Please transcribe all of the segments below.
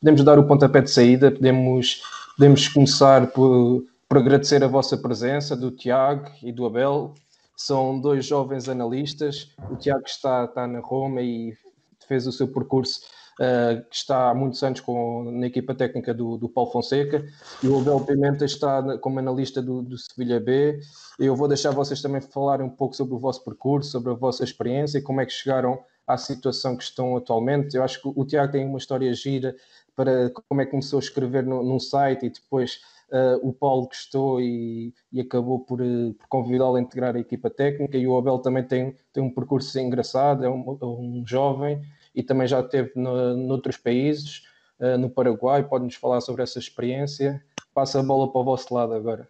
podemos dar o pontapé de saída, podemos, podemos começar por, por agradecer a vossa presença, do Tiago e do Abel. São dois jovens analistas. O Tiago está, está na Roma e fez o seu percurso uh, está há muitos anos com, na equipa técnica do, do Paulo Fonseca, e o Abel Pimenta está como analista do, do Sevilha B. Eu vou deixar vocês também falarem um pouco sobre o vosso percurso, sobre a vossa experiência e como é que chegaram à situação que estão atualmente. Eu acho que o Tiago tem uma história gira para como é que começou a escrever no, num site e depois uh, o Paulo gostou e, e acabou por, uh, por convidá-lo a integrar a equipa técnica. E o Abel também tem, tem um percurso engraçado, é um, um jovem e também já esteve no, noutros países, uh, no Paraguai, pode-nos falar sobre essa experiência. Passa a bola para o vosso lado agora.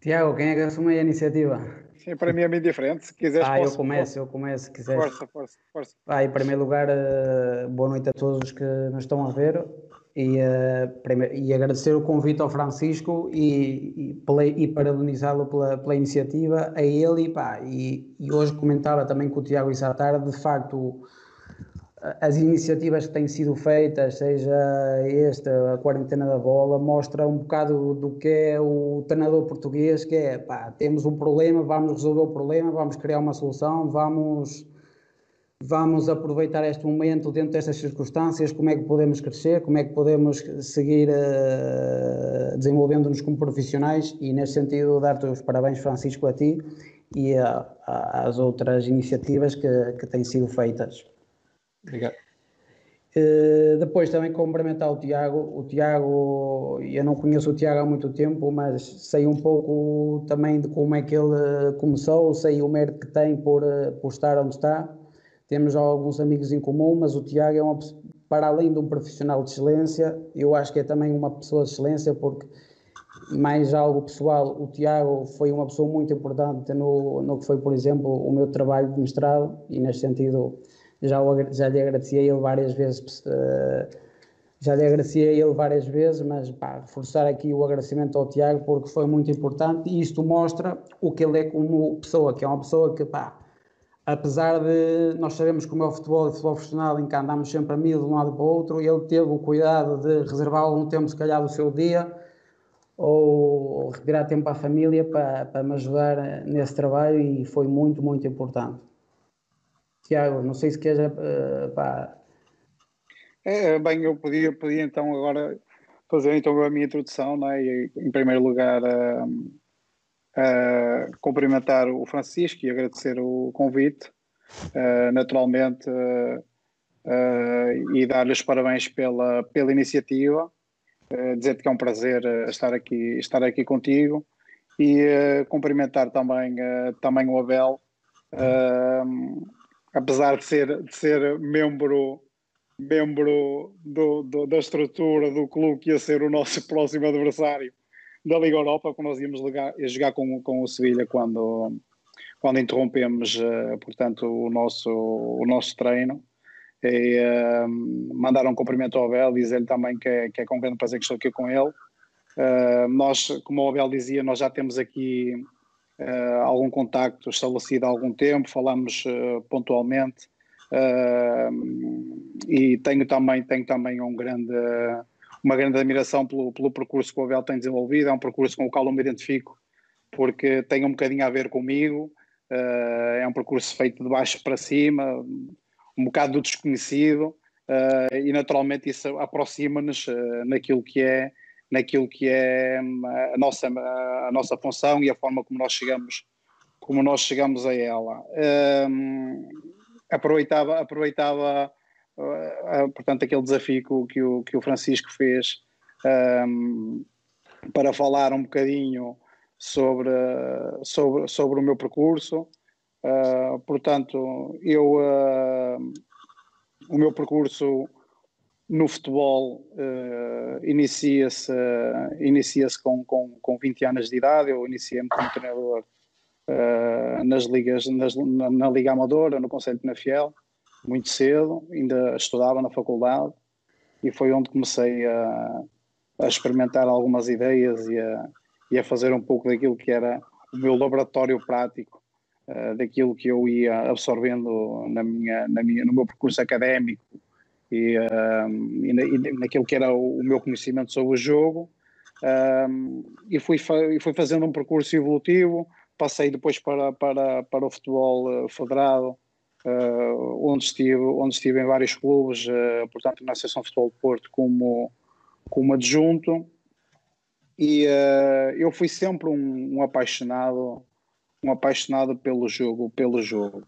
Tiago, quem é que assume a iniciativa? Sim, para mim é bem diferente. Se quiseres, ah, posso, eu começo, posso. eu começo, se quiseres. Força, força, força. Ah, em primeiro lugar, uh, boa noite a todos os que nos estão a ver e, uh, primeiro, e agradecer o convite ao Francisco e, e, e parabenizá-lo pela, pela iniciativa, a ele pá, e, e hoje comentava também com o Tiago isso à tarde, de facto as iniciativas que têm sido feitas, seja esta, a quarentena da bola, mostra um bocado do que é o treinador português, que é, pá, temos um problema, vamos resolver o problema, vamos criar uma solução, vamos vamos aproveitar este momento dentro destas circunstâncias, como é que podemos crescer, como é que podemos seguir uh, desenvolvendo-nos como profissionais e nesse sentido dar-te os parabéns Francisco a ti e às outras iniciativas que, que têm sido feitas. Obrigado. Uh, depois também cumprimentar o Tiago. O Tiago, eu não conheço o Tiago há muito tempo, mas sei um pouco também de como é que ele começou, sei o mérito que tem por, por estar onde está temos alguns amigos em comum, mas o Tiago é uma para além de um profissional de excelência, eu acho que é também uma pessoa de excelência, porque mais algo pessoal, o Tiago foi uma pessoa muito importante no, no que foi, por exemplo, o meu trabalho de mestrado, e neste sentido já, já lhe agradeci a ele várias vezes, uh, já lhe agradeci a ele várias vezes, mas pá, reforçar aqui o agradecimento ao Tiago porque foi muito importante e isto mostra o que ele é como pessoa, que é uma pessoa que pá, apesar de nós sabemos como é o futebol e o futebol profissional em que andamos sempre a mil de um lado para o outro, ele teve o cuidado de reservar algum tempo, se calhar, do seu dia ou retirar tempo à família para, para me ajudar nesse trabalho e foi muito, muito importante. Tiago, não sei se queres. Uh, pá. É, bem, eu podia, podia então agora fazer então a minha introdução, é? E, em primeiro lugar. Uh, uh, cumprimentar o Francisco e agradecer o convite, uh, naturalmente, e dar-lhe os parabéns pela, pela iniciativa, dizer-te que é um prazer estar, aqui, estar aqui contigo e cumprimentar também, também o Abel, apesar de ser, de ser membro membro do, do, da estrutura do clube que ia ser o nosso próximo adversário da Liga Europa, quando nós íamos ligar, jogar com, com o Sevilha quando, quando interrompemos, uh, portanto, o nosso, o nosso treino. E uh, mandar um cumprimento ao Abel, dizer-lhe também que é, que é com grande prazer que estou aqui com ele. Uh, nós, como o Abel dizia, nós já temos aqui uh, algum contacto estabelecido há algum tempo, falamos pontualmente e tenho também, tenho também um grande uma grande admiração pelo, pelo percurso que o Abel tem desenvolvido, é um percurso com o qual eu me identifico, porque tem um bocadinho a ver comigo, uh, é um percurso feito de baixo para cima, um bocado do desconhecido, uh, e naturalmente isso aproxima-nos uh, naquilo que é naquilo que é hum, a nossa, a nossa função e a forma como nós chegamos como nós chegamos a ela. Um, aproveitava, aproveitava uh, portanto, aquele desafio que, que, o, que o Francisco fez um, para falar um bocadinho sobre, sobre, sobre o meu percurso. Uh, portanto, eu, uh, o meu percurso no futebol uh, inicia-se inicia com, com, com 20 anos de idade. Eu iniciei-me como treinador uh, nas ligas, nas, na, na, Liga Amadora, no Conselho de Penafiel muito cedo, ainda estudava na faculdade e foi onde comecei a, a experimentar algumas ideias e a, e a, fazer um pouco daquilo que era o meu laboratório prático, uh, daquilo que eu ia absorvendo na minha, na minha, no meu percurso académico e, um, e, na, e naquilo que era o, o, meu conhecimento sobre o jogo um, e fui, e fui fazendo um percurso evolutivo passei depois para, para, para o futebol federado uh, onde, estive, onde estive em vários clubes, uh, portanto na Associação de Futebol de Porto como, como adjunto. E uh, eu fui sempre um, um, apaixonado um apaixonado pelo jogo pelo jogo.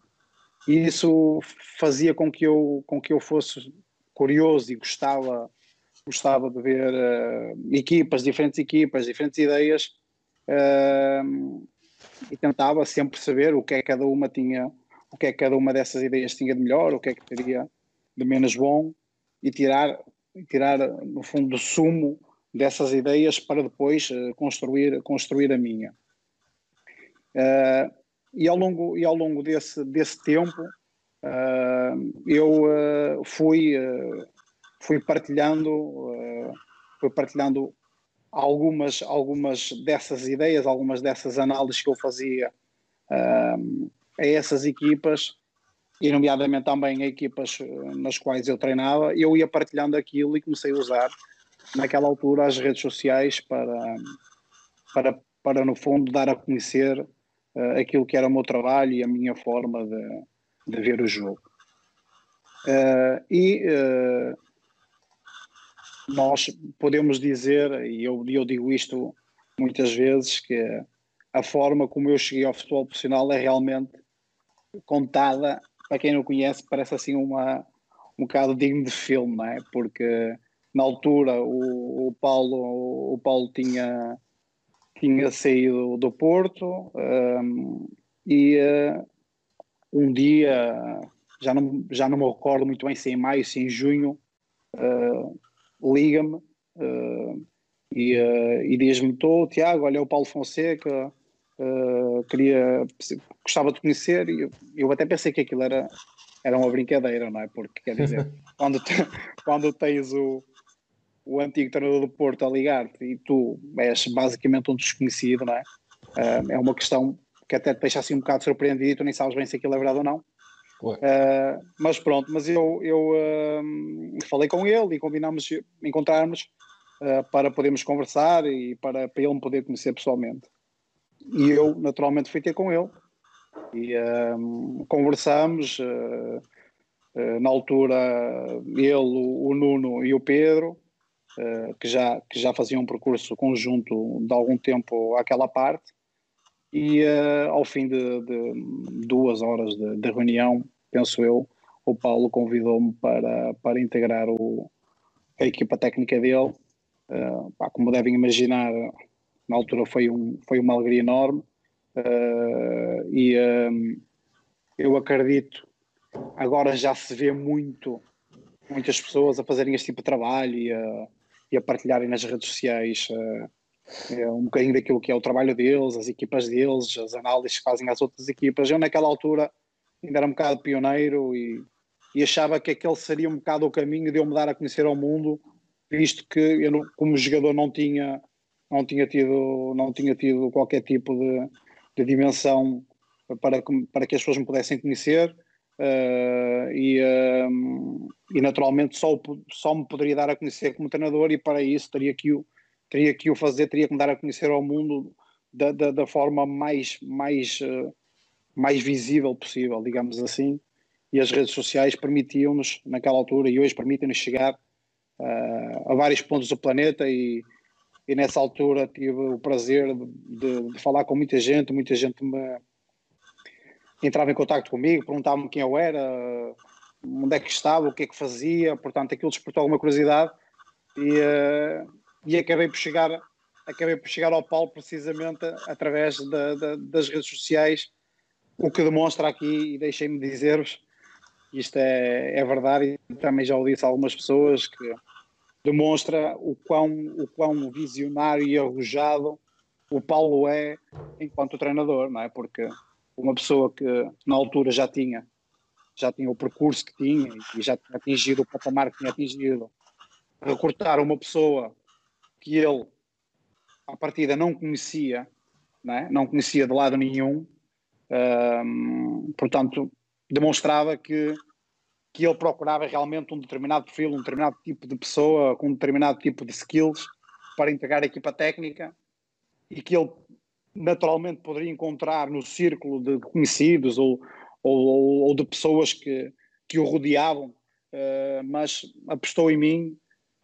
E isso fazia com que eu com que eu fosse curioso e gostava gostava de ver uh, equipas diferentes equipas diferentes ideias uh, e tentava sempre saber o que é que cada uma tinha o que é que cada uma dessas ideias tinha de melhor o que é que teria de menos bom e tirar tirar no fundo do sumo dessas ideias para depois uh, construir, construir a minha. Uh, e ao longo, e ao longo desse, desse tempo, eu fui, fui partilhando, fui partilhando algumas, algumas dessas ideias, algumas dessas análises que eu fazia a essas equipas e nomeadamente também a equipas nas quais eu treinava, eu ia partilhando aquilo e comecei a usar naquela altura as redes sociais para, para, para no fundo dar a conhecer uh, aquilo que era o meu trabalho e a minha forma de, de ver o jogo. Uh, e uh, nós podemos dizer, e eu, eu digo isto muitas vezes, que a forma como eu cheguei ao futebol profissional é realmente contada, para quem não conhece, parece assim uma, um bocado digno de filme, não é? Porque na altura o, o Paulo, o Paulo tinha, tinha saído do Porto um, e uh, um dia, já não, já não me recordo muito bem se é em maio, se é em junho, uh, liga-me uh, e, e diz-me: Estou, Tiago, olha, é o Paulo Fonseca. queria, gostava de conhecer e eu, eu até pensei que aquilo era, era uma brincadeira, não é? Porque quer dizer, quando, te, quando tens o, o antigo treinador do Porto a ligar-te e tu és basicamente um desconhecido, não é? Uh, é uma questão que até te deixa assim um bocado surpreendido e tu nem sabes bem se aquilo é verdade ou não. Uh, mas pronto, mas eu, eu uh, falei com ele e combinámos encontrarmos para podermos conversar e para, para ele me poder conhecer pessoalmente. E eu, naturalmente, fui ter com ele e conversámos. na altura, ele, o Nuno e o Pedro, uh, que, já, que já faziam um percurso conjunto de algum tempo àquela parte, e uh, ao fim de, de, duas horas de, de, reunião, penso eu, o Paulo convidou-me para, para integrar o, a equipa técnica dele. Uh, pá, como devem imaginar, na altura foi, um, foi uma alegria enorme. Uh, e um, eu acredito, agora já se vê muito, muitas pessoas a fazerem este tipo de trabalho e a, e a partilharem nas redes sociais uh, um bocadinho daquilo que é o trabalho deles, as equipas deles, as análises que fazem às outras equipas. Eu, naquela altura, ainda era um bocado pioneiro e, e achava que aquele seria um bocado o caminho de eu me dar a conhecer ao mundo, visto que eu, como jogador, não tinha, não tinha, tido, não tinha tido qualquer tipo de, de dimensão para, para que as pessoas me pudessem conhecer. Uh, e, uh, e naturalmente só, só me poderia dar a conhecer como treinador e para isso teria que o, teria que o fazer, teria que me dar a conhecer ao mundo da, da, da forma mais, mais, uh, mais visível possível, digamos assim, e as redes sociais permitiam-nos naquela altura e hoje permitem-nos chegar a vários pontos do planeta e, e nessa altura tive o prazer de, de, falar com muita gente, muita gente me entrava em contato comigo, perguntava-me quem eu era, onde é que estava, o que é que fazia, portanto aquilo despertou alguma curiosidade e, uh, e acabei por chegar acabei por chegar ao Paulo precisamente através da, da, das redes sociais, o que demonstra aqui, e deixem-me dizer-vos, isto é, é verdade e também já o disse a algumas pessoas, que demonstra o quão, o quão visionário e arrojado o Paulo é enquanto treinador, não é? Porque uma pessoa que na altura já tinha já tinha o percurso que tinha e já tinha atingido o patamar que tinha atingido, recortar uma pessoa que ele à partida não conhecia, não, é? não conhecia de lado nenhum, portanto demonstrava que que ele procurava realmente um determinado perfil, um determinado tipo de pessoa, com um determinado tipo de skills para integrar a equipa técnica e que ele naturalmente poderia encontrar no círculo de conhecidos ou, ou, ou de pessoas que, que o rodeavam, uh, mas apostou em mim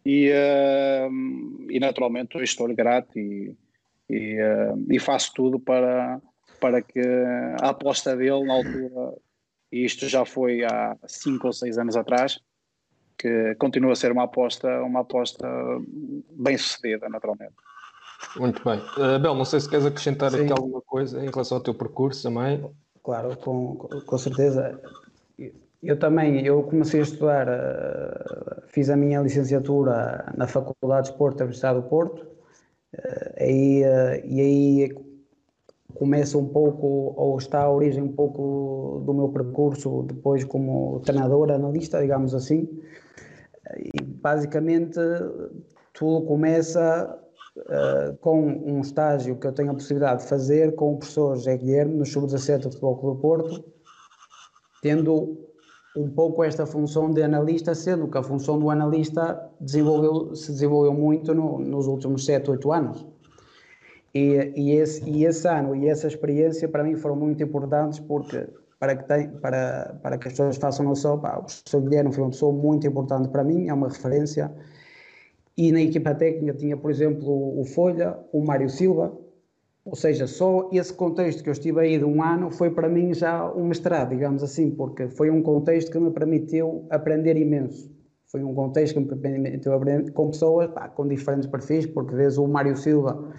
e, uh, e naturalmente estou-lhe grato e, e, uh, e, faço tudo para, para que a aposta dele na altura, e isto já foi há cinco ou seis anos atrás, que continua a ser uma aposta, uma aposta bem sucedida, naturalmente. Muito bem. Uh, Bel, não sei se queres acrescentar Sim. aqui alguma coisa em relação ao teu percurso também. Claro, com, com certeza. Eu também, eu comecei a estudar, uh, fiz a minha licenciatura na Faculdade de Esporte da Universidade do Porto, uh, aí, uh, e aí começa um pouco, ou está a origem um pouco do meu percurso depois como treinador, analista, digamos assim, e basicamente tudo começa com um estágio que eu tenho a possibilidade de fazer com o professor José Guilherme no Sub-17 do Futebol Clube do Porto, tendo um pouco esta função de analista, sendo que a função do analista desenvolveu, se desenvolveu muito no, nos últimos 7, 8 anos. E, e, esse, e esse ano e essa experiência para mim foram muito importantes porque para que, tem, para, para que as pessoas façam noção, pá, o professor Guilherme foi uma pessoa muito importante para mim, é uma referência. E na equipa técnica tinha, por exemplo, o Folha, o Mário Silva, ou seja, só esse contexto que eu estive aí de um ano foi para mim já um mestrado, digamos assim, porque foi um contexto que me permitiu aprender imenso. Foi um contexto que me permitiu aprender com pessoas pá, com diferentes perfis, porque vês o Mário Silva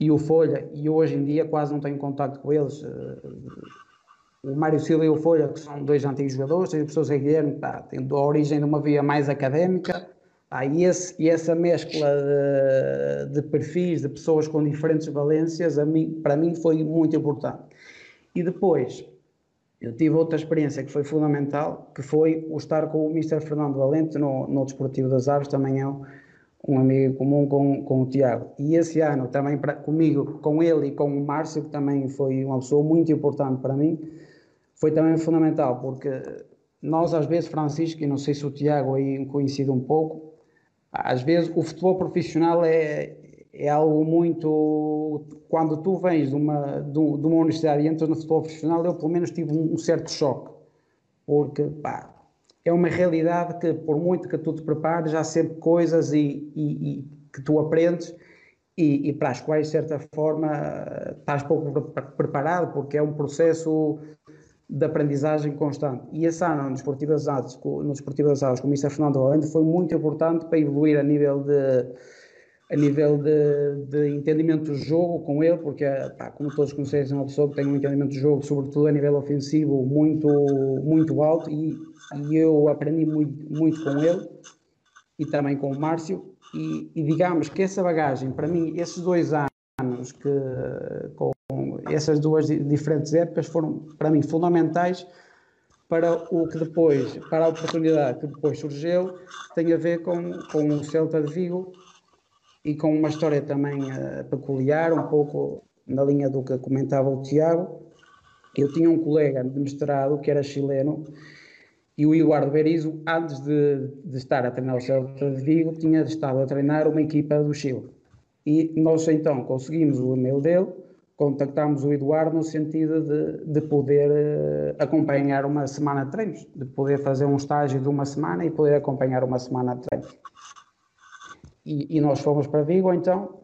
e o Folha, e hoje em dia quase não tenho contato com eles eh, o Mário Silva e o Folha, que são dois antigos jogadores, tem o professor Zé Guilherme, pá, a origem de uma via mais académica, pá, e, esse, e essa mescla de, de, perfis, de pessoas com diferentes valências, mim, para mim foi muito importante. E depois, eu tive outra experiência que foi fundamental, que foi o estar com o Mr. Fernando Valente no, no Desportivo das Aves, também é um, amigo comum com, com o Tiago. E esse ano também comigo, com ele e com o Márcio, que também foi uma pessoa muito importante para mim, foi também fundamental, porque nós às vezes, Francisco, e não sei se o Tiago aí coincide um pouco, às vezes o futebol profissional é, é algo muito. Quando tu vens de uma, de uma universidade e entras no futebol profissional, eu pelo menos tive um, certo choque, porque pá, é uma realidade que, por muito que tu te prepares, há sempre coisas e, e, e que tu aprendes e, e, para as quais, de certa forma, estás pouco preparado, porque é um processo de aprendizagem constante. E esse ano no Desportivo das Artes, no Desportivo com o Mr. Fernando Valente foi muito importante para evoluir a nível de a nível de, de entendimento do jogo com ele, porque, pá, como todos conhecem, é uma pessoa que tem um entendimento do jogo, sobretudo a nível ofensivo, muito, muito alto, e, e eu aprendi muito, muito com ele e também com o Márcio. E, e digamos que essa bagagem, para mim, esses dois anos que com essas duas diferentes épocas foram, para mim, fundamentais para o que depois, para a oportunidade que depois surgiu, tem a ver com, com o Celta de Vigo e com uma história também uh, peculiar, um pouco na linha do que comentava o Tiago. Eu tinha um colega de mestrado que era chileno e o Eduardo Berizzo, antes de, de estar a treinar o Celta de Vigo, tinha estado a treinar uma equipa do Chile. E nós então conseguimos o e-mail dele contactámos o Eduardo no sentido de, de poder uh, acompanhar uma semana de treinos, de poder fazer um estágio de uma semana e poder acompanhar uma semana de treinos. E, e nós fomos para Vigo, então,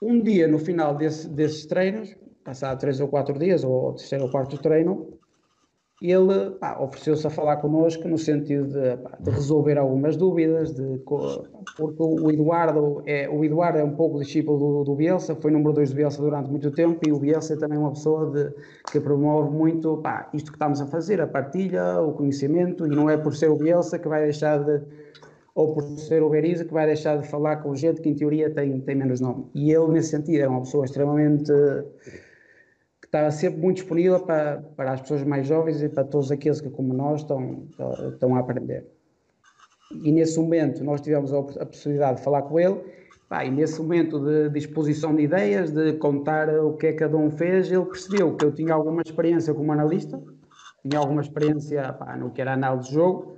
um dia no final desse, desses treinos, passado três ou quatro dias, ou terceiro ou quarto treino, ele ofereceu-se a falar connosco no sentido de, pá, de, resolver algumas dúvidas, de, porque o Eduardo, é, o Eduardo é um pouco discípulo do, do Bielsa, foi número 2 do Bielsa durante muito tempo e o Bielsa é também uma pessoa de, que promove muito pá, isto que estamos a fazer, a partilha, o conhecimento, e não é por ser o Bielsa que vai deixar de, ou por ser o Berizzo que vai deixar de falar com gente que em teoria tem, tem menos nome. E ele, nesse sentido, é uma pessoa extremamente está sempre muito disponível para, para as pessoas mais jovens e para todos aqueles que, como nós, estão, estão a aprender. E nesse momento nós tivemos a, a possibilidade de falar com ele, pá, e nesse momento de, de exposição de ideias, de contar o que é que cada um fez, ele percebeu que eu tinha alguma experiência como analista, tinha alguma experiência pá, no que era análise de jogo,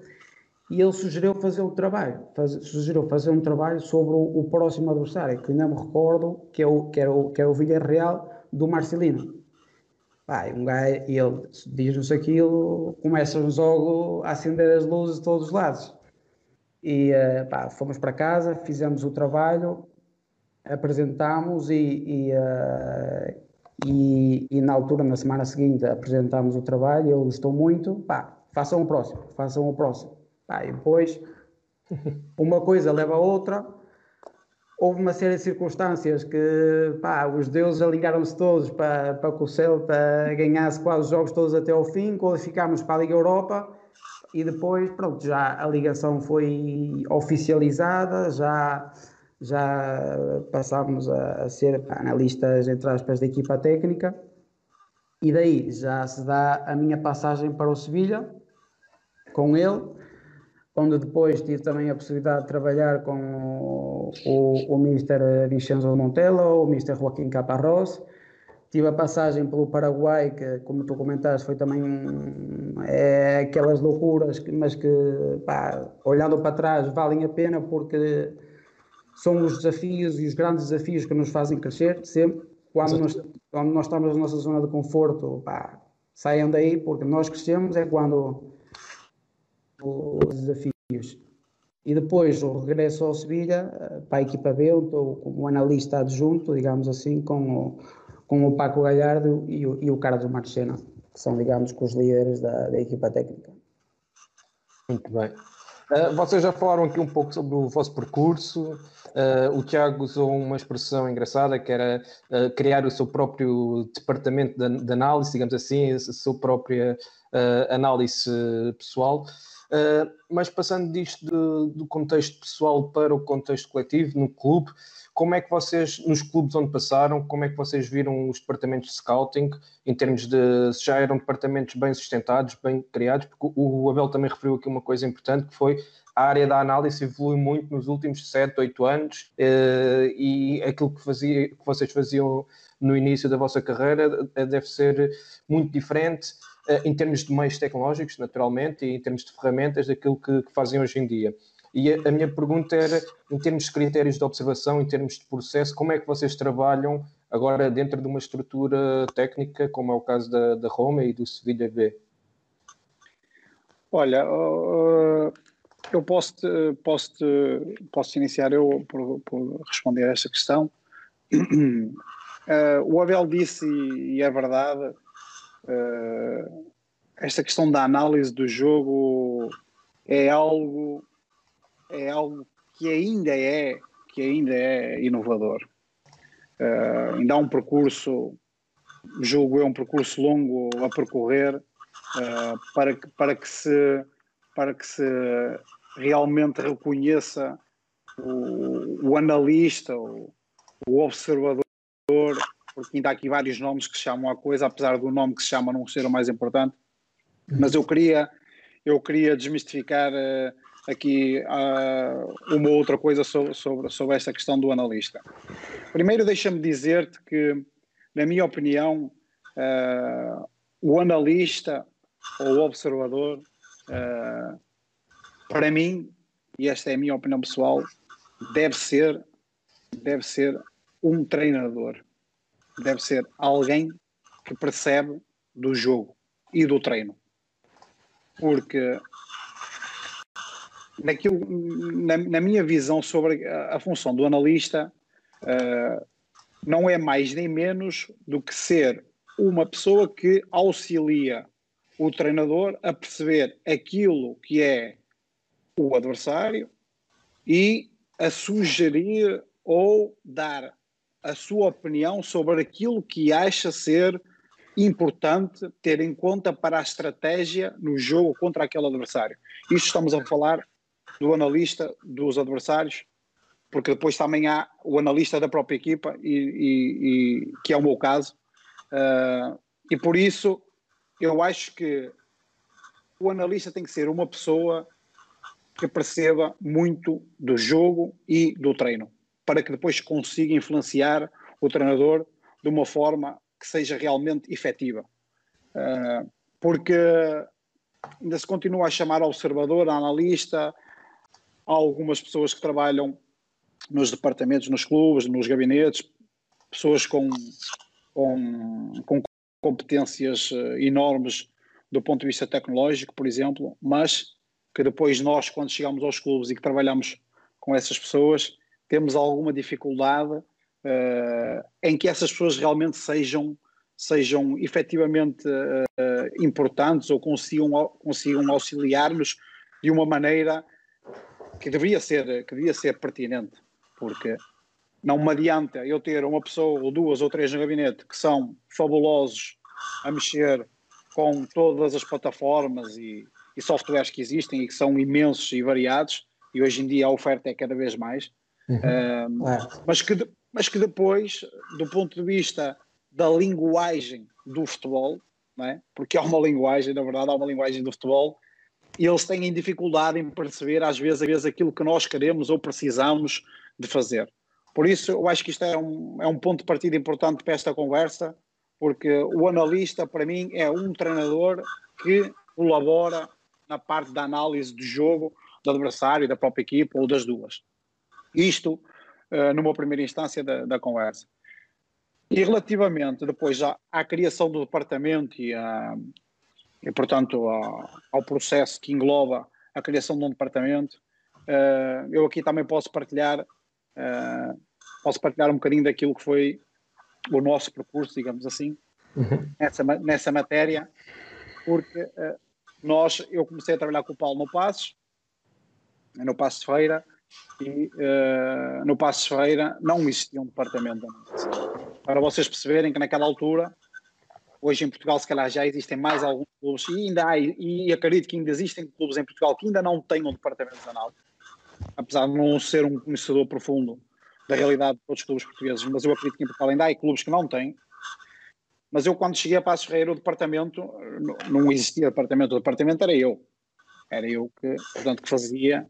e ele sugeriu fazer um trabalho, faz, sugeriu fazer um trabalho sobre o, o, próximo adversário, que ainda me recordo, que é o, que era o, que é o Villarreal do Marcelino. Pá, um gajo, ele diz-nos aquilo, começa-nos logo a acender as luzes de todos os lados. E uh, pá, fomos para casa, fizemos o trabalho, apresentámos e, e, uh, e, e, na altura, na semana seguinte, apresentámos o trabalho, ele gostou muito, pá, façam o próximo, façam o próximo. Pá, e depois, uma coisa leva a outra, houve uma série de circunstâncias que pá, os deuses alinharam-se todos para, para que o Celta ganhasse quase os jogos todos até ao fim, qualificámos para a Liga Europa e depois, pronto, já a ligação foi oficializada, já, já passámos a, a ser analistas, entre aspas, da equipa técnica. E daí já se dá a minha passagem para o Sevilha com ele onde depois tive também a possibilidade de trabalhar com o, o, Mr. Vincenzo Montelo, o Mr. Joaquim Caparrós. Tive a passagem pelo Paraguai, que, como tu comentaste, foi também é, aquelas loucuras, mas que, pá, olhando para trás, valem a pena porque são os desafios e os grandes desafios que nos fazem crescer sempre. Quando nós, quando nós estamos na nossa zona de conforto, pá, saiam daí, porque nós crescemos é quando os desafios. E depois o regresso ao Sevilha, eh, para a equipa B, estou como analista adjunto, digamos assim, com o, com o Paco Galhardo e o, e o Carlos Marchena, que são, digamos, os líderes da, da equipa técnica. Muito bem. Uh, vocês já falaram aqui um pouco sobre o vosso percurso. Uh, o Tiago usou uma expressão engraçada que era uh, criar o seu próprio departamento de, de, análise, digamos assim, a sua própria análise pessoal. Uh, mas passando disto de, do contexto pessoal para o contexto coletivo, no clube, como é que vocês, nos clubes onde passaram, como é que vocês viram os departamentos de scouting, em termos de se já eram departamentos bem sustentados, bem criados, porque o Abel também referiu aqui uma coisa importante, que foi a área da análise evolui muito nos últimos 7, 8 anos uh, e aquilo que, fazia, que vocês faziam no início da vossa carreira eh, deve ser muito diferente em termos de meios tecnológicos, naturalmente, e em termos de ferramentas daquilo que, que fazem hoje em dia. E a, a, minha pergunta era, em termos de critérios de observação, em termos de processo, como é que vocês trabalham agora dentro de uma estrutura técnica, como é o caso da, da Roma e do Sevilha B? Olha, eu posso, posso, posso iniciar eu por, por, responder a esta questão. Uh, o Abel disse, e é verdade, Uh, esta questão da análise do jogo é algo é algo que ainda é que ainda é inovador. Uh, ainda há um percurso, jogo é um percurso longo a percorrer uh, para que para que se para que se realmente reconheça o, o analista, o, o observador porque ainda há aqui vários nomes que chamam a coisa, apesar do nome que se chama não ser o mais importante. Mas eu queria, eu queria desmistificar uh, aqui uh, uma outra coisa sobre, sobre, sobre esta questão do analista. Primeiro, deixa-me dizer-te que, na minha opinião, uh, o analista ou o observador, para mim, e esta é a minha opinião pessoal, deve ser, deve ser um treinador deve ser alguém que percebe do jogo e do treino. Porque naquilo, na, na minha visão sobre a, a função do analista, uh, não é mais nem menos do que ser uma pessoa que auxilia o treinador a perceber aquilo que é o adversário e a sugerir ou dar a sua opinião sobre aquilo que acha ser importante ter em conta para a estratégia no jogo contra aquele adversário. Isto estamos a falar do analista dos adversários, porque depois também há o analista da própria equipa, e, e, e que é o meu caso. Uh, e por isso eu acho que o analista tem que ser uma pessoa que perceba muito do jogo e do treino para que depois consiga influenciar o treinador de uma forma que seja realmente efetiva. Uh, porque ainda se continua a chamar observador, analista, há algumas pessoas que trabalham nos departamentos, nos clubes, nos gabinetes, pessoas com, com, com competências eh, enormes do ponto de vista tecnológico, por exemplo, mas que depois nós, quando chegamos aos clubes e que trabalhamos com essas pessoas, temos alguma dificuldade uh, em que essas pessoas realmente sejam, sejam efetivamente uh, importantes ou consigam, consigam auxiliar-nos de uma maneira que deveria ser, que deveria ser pertinente, porque não me adianta eu ter uma pessoa ou duas ou três no gabinete que são fabulosos a mexer com todas as plataformas e, e softwares que existem e que são imensos e variados, e hoje em dia a oferta é cada vez mais, uhum. uh, é. mas, que, mas que depois, do ponto de vista da linguagem do futebol, é? porque há uma linguagem, na verdade, há uma linguagem do futebol, e eles têm dificuldade em perceber, às vezes, às vezes, aquilo que nós queremos ou precisamos de fazer. Por isso, eu acho que isto é um, é um ponto de partida importante para esta conversa, porque o analista, para mim, é um treinador que colabora na parte da análise do jogo do adversário, da própria equipa ou das duas. Isto uh, numa primeira instância da, da, conversa. E relativamente depois à, à criação do departamento e, a, e portanto, a, ao processo que engloba a criação de um departamento, uh, eu aqui também posso partilhar, uh, posso partilhar um bocadinho daquilo que foi o nosso percurso, digamos assim, uhum. nessa, nessa matéria, porque uh, nós, eu comecei a trabalhar com o Paulo no Passos, no Passos Feira, e uh, no Passos Feira não existia um departamento de análise. Para vocês perceberem que naquela altura, hoje em Portugal se calhar já existem mais alguns clubes, e ainda há, e acredito que ainda existem clubes em Portugal que ainda não têm um departamento de análise, apesar de não ser um conhecedor profundo da realidade de todos os clubes portugueses, mas eu acredito que em Portugal ainda há clubes que não têm. Mas eu, quando cheguei a Passos Ferreira, o departamento, não existia departamento, o departamento era eu. Era eu que, portanto, que fazia,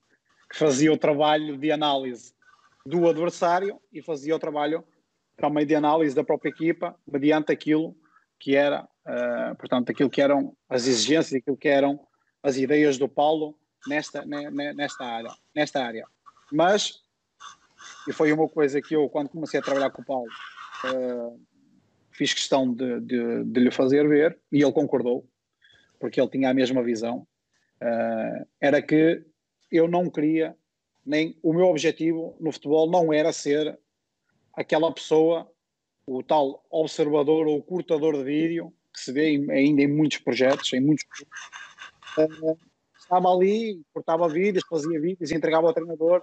que fazia o trabalho de análise do adversário e fazia o trabalho também de análise da própria equipa, mediante aquilo que era, uh, portanto, aquilo que eram as exigências, aquilo que eram as ideias do Paulo nesta, nesta área, nesta área. Mas e foi uma coisa que eu, quando comecei a trabalhar com o Paulo, uh, fiz questão de, de, de, lhe fazer ver e ele concordou, porque ele tinha a mesma visão. Uh, era que eu não queria, nem o meu objetivo no futebol não era ser aquela pessoa, o tal observador ou cortador de vídeo, que se vê ainda em muitos projetos, em muitos. Uh, estava ali, cortava vídeos, fazia vídeos, entregava ao treinador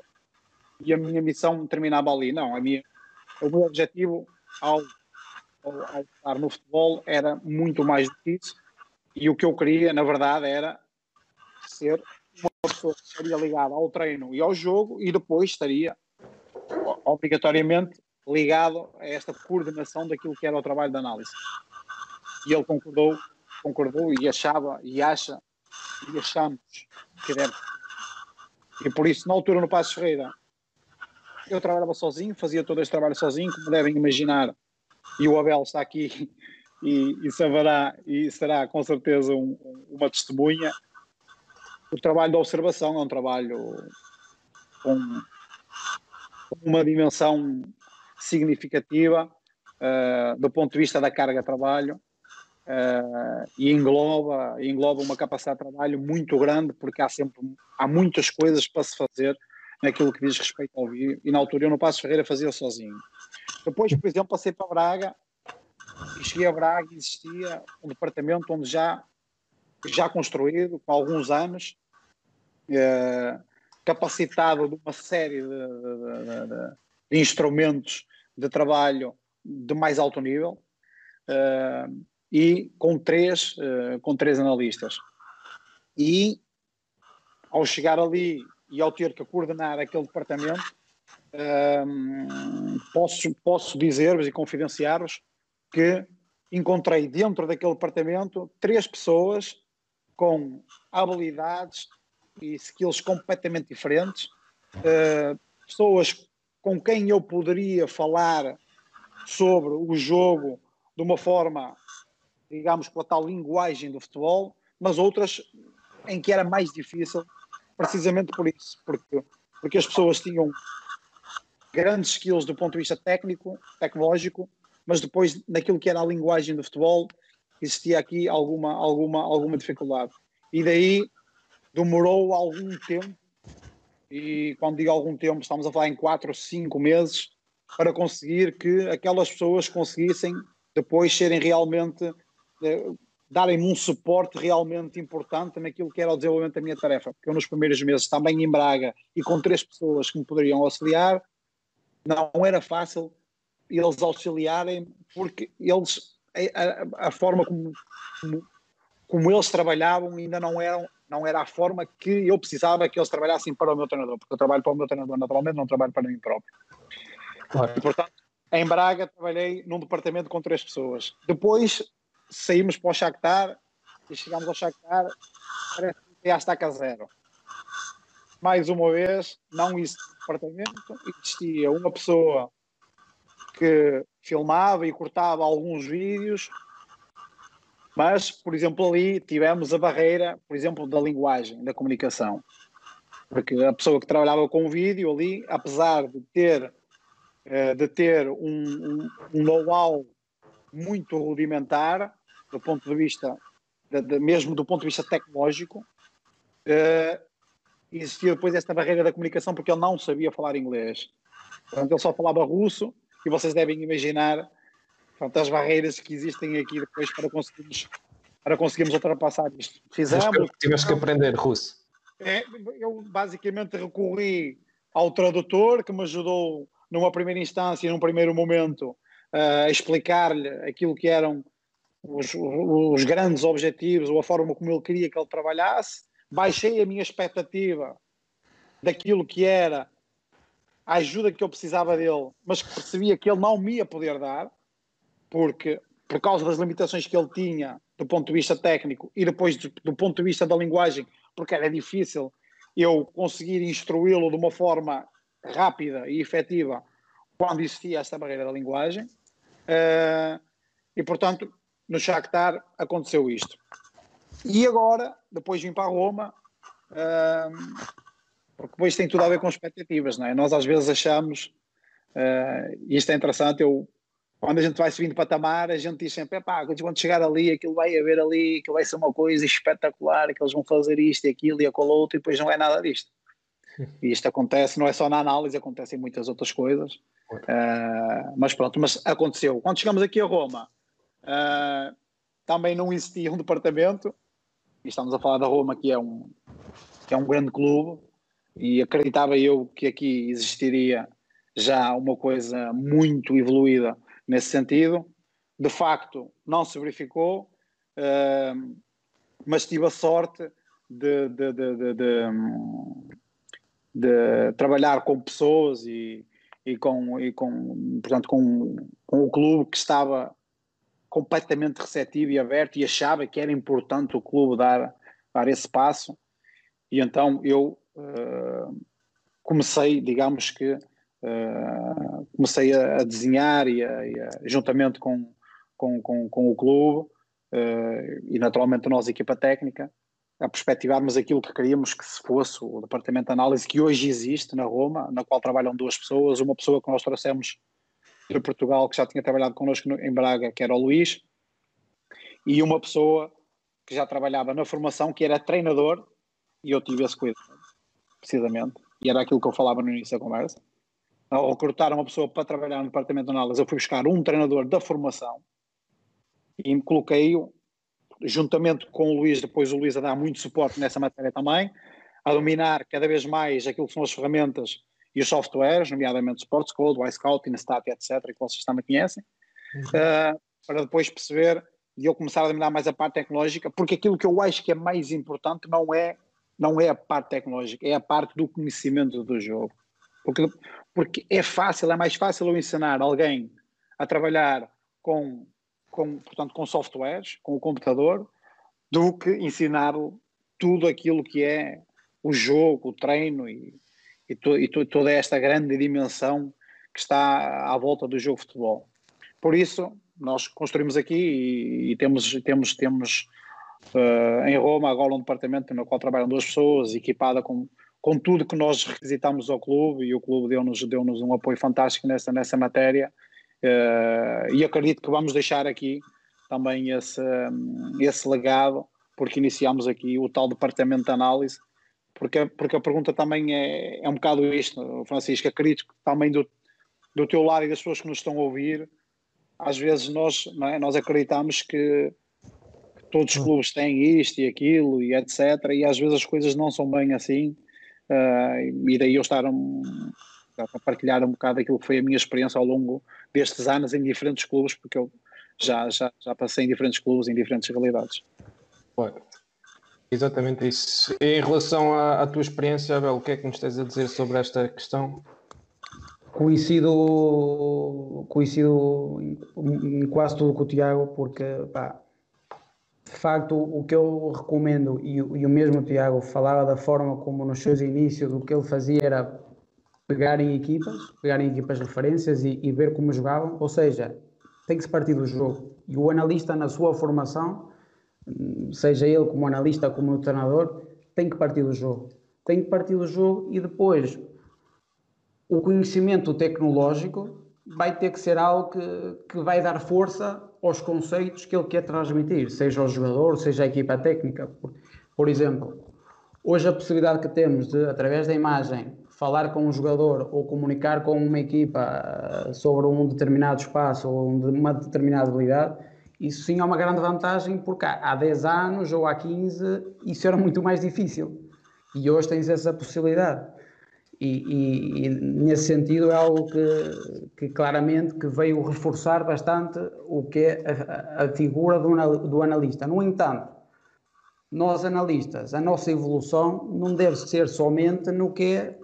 e a minha missão terminava ali. Não, a minha, o meu objetivo ao, ao, ao estar no futebol era muito mais do que isso. E o que eu queria, na verdade, era ser uma pessoa estaria ligada ao treino e ao jogo e depois estaria obrigatoriamente ligado a esta coordenação daquilo que era o trabalho de análise. E ele concordou, concordou e achava e acha e achamos que deve. E por isso, na altura no Passo Ferreira, eu trabalhava sozinho, fazia todo este trabalho sozinho, como devem imaginar, e o Abel está aqui e, e saberá, e será com certeza um, uma testemunha. O trabalho da observação é um trabalho com, uma dimensão significativa uh, do ponto de vista da carga de trabalho uh, e engloba, engloba uma capacidade de trabalho muito grande porque há sempre há muitas coisas para se fazer naquilo que diz respeito ao vídeo, e na altura eu no Passo Ferreira fazia sozinho. Depois, por exemplo, passei para Braga, e cheguei a Braga e existia um departamento onde já, já construído, com alguns anos, capacitado de uma série de, de, de, de, instrumentos de trabalho de mais alto nível, eh, e com três, eh, com três analistas. E ao chegar ali e ao ter que coordenar aquele departamento, um, posso, posso dizer-vos e confidenciar-vos que encontrei dentro daquele departamento três pessoas com habilidades e skills completamente diferentes, uh, pessoas com quem eu poderia falar sobre o jogo de uma forma digamos, com a tal linguagem do futebol, mas outras em que era mais difícil, precisamente por isso, porque, porque as pessoas tinham grandes skills do ponto de vista técnico, tecnológico, mas depois naquilo que era a linguagem do futebol existia aqui alguma, alguma, alguma dificuldade. E daí demorou algum tempo, e quando digo algum tempo, estamos a falar em 4 ou 5 meses, para conseguir que aquelas pessoas conseguissem depois serem realmente, eh, darem-me um suporte realmente importante naquilo que era o desenvolvimento da minha tarefa. Porque eu nos primeiros meses, também em Braga, e com três pessoas que me poderiam auxiliar, não era fácil eles auxiliarem, porque eles, a, a forma como, como, como, eles trabalhavam ainda não, eram, não era a forma que eu precisava que eles trabalhassem para o meu treinador, porque eu trabalho para o meu treinador naturalmente, não trabalho para mim próprio. Claro. E, portanto, em Braga trabalhei num departamento com três pessoas. Depois saímos para o Shakhtar e chegámos ao Shakhtar, parece que já está a zero. Mais uma vez, não existe departamento, existia uma pessoa que filmava e cortava alguns vídeos, mas, por exemplo, ali tivemos a barreira, por exemplo, da linguagem, da comunicação. Porque a pessoa que trabalhava com o vídeo ali, apesar de ter, eh, de ter um, um, um know-how muito rudimentar, do ponto de vista, de, de, mesmo do ponto de vista tecnológico, uh, existia depois esta barreira da comunicação porque ele não sabia falar inglês. Portanto, ele só falava russo e vocês devem imaginar portanto, as barreiras que existem aqui depois para conseguirmos, para conseguirmos ultrapassar isto. Fizemos. Tiveste que aprender russo. É, eu basicamente recorri ao tradutor que me ajudou numa primeira instância, num primeiro momento, a explicar-lhe aquilo que eram os, os, grandes objetivos ou a forma como ele queria que ele trabalhasse. Baixei a minha expectativa daquilo que era a ajuda que eu precisava dele, mas que percebia que ele não me ia poder dar, porque por causa das limitações que ele tinha do ponto de vista técnico e depois do, do ponto de vista da linguagem, porque era difícil eu conseguir instruí-lo de uma forma rápida e efetiva quando existia esta barreira da linguagem. Uh, e portanto, no Shakhtar aconteceu isto. E agora, depois vim para Roma, uh, porque depois tem tudo a ver com expectativas, não é? Nós às vezes achamos, uh, e isto é interessante, eu, quando a gente vai subindo patamar, a gente diz sempre, pá, quando chegar ali, aquilo vai haver ali, aquilo vai ser uma coisa espetacular, que eles vão fazer isto e aquilo e aquilo outro, e depois não é nada disto. E isto acontece, não é só na análise, acontece em muitas outras coisas. Uh, mas pronto, mas aconteceu. Quando chegamos aqui a Roma, uh, também não existia um departamento, e estamos a falar da Roma, que é um, que é um grande clube, e acreditava eu que aqui existiria já uma coisa muito evoluída nesse sentido. De facto, não se verificou, uh, mas tive a sorte de, de, de, de, trabalhar com pessoas e, e, com, e com, portanto, com, com o clube que estava completamente receptivo e aberto e achava que era importante o clube dar, dar esse passo. E então eu uh, comecei, digamos que, uh, comecei a, a desenhar e, a, e a, juntamente com, com, com, com o clube uh, e naturalmente nós, equipa técnica, a perspectivarmos aquilo que queríamos que se fosse o departamento de análise que hoje existe na Roma, na qual trabalham duas pessoas, uma pessoa que nós trouxemos de Portugal que já tinha trabalhado connosco em Braga, que era o Luís, e uma pessoa que já trabalhava na formação, que era treinador, e eu tive esse cuidado precisamente, e era aquilo que eu falava no início da conversa. Ao recrutar uma pessoa para trabalhar no departamento de análise, eu fui buscar um treinador da formação e me coloquei-o, juntamente com o Luís, depois o Luís a dar muito suporte nessa matéria também, a dominar cada vez mais aquilo que são as ferramentas e os softwares, nomeadamente Sports Code, iScout, Instat, etc., que vocês também conhecem, uhum. uh, para depois perceber e eu começar a dominar mais a parte tecnológica, porque aquilo que eu acho que é mais importante não é não é a parte tecnológica, é a parte do conhecimento do jogo. Porque, porque é fácil, é mais fácil eu ensinar alguém a trabalhar com, com, portanto, com softwares, com o computador, do que ensinar tudo aquilo que é o jogo, o treino e, e, to, e toda esta grande dimensão que está à volta do jogo de futebol. Por isso, nós construímos aqui e, e temos, temos, temos uh, em Roma agora um departamento no qual trabalham duas pessoas, equipada com, com tudo que nós requisitamos ao clube e o clube deu-nos deu -nos um apoio fantástico nessa, nessa matéria uh, e acredito que vamos deixar aqui também esse, esse legado porque iniciamos aqui o tal departamento de análise porque, porque a pergunta também é, é um bocado isto, Francisco, acredito que também do, do teu lado e das pessoas que nos estão a ouvir, às vezes nós, é? nós acreditamos que, que, todos os clubes têm isto e aquilo e etc. E às vezes as coisas não são bem assim. Uh, e daí eu estar um, a partilhar um bocado aquilo que foi a minha experiência ao longo destes anos em diferentes clubes, porque eu já, já, já passei em diferentes clubes, em diferentes realidades. Exatamente isso. Em relação à, à, tua experiência, Abel, o que é que nos tens a dizer sobre esta questão? Coincido, coincido em quase tudo com o Tiago, porque pá, de facto o que eu recomendo, e, e o mesmo Tiago falava da forma como nos seus inícios o que ele fazia era pegar em equipas, pegar em equipas referências e, e ver como jogavam, ou seja, tem que se partir do jogo. E o analista na sua formação seja ele como analista, como treinador, tem que partir do jogo. Tem que partir do jogo e depois o conhecimento tecnológico vai ter que ser algo que, que vai dar força aos conceitos que ele quer transmitir, seja o jogador, seja a equipa técnica. Por, por exemplo, hoje a possibilidade que temos de, através da imagem, falar com um jogador ou comunicar com uma equipa sobre um determinado espaço ou uma determinada habilidade isso sim é uma grande vantagem, porque há 10 anos ou há 15 isso era muito mais difícil. E hoje tens essa possibilidade. E, e, e nesse sentido é algo que, que, claramente que veio reforçar bastante o que é a, a figura do, do analista. No entanto, nós analistas, a nossa evolução não deve ser somente no que é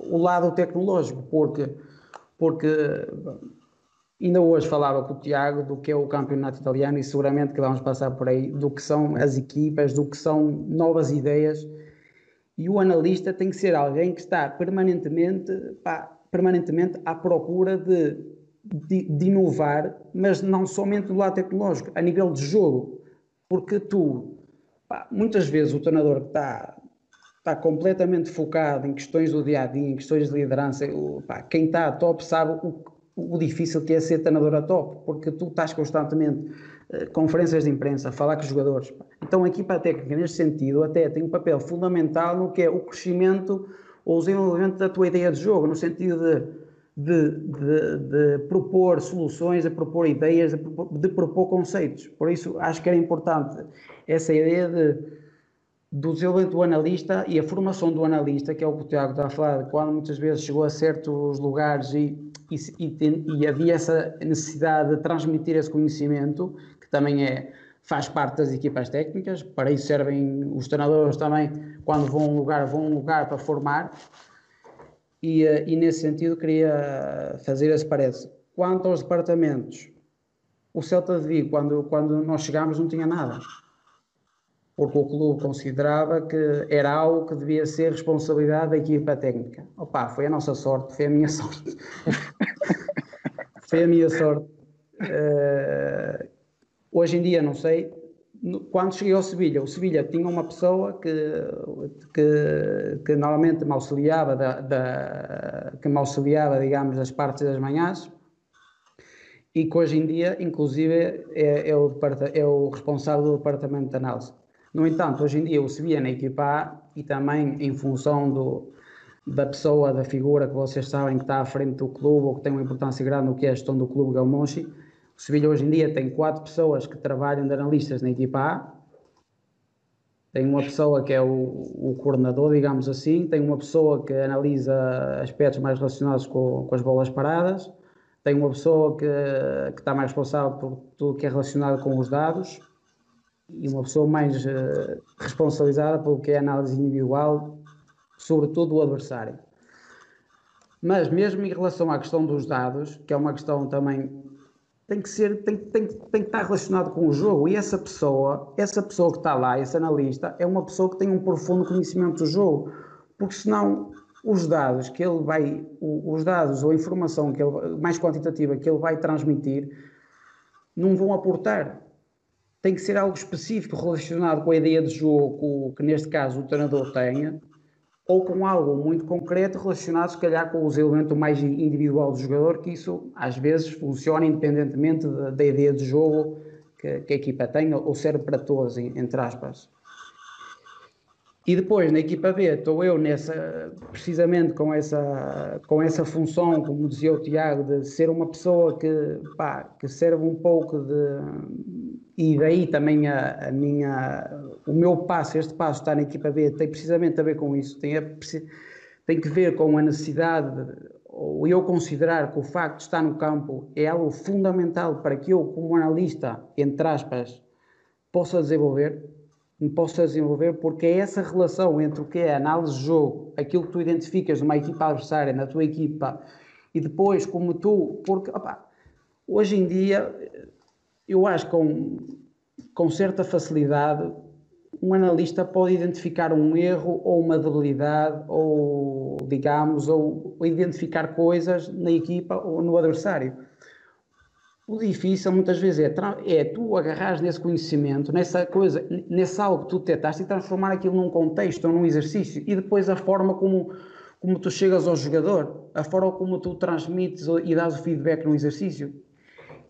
o lado tecnológico, porque, porque Ainda hoje falava com o Tiago do que é o campeonato italiano e seguramente que vamos passar por aí, do que são as equipas, do que são novas ideias. E o analista tem que ser alguém que está permanentemente, pá, permanentemente à procura de, de, de, inovar, mas não somente do lado tecnológico, a nível de jogo. Porque tu, pá, muitas vezes o treinador que está, está completamente focado em questões do dia a dia, em questões de liderança, pá, quem está a top sabe o, o difícil que é ser treinador a top, porque tu estás constantemente conferências de imprensa falar com os jogadores. Então a equipa técnica, neste sentido, até tem um papel fundamental no que é o crescimento ou o desenvolvimento da tua ideia de jogo, no sentido de de, de, de, propor soluções, de propor ideias, de propor, de propor, conceitos. Por isso, acho que era importante essa ideia de, do desenvolvimento do analista e a formação do analista, que é o que o Tiago está a falar, quando muitas vezes chegou a certos lugares e e, e, e, havia essa necessidade de transmitir esse conhecimento, que também é, faz parte das equipas técnicas, para isso servem os treinadores também, quando vão a um lugar, vão a um lugar para formar, e, eh, e nesse sentido queria fazer esse parece. Quanto aos departamentos, o Celta de Vigo, quando, quando nós chegámos, não tinha nada porque o clube considerava que era algo que devia ser responsabilidade da equipa técnica. Opa, foi a nossa sorte, foi a minha sorte. foi a minha sorte. Uh, hoje em dia, não sei, quando cheguei ao Sevilha, o Sevilha tinha uma pessoa que, que, que normalmente me auxiliava, da, da, que me auxiliava, digamos, das partes das manhãs, e que hoje em dia, inclusive, é, é, o, é o responsável do departamento de análise. No entanto, hoje em dia o Sevilha na equipa A e também em função do, da pessoa, da figura que vocês sabem que está à frente do clube ou que tem uma importância grande no que é a gestão do clube Galmonchi, o Sevilha hoje em dia tem quatro pessoas que trabalham de analistas na equipa A, tem uma pessoa que é o, o, coordenador, digamos assim, tem uma pessoa que analisa aspectos mais relacionados com, com as bolas paradas, tem uma pessoa que, que está mais responsável por tudo que é relacionado com os dados, e uma pessoa mais uh, responsabilizada pelo que é análise individual, sobretudo do adversário. Mas mesmo em relação à questão dos dados, que é uma questão também tem que ser, tem, tem, tem que estar relacionado com o jogo e essa pessoa, essa pessoa que está lá, esse analista, é uma pessoa que tem um profundo conhecimento do jogo, porque senão os dados que ele vai, os dados ou a informação que ele, mais quantitativa que ele vai transmitir não vão aportar. Tem que ser algo específico relacionado com a ideia de jogo que neste caso o treinador tenha, ou com algo muito concreto relacionado, se calhar, com os elementos mais individual do jogador, que isso às vezes funciona independentemente da, da ideia de jogo que, que, a equipa tem, ou serve para todos, entre aspas. E depois na equipa B estou eu nessa, precisamente com essa, com essa função, como dizia o Tiago, de ser uma pessoa que, pá, que serve um pouco de. E daí também a, a, minha, o meu passo, este passo estar na equipa B, tem precisamente a ver com isso, tem, a, tem que ver com a necessidade, ou eu considerar que o facto de estar no campo é algo fundamental para que eu, como analista, entre aspas, possa desenvolver me possa desenvolver, porque é essa relação entre o que é análise de jogo, aquilo que tu identificas numa equipa adversária, na tua equipa, e depois como tu, porque opa, hoje em dia eu acho que com, com certa facilidade um analista pode identificar um erro ou uma debilidade ou digamos ou, ou identificar coisas na equipa ou no adversário o difícil muitas vezes é, é tu agarrares nesse conhecimento, nessa coisa, nesse algo que tu tentaste e transformar aquilo num contexto ou num exercício e depois a forma como, como tu chegas ao jogador, a forma como tu transmites e dás o feedback no exercício.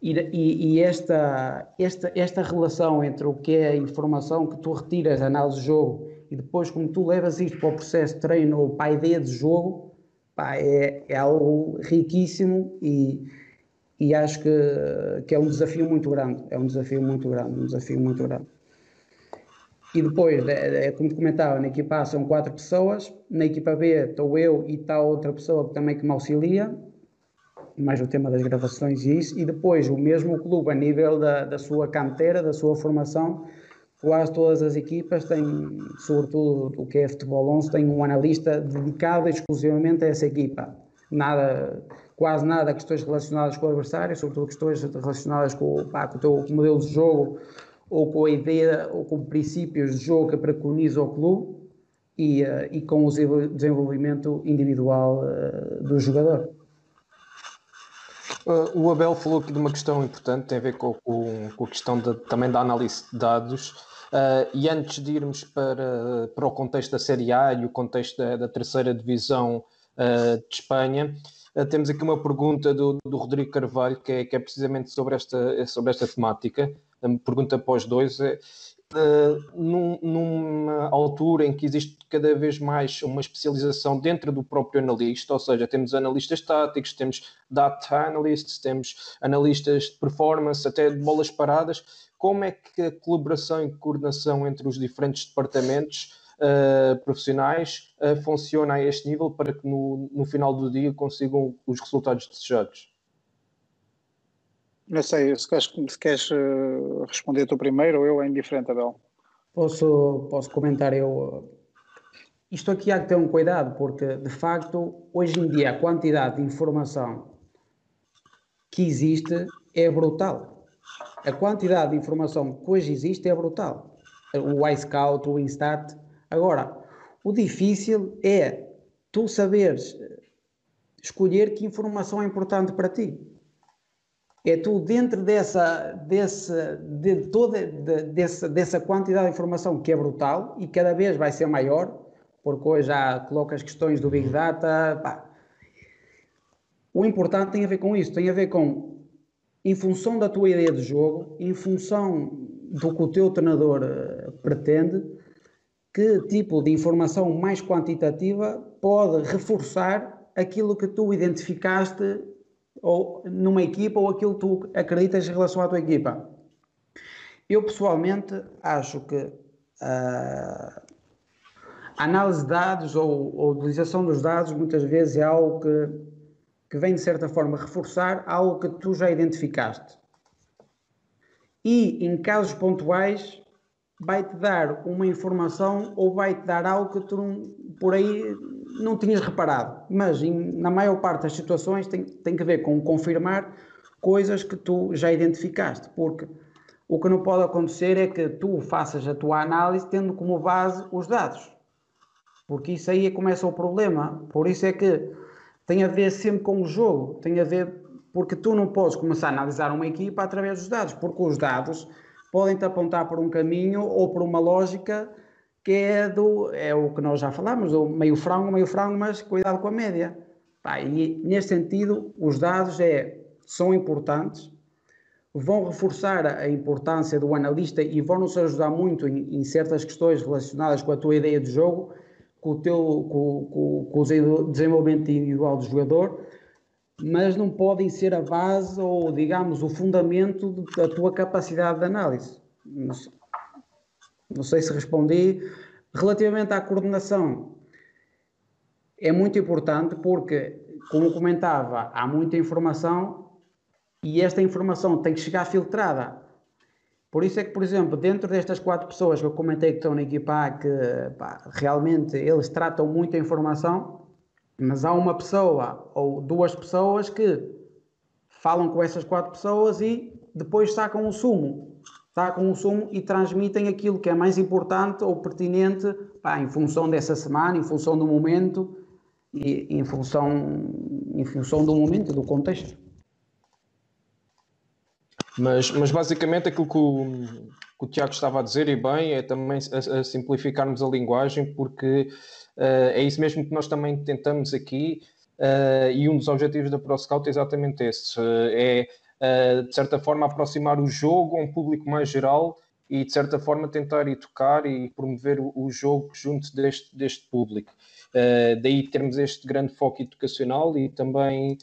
E, e, esta, esta, esta relação entre o que é a informação que tu retiras da análise de jogo e depois como tu levas isto para o processo de treino ou para a ideia de jogo, pá, é, é algo riquíssimo e e acho que, que é um desafio muito grande, é um desafio muito grande, um desafio muito grande. E depois, é, é, como comentava, na equipa A são quatro pessoas, na equipa B estou eu e está outra pessoa que também que me auxilia, mais o tema das gravações e isso, e depois o mesmo clube a nível da, da sua canteira, da sua formação, quase todas as equipas têm, sobretudo o que é futebol 11, tem um analista dedicado exclusivamente a essa equipa. Nada, quase nada questões relacionadas com o adversário, sobretudo questões relacionadas com, pá, com o teu modelo de jogo ou com a ideia ou com princípios de jogo que preconiza o clube e, uh, e com o desenvolvimento individual uh, do jogador. Uh, o Abel falou aqui de uma questão importante, tem a ver com, com, com a questão de, também da análise de dados. e antes de irmos para, para o contexto da Série A e o contexto da, da terceira divisão de Espanha, eh, temos aqui uma pergunta do, do Rodrigo Carvalho, que é, que é, precisamente sobre esta, sobre esta temática. A pergunta para os dois é. Uh, num, numa altura em que existe cada vez mais uma especialização dentro do próprio analista, ou seja, temos analistas táticos, temos data analysts, temos analistas de performance, até de bolas paradas. Como é que a colaboração e coordenação entre os diferentes departamentos uh, profissionais uh, funciona a este nível para que no, no final do dia consigam os resultados desejados? Não sei, se queres, se queres uh, responder tu primeiro ou eu é indiferente, Abel. Posso, posso comentar eu. Isto aqui há que ter um cuidado, porque de facto, hoje em dia, a quantidade de informação que existe é brutal. A quantidade de informação que hoje existe é brutal. O iScout, o Instat, Agora, o difícil é tu saberes escolher que informação é importante para ti. É tu, dentro dessa, dessa, de toda, de, dessa, dessa quantidade de informação que é brutal e cada vez vai ser maior, porque hoje já coloca as questões do Big Data. Pá. O importante tem a ver com isso, tem a ver com, em função da tua ideia de jogo, em função do que o teu treinador uh, pretende, que tipo de informação mais quantitativa pode reforçar aquilo que tu identificaste ou numa equipa ou aquilo que tu acreditas em relação à tua equipa. Eu pessoalmente acho que uh, a análise de dados ou, a utilização dos dados muitas vezes é algo que, que vem de certa forma reforçar algo que tu já identificaste. E em casos pontuais vai-te dar uma informação ou vai-te dar algo que tu por aí não tinhas reparado. Mas em, na maior parte das situações tem, tem que ver com confirmar coisas que tu já identificaste, porque o que não pode acontecer é que tu faças a tua análise tendo como base os dados, porque isso aí é começa o problema. Por isso é que tem a ver sempre com o jogo, tem a ver porque tu não podes começar a analisar uma equipa através dos dados, porque os dados podem-te apontar por um caminho ou por uma lógica que é, do, é o que nós já falamos, do meio frango, meio frango, mas cuidado com a média. Pá, e neste sentido, os dados é, são importantes, vão reforçar a importância do analista e vão nos ajudar muito em, em, certas questões relacionadas com a tua ideia de jogo, com o teu com, com, com o desenvolvimento individual do jogador, mas não podem ser a base ou, digamos, o fundamento da tua capacidade de análise. Sei, não sei se respondi. Relativamente à coordenação, é muito importante porque, como comentava, há muita informação e esta informação tem que chegar filtrada. Por isso é que, por exemplo, dentro destas quatro pessoas que eu comentei que estão na equipa que pá, realmente eles tratam muita informação, mas há uma pessoa ou duas pessoas que falam com essas quatro pessoas e depois sacam o sumo. Sacam o sumo e transmitem aquilo que é mais importante ou pertinente pá, em função dessa semana, em função do momento e em função, em função do momento do contexto. Mas, mas basicamente aquilo que o, que o Tiago estava a dizer, e bem, é também a, a simplificarmos a linguagem, porque uh, é isso mesmo que nós também tentamos aqui, uh, e um dos objetivos da ProScout é exatamente esse: uh, é de certa forma aproximar o jogo a um público mais geral e de certa forma tentar educar e promover o, jogo junto deste, deste público. daí termos este grande foco educacional e também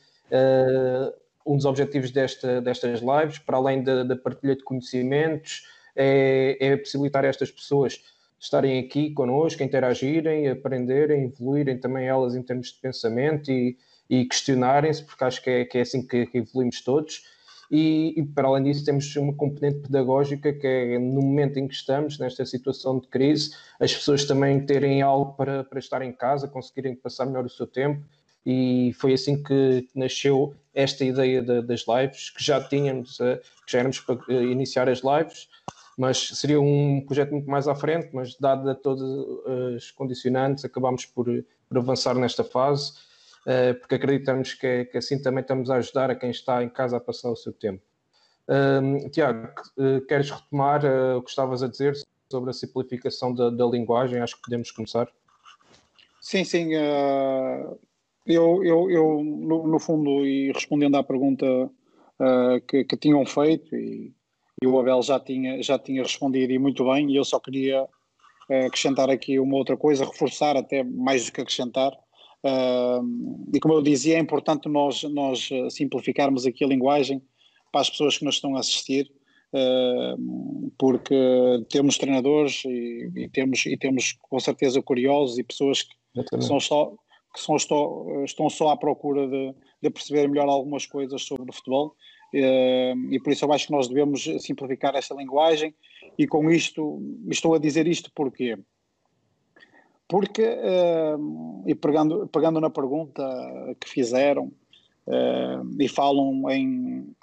um dos objetivos desta, destas lives, para além da, da partilha de conhecimentos, é, é possibilitar estas pessoas estarem aqui connosco, interagirem, aprenderem, evoluírem também elas em termos de pensamento e, e questionarem-se, porque acho que é, que é assim que, que evoluímos todos. E, e, para além disso, temos uma componente pedagógica que é no momento em que estamos, nesta situação de crise, as pessoas também terem algo para, para estar em casa, conseguirem passar melhor o seu tempo. E foi assim que nasceu esta ideia de, das lives, que já tínhamos, uh, que já éramos para uh, iniciar as lives, mas seria um projeto muito mais à frente, mas dado todas as condicionantes, acabámos por, por avançar nesta fase, porque acreditamos que, que, assim também estamos a ajudar a quem está em casa a passar o seu tempo. Uh, Tiago, queres retomar o que estavas a dizer sobre a simplificação da, da linguagem? Acho que podemos começar. Sim, sim. Eu, eu, eu no, no, fundo, e respondendo à pergunta que, que, tinham feito, e, e, o Abel já tinha, já tinha respondido e muito bem, e eu só queria acrescentar aqui uma outra coisa, reforçar até mais do que acrescentar. Uh, e como eu dizia, é importante nós, nós simplificarmos aqui a linguagem para as pessoas que nos estão a assistir, porque temos treinadores e, e, temos, e temos com certeza curiosos e pessoas que são só que são, estão, estão só à procura de, de, perceber melhor algumas coisas sobre o futebol. Eh, e por isso eu acho que nós devemos simplificar esta linguagem e com isto, estou a dizer isto porquê? Porque, eh, e pegando, pegando na pergunta que fizeram, eh, e falam em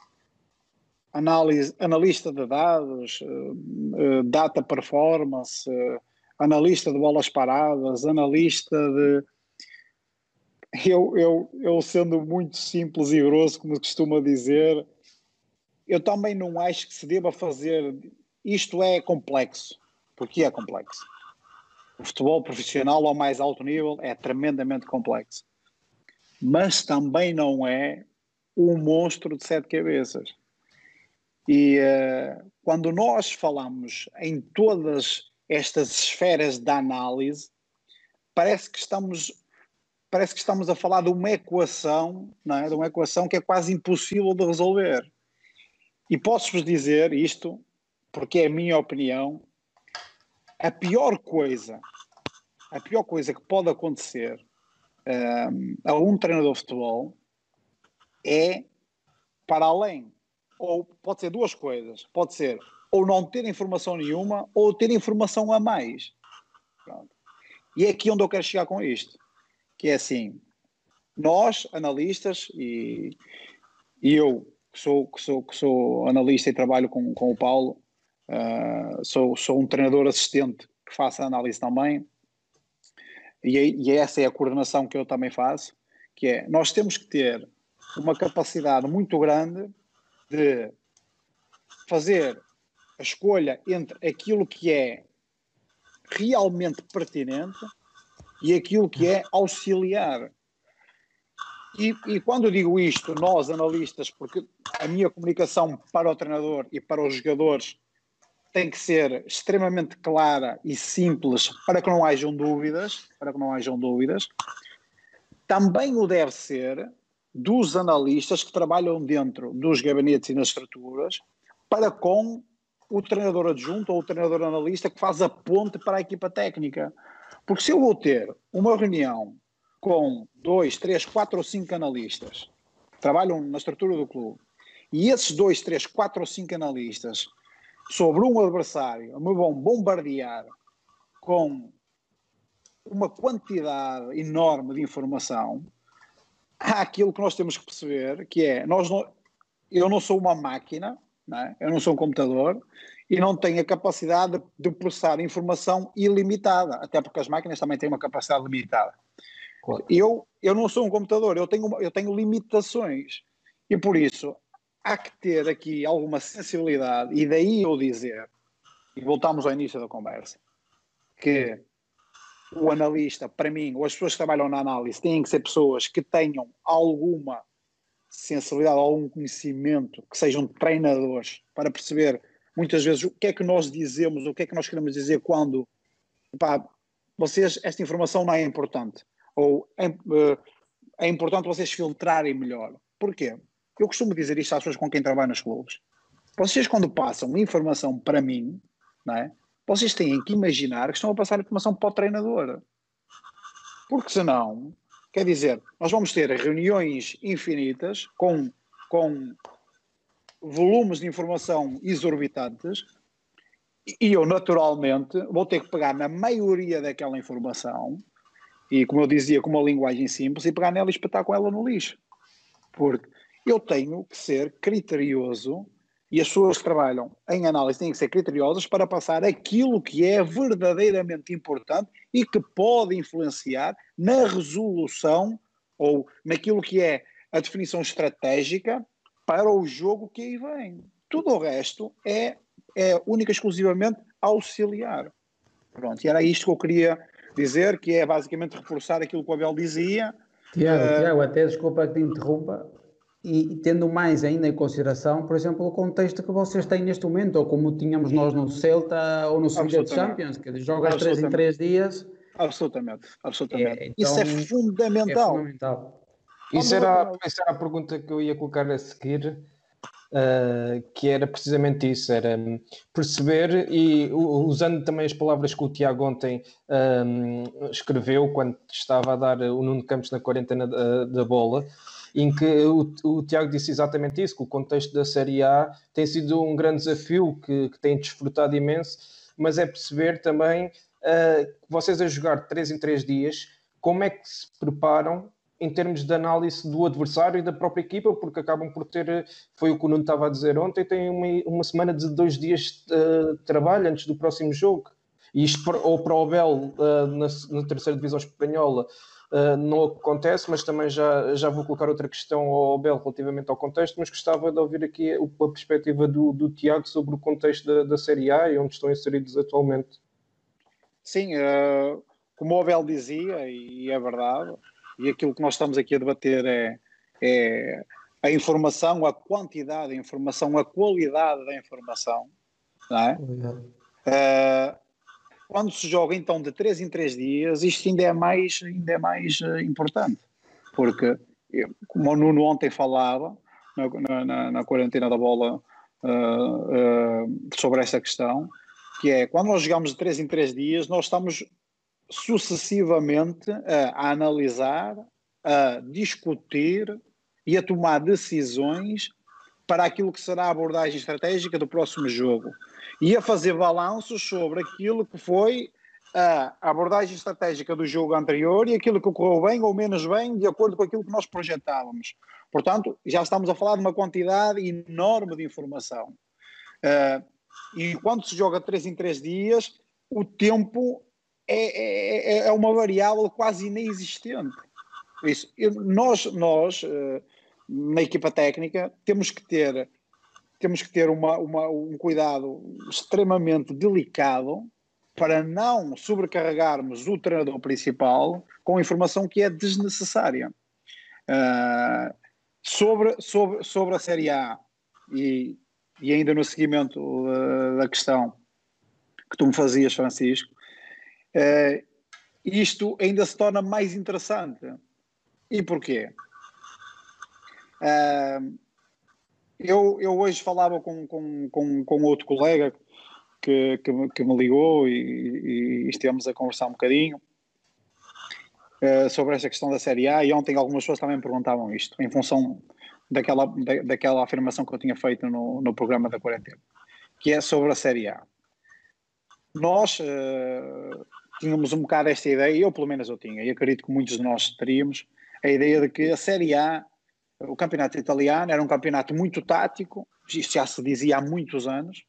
análise, analista de dados, data performance, analista de bolas paradas, analista de eu, eu, eu sendo muito simples e grosso, como costuma dizer, eu também não acho que se deva fazer. Isto é complexo. Porque é complexo. O futebol profissional ao mais alto nível é tremendamente complexo. Mas também não é um monstro de sete cabeças. E uh, quando nós falamos em todas estas esferas da análise, parece que estamos parece que estamos a falar de uma equação, não é? de uma equação que é quase impossível de resolver. E posso-vos dizer isto, porque é a minha opinião, a pior coisa, a pior coisa que pode acontecer um, a um treinador de futebol é, para além, ou pode ser duas coisas, pode ser ou não ter informação nenhuma ou ter informação a mais. Pronto. E é aqui onde eu quero chegar com isto que é assim, nós, analistas, e, e eu, que sou, que, sou, que sou analista e trabalho com, com o Paulo, uh, sou, sou um treinador assistente que faço análise também, e, e essa é a coordenação que eu também faço, que é, nós temos que ter uma capacidade muito grande de fazer a escolha entre aquilo que é realmente pertinente e aquilo que é auxiliar. E, e, quando eu digo isto, nós analistas, porque a minha comunicação para o treinador e para os jogadores tem que ser extremamente clara e simples para que não hajam dúvidas, para que não hajam dúvidas. Também o deve ser dos analistas que trabalham dentro dos gabinetes e nas estruturas para com o treinador adjunto ou o treinador analista que faz a ponte para a equipa técnica. Porque se eu vou ter uma reunião com dois, três, quatro ou cinco analistas que trabalham na estrutura do clube e esses dois, três, quatro ou cinco analistas sobre um adversário me vão bombardear com uma quantidade enorme de informação, há aquilo que nós temos que perceber, que é, nós não, eu não sou uma máquina, não é? Eu não sou um computador e não tenho a capacidade de, de, processar informação ilimitada, até porque as máquinas também têm uma capacidade limitada. Claro. Eu, eu não sou um computador, eu tenho, eu tenho limitações e por isso há que ter aqui alguma sensibilidade e daí eu dizer, e voltamos ao início da conversa, que o analista, para mim, ou as pessoas que trabalham na análise, têm que ser pessoas que tenham alguma sensibilidade, algum conhecimento, que sejam treinadores para perceber muitas vezes o que é que nós dizemos, o que é que nós queremos dizer quando pá, vocês, esta informação não é importante, ou é, eh, é importante vocês filtrarem melhor. Porquê? Eu costumo dizer isto às pessoas com quem trabalho nos clubes. Vocês, quando passam informação para mim, não é? vocês têm que imaginar que estão a passar informação para o treinador. Porque senão Quer dizer, nós vamos ter reuniões infinitas com, com volumes de informação exorbitantes e eu, naturalmente, vou ter que pegar na maioria daquela informação e, como eu dizia, com uma linguagem simples e pegar nela e espetar com ela no lixo. Porque eu tenho que ser criterioso e as pessoas que trabalham em análise têm que ser criteriosas para passar aquilo que é verdadeiramente importante e que pode influenciar na resolução ou naquilo que é a definição estratégica para o jogo que aí vem. Tudo o resto é, é única e exclusivamente auxiliar. Pronto, e era isto que eu queria dizer, que é basicamente reforçar aquilo que o Abel dizia. Tiago, uh, Tiago até desculpa que te interrompa, e, tendo mais ainda em consideração, por exemplo, o contexto que vocês têm neste momento, ou como tínhamos nós no Celta ou no Sevilla Champions, que joga 3 em 3 dias. Absolutamente, absolutamente. É, então, isso é fundamental. É fundamental. Isso era, isso era a pergunta que eu ia colocar a seguir, uh, que era precisamente isso, era perceber, e usando também as palavras que o Tiago ontem um, escreveu quando estava a dar o Nuno Campos na quarentena da, da bola, em que o, o Tiago disse exatamente isso, que o contexto da Série A tem sido um grande desafio que, que tem desfrutado imenso, mas é perceber também uh, vocês a jogar 3 em 3 dias, como é que se preparam em termos de análise do adversário e da própria equipa, porque acabam por ter, foi o que o Nuno estava a dizer ontem, tem uma, uma semana de dois dias de trabalho antes do próximo jogo. E isto, ou para o Abel, uh, na, na terceira divisão espanhola, Uh, não acontece, mas também já, já vou colocar outra questão ao Bel relativamente ao contexto, mas gostava de ouvir aqui a, a perspectiva do, do Tiago sobre o contexto da, da Série A e onde estão inseridos atualmente. Sim, uh, como o Abel dizia, e é verdade, e aquilo que nós estamos aqui a debater é, é a informação, a quantidade da informação, a qualidade da informação, não é? Uh, quando se joga então de 3 em 3 dias, isto ainda é mais, ainda é mais uh, importante, porque, como o Nuno ontem falava, na, na, na quarentena da bola, uh, uh, sobre essa questão, que é, quando nós jogamos de 3 em 3 dias, nós estamos sucessivamente a, a analisar, a discutir e a tomar decisões para aquilo que será a abordagem estratégica do próximo jogo e a fazer balanços sobre aquilo que foi a abordagem estratégica do jogo anterior e aquilo que ocorreu bem ou menos bem, de acordo com aquilo que nós projetávamos. Portanto, já estamos a falar de uma quantidade enorme de informação. Uh, e quando se joga 3 em 3 dias, o tempo é, é, é uma variável quase inexistente. Isso, nós, nós uh, na equipa técnica, temos que ter, temos que ter uma, uma, um cuidado extremamente delicado para não sobrecarregarmos o treinador principal com informação que é desnecessária. Uh, sobre, sobre, sobre a Série A e, e ainda no seguimento uh, da questão que tu me fazias, Francisco, uh, isto ainda se torna mais interessante. E porquê? Uh, eu, eu hoje falava com, com, com, com outro colega que, que, que me ligou e, e, estivemos a conversar um bocadinho uh, sobre esta questão da Série A e ontem algumas pessoas também me perguntavam isto, em função daquela, da, daquela afirmação que eu tinha feito no, no programa da quarentena, que é sobre a Série A. Nós uh, tínhamos um bocado esta ideia, eu pelo menos eu tinha, e acredito que muitos de nós teríamos, a ideia de que a Série A, o campeonato italiano, era um campeonato muito tático, isto já se dizia há muitos anos,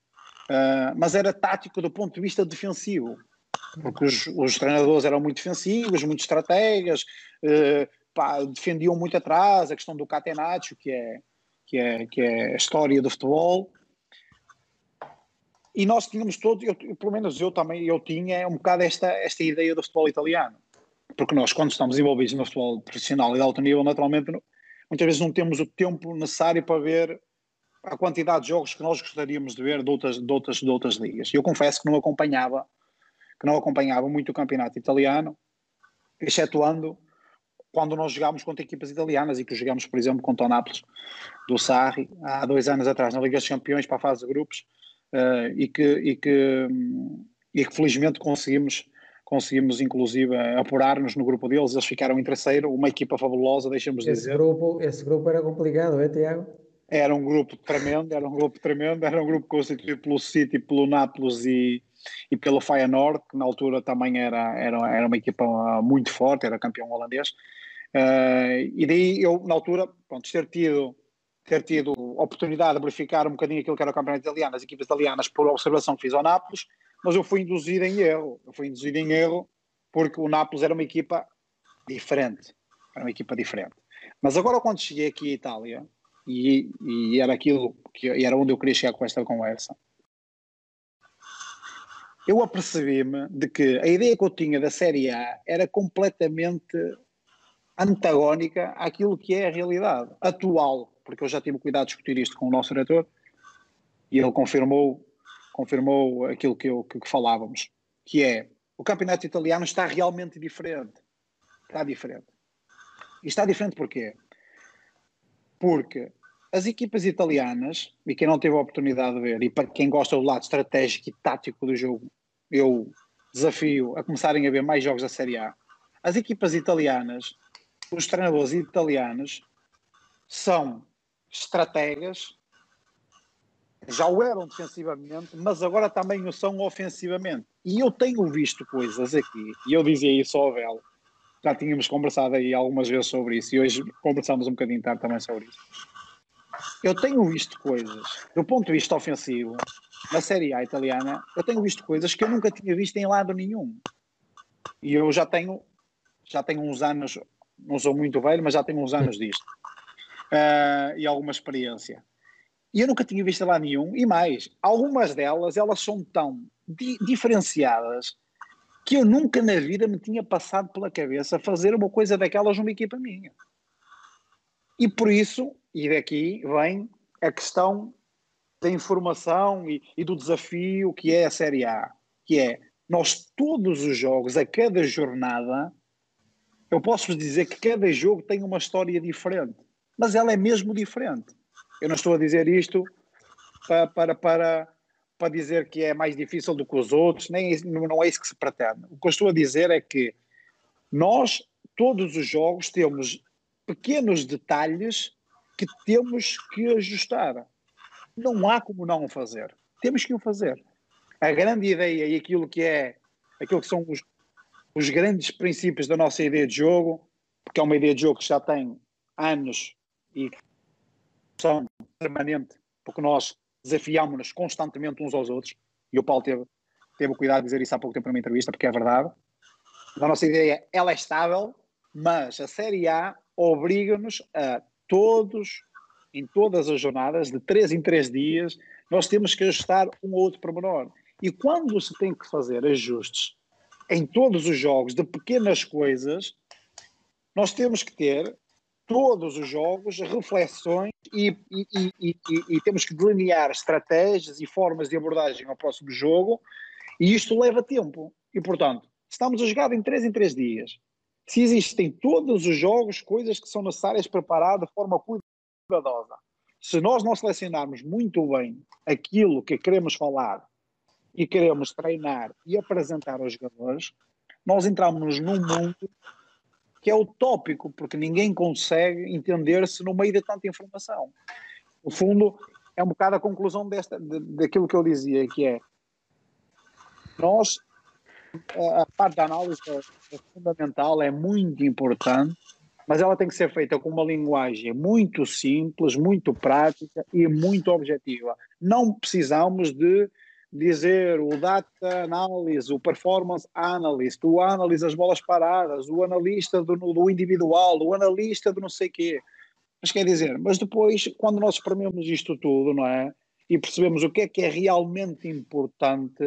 uh, mas era tático do ponto de vista defensivo, porque os, os treinadores eram muito defensivos, muito estrategas, uh, pá, defendiam muito atrás, a questão do catenaccio, que é, que é, que é a história do futebol, e nós tínhamos todos, eu, pelo menos eu também, eu tinha um bocado esta, esta ideia do futebol italiano. Porque nós, quando estamos envolvidos no futebol profissional e de alto nível, naturalmente, muitas vezes não temos o tempo necessário para ver a quantidade de jogos que nós gostaríamos de ver de outras, de outras, de outras ligas. Eu confesso que não acompanhava, que não acompanhava muito o campeonato italiano, excetuando quando nós jogámos contra equipas italianas e que jogámos, por exemplo, contra o Nápoles do Sarri, há dois anos atrás, na Liga dos Campeões, para a fase de grupos, uh, e, que, e, que, e que felizmente conseguimos conseguimos inclusive apurar-nos no grupo deles, eles ficaram em terceiro, uma equipa fabulosa, deixamos esse dizer. Grupo, esse grupo era complicado, é Tiago? Era um grupo tremendo, era um grupo tremendo, era um grupo constituído pelo City, pelo Nápoles e, e pelo Feyenoord, que na altura também era, era, era uma equipa muito forte, era campeão holandês. Uh, e daí eu, na altura, pronto, ter tido ter tido oportunidade de verificar um bocadinho aquilo que era o campeonato italiano, as equipas italianas, por observação que fiz ao Nápoles, mas eu fui induzido em erro. Eu fui induzido em erro porque o Nápoles era uma equipa diferente. Era uma equipa diferente. Mas agora, quando cheguei aqui à Itália, e, e era aquilo que era onde eu queria chegar com esta conversa, eu apercebi-me de que a ideia que eu tinha da Série A era completamente antagónica àquilo que é a realidade atual porque eu já tive cuidado de discutir isto com o nosso diretor e ele confirmou, confirmou aquilo que, eu, que, que falávamos, que é o campeonato italiano está realmente diferente. Está diferente. E está diferente porquê? Porque as equipas italianas, e quem não teve a oportunidade de ver, e para quem gosta do lado estratégico e tático do jogo, eu desafio a começarem a ver mais jogos da Série A. As equipas italianas, os treinadores italianos, são estrategas, já o eram defensivamente, mas agora também o são ofensivamente. E eu tenho visto coisas aqui, e eu dizia isso ao Vel, já tínhamos conversado aí algumas vezes sobre isso, e hoje conversamos um bocadinho tarde também sobre isso. Eu tenho visto coisas, do ponto de vista ofensivo, na Série A italiana, eu tenho visto coisas que eu nunca tinha visto em lado nenhum. E eu já tenho, já tenho uns anos, não sou muito velho, mas já tenho uns anos disto uh, e alguma experiência. E eu nunca tinha visto lá nenhum, e mais, algumas delas, elas são tão di diferenciadas que eu nunca na vida me tinha passado pela cabeça fazer uma coisa daquelas numa equipa minha. E por isso, e daqui vem a questão da informação e, e, do desafio que é a Série A, que é nós todos os jogos, a cada jornada, eu posso dizer que cada jogo tem uma história diferente mas ela é mesmo diferente. Eu não estou a dizer isto para, para, para, para dizer que é mais difícil do que os outros, nem não é isso que se pretende. O que eu estou a dizer é que nós, todos os jogos, temos pequenos detalhes que temos que ajustar. Não há como não o fazer. Temos que o fazer. A grande ideia e aquilo que é aquilo que são os, os grandes princípios da nossa ideia de jogo, porque é uma ideia de jogo que já tem anos e são permanente, porque nós desafiámos-nos constantemente uns aos outros, e o Paulo teve, teve o cuidado de dizer isso há pouco tempo numa entrevista, porque é verdade. A nossa ideia, ela é estável, mas a Série A obriga-nos a todos, em todas as jornadas, de três em três dias, nós temos que ajustar um ou outro pormenor. E quando se tem que fazer ajustes em todos os jogos de pequenas coisas, nós temos que ter todos os jogos reflexões e, e, e, e, temos que delinear estratégias e formas de abordagem ao próximo jogo e isto leva tempo. E, portanto, estamos a jogar em 3 em 3 dias. Se existem todos os jogos, coisas que são necessárias preparar de forma cuidadosa. Se nós não selecionarmos muito bem aquilo que queremos falar e queremos treinar e apresentar aos jogadores, nós entramos num mundo que é utópico, porque ninguém consegue entender-se no meio de tanta informação. No fundo, é um bocado a conclusão desta, de, daquilo que eu dizia, que é nós, a parte da análise é, é fundamental, é muito importante, mas ela tem que ser feita com uma linguagem muito simples, muito prática e muito objetiva. Não precisamos de dizer o data analysis, o performance analyst, o analista das bolas paradas, o analista do, do individual, o analista do não sei quê. Mas quer dizer, mas depois, quando nós esprememos isto tudo, não é? E percebemos o que é que é realmente importante,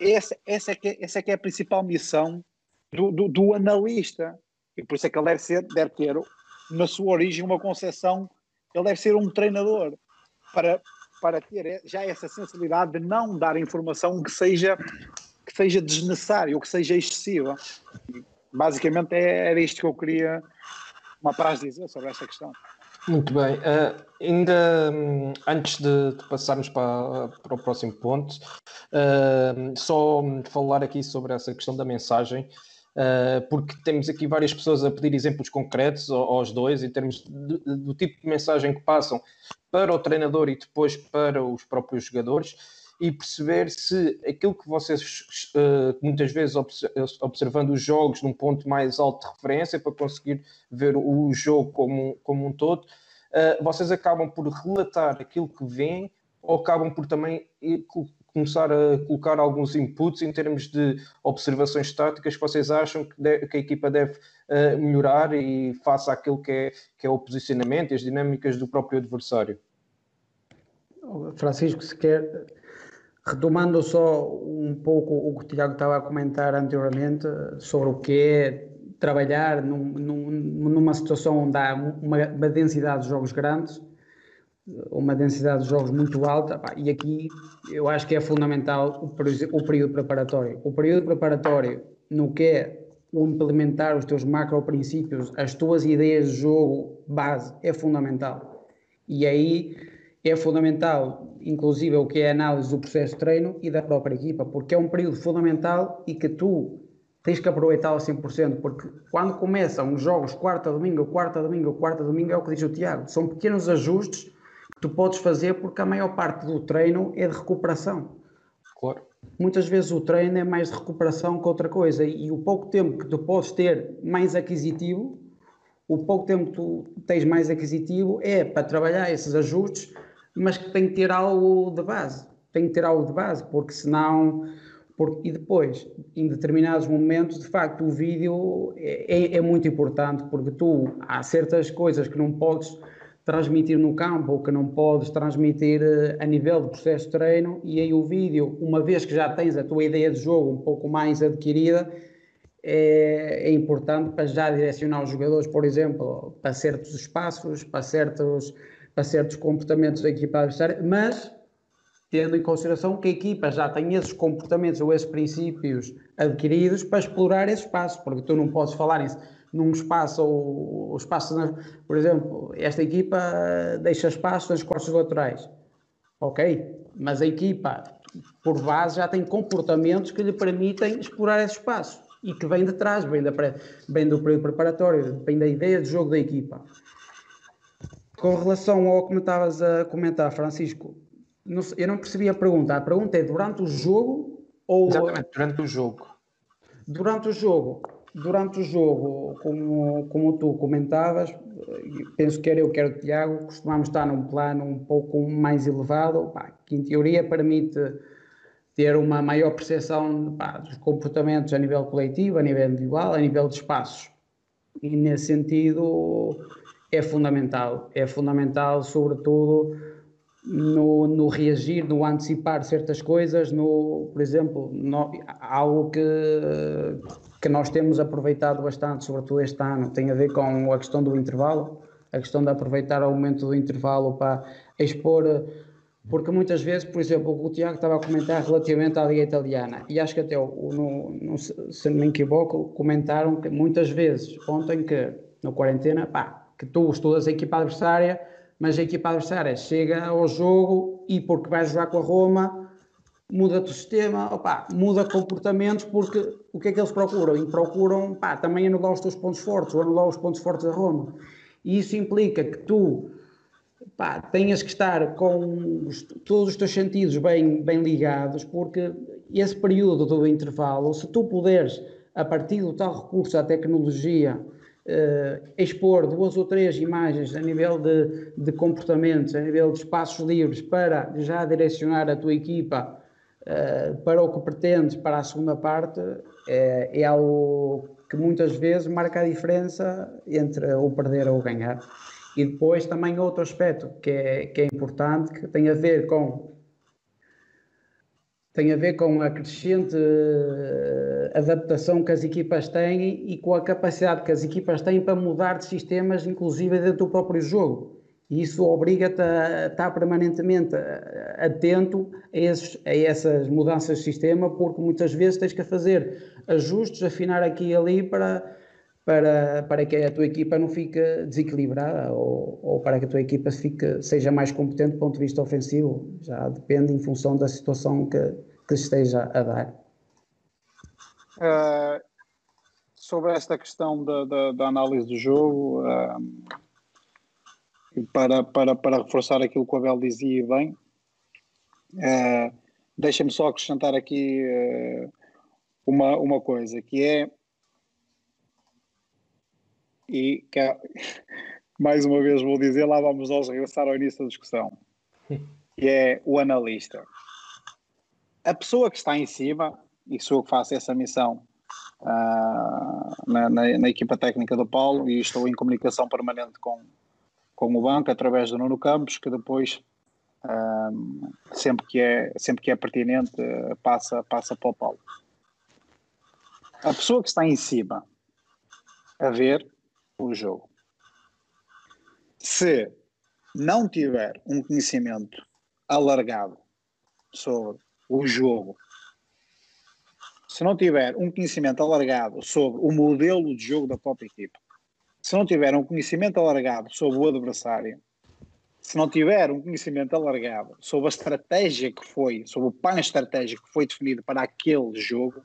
essa, essa, é, que é, essa é que é a principal missão do, do, do analista. E por isso é que ele deve, ser, deve ter, na sua origem, uma concepção, ele deve ser um treinador para, para ter já essa sensibilidade de não dar informação que seja, que seja desnecessária ou que seja excessiva. Basicamente é, era isto que eu queria uma paz dizer sobre esta questão. Muito bem. Uh, ainda um, antes de, de, passarmos para, para o próximo ponto, uh, só falar aqui sobre essa questão da mensagem. Uh, porque temos aqui várias pessoas a pedir exemplos concretos aos dois em termos de, do tipo de mensagem que passam para o treinador e depois para os próprios jogadores e perceber se aquilo que vocês uh, muitas vezes observando os jogos num ponto mais alto de referência para conseguir ver o jogo como, como um todo, uh, vocês acabam por relatar aquilo que veem ou acabam por também começar a colocar alguns inputs em termos de observações táticas que vocês acham que, de, que a equipa deve uh, melhorar e faça aquilo que é, que é o posicionamento e as dinâmicas do próprio adversário? Francisco, se quer, retomando só um pouco o que o Tiago estava a comentar anteriormente sobre o que é trabalhar num, num, numa situação onde há uma, uma densidade de jogos grandes, uma densidade de jogos muito alta, e aqui eu acho que é fundamental o, período preparatório. O período preparatório no que é o implementar os teus macro princípios, as tuas ideias de jogo base, é fundamental. E aí é fundamental, inclusive, o que é a análise do processo de treino e da própria equipa, porque é um período fundamental e que tu tens que aproveitá-lo a 100%, porque quando começam os jogos quarta, domingo, quarta, domingo, quarta, domingo, é o que diz o Tiago, são pequenos ajustes tu podes fazer porque a maior parte do treino é de recuperação. Claro. Muitas vezes o treino é mais de recuperação que outra coisa e o pouco tempo que tu podes ter mais aquisitivo, o pouco tempo que tu tens mais aquisitivo é para trabalhar esses ajustes, mas que tem que ter algo de base. Tem que ter algo de base, porque senão. Porque, e depois, em determinados momentos, de facto, o vídeo é, é, é muito importante, porque tu há certas coisas que não podes transmitir no campo ou que não podes transmitir eh, a nível de processo de treino. E aí o vídeo, uma vez que já tens a tua ideia de jogo um pouco mais adquirida, é, é importante para já direcionar os jogadores, por exemplo, para certos espaços, para certos, para certos comportamentos da equipa adversária, mas tendo em consideração que a equipa já tem esses comportamentos ou esses princípios adquiridos para explorar esse espaço, porque tu não podes falar isso num espaço, ou, espaço, por exemplo, esta equipa deixa espaço nas costas laterais. Ok, mas a equipa, por base, já tem comportamentos que lhe permitem explorar esse espaço e que vem de trás, vem, da, vem do período preparatório, vem da ideia de jogo da equipa. Com relação ao que me estavas a comentar, Francisco, não, eu não percebi a pergunta. A pergunta é durante o jogo ou. Exatamente, durante o jogo. Durante o jogo durante o jogo, como, como tu comentavas, penso que era eu, quer o Tiago, costumamos estar num plano um pouco mais elevado, pá, que em teoria permite ter uma maior percepção pá, dos comportamentos a nível coletivo, a nível individual, a nível de espaços. E nesse sentido, é fundamental. É fundamental, sobretudo, no, no reagir, no antecipar certas coisas, no, por exemplo, no, algo que, que nós temos aproveitado bastante, sobretudo este ano, tem a ver com a questão do intervalo, a questão de aproveitar o momento do intervalo para expor, porque muitas vezes, por exemplo, o Tiago estava a comentar relativamente à Liga Italiana, e acho que até, no, no, se não me equivoco, comentaram que muitas vezes, ontem que, no quarentena, pá, que tu estudas a equipa adversária, mas a equipa adversária chega ao jogo e porque vais jogar com a Roma, muda-te o sistema, opa, muda comportamentos, porque o que é que eles procuram? E procuram pá, também anular os teus pontos fortes, ou anular os pontos fortes da Roma. E isso implica que tu pá, tenhas que estar com os, todos os teus sentidos bem, bem ligados, porque esse período do intervalo, se tu puderes, a partir do tal recurso à tecnologia, uh, expor duas ou três imagens a nível de, de comportamentos, a nível de espaços livres, para já direcionar a tua equipa uh, para o que pretendes para a segunda parte, é, é algo que muitas vezes marca a diferença entre o perder ou ganhar. E depois também outro aspecto que é, que é importante, que tem a ver com tem a ver com a crescente eh, adaptação que as equipas têm e com a capacidade que as equipas têm para mudar de sistemas, inclusive dentro do próprio jogo. E isso obriga-te a estar permanentemente eh, atento a, esses, a, essas mudanças de sistema, porque muitas vezes tens que fazer ajustes, afinar aqui e ali para, para, para que a tua equipa não fique desequilibrada ou, ou para que a tua equipa fique, seja mais competente do ponto de vista ofensivo. Já depende em função da situação que, que esteja a dar. Uh, sobre esta questão da, da, da análise do jogo, uh, para, para, para reforçar aquilo que o Abel dizia bem, uh, deixa-me só acrescentar aqui uma, uma coisa, que é e que, mais uma vez vou dizer, lá vamos nós regressar ao início da discussão, que é o analista. A pessoa que está em cima, e sou eu que faço essa missão uh, na, na, na, equipa técnica do Paulo, e estou em comunicação permanente com, com o banco através do Nuno Campos, que depois, uh, sempre, que é, sempre que é pertinente, passa, passa para o Paulo. A pessoa que está em cima a ver o jogo. Se não tiver um conhecimento alargado sobre o jogo, se não tiver um conhecimento alargado sobre o modelo de jogo da própria equipa, se não tiver um conhecimento alargado sobre o adversário, se não tiver um conhecimento alargado sobre a estratégia que foi, sobre o plano estratégico que foi definido para aquele jogo,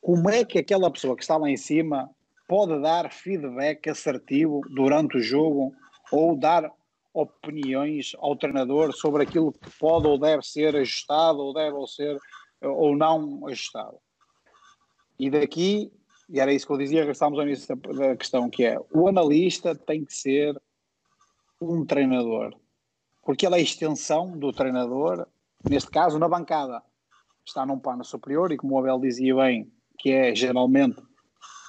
como é que aquela pessoa que está lá em cima pode dar feedback assertivo durante o jogo ou dar opiniões ao treinador sobre aquilo que pode ou deve ser ajustado ou deve ou ser ou não ajustado. E daqui, e era isso que eu dizia, regressamos ao início da questão, que é o analista tem que ser um treinador, porque ele é a extensão do treinador, neste caso na bancada, está num plano superior e como o Abel dizia bem, que é geralmente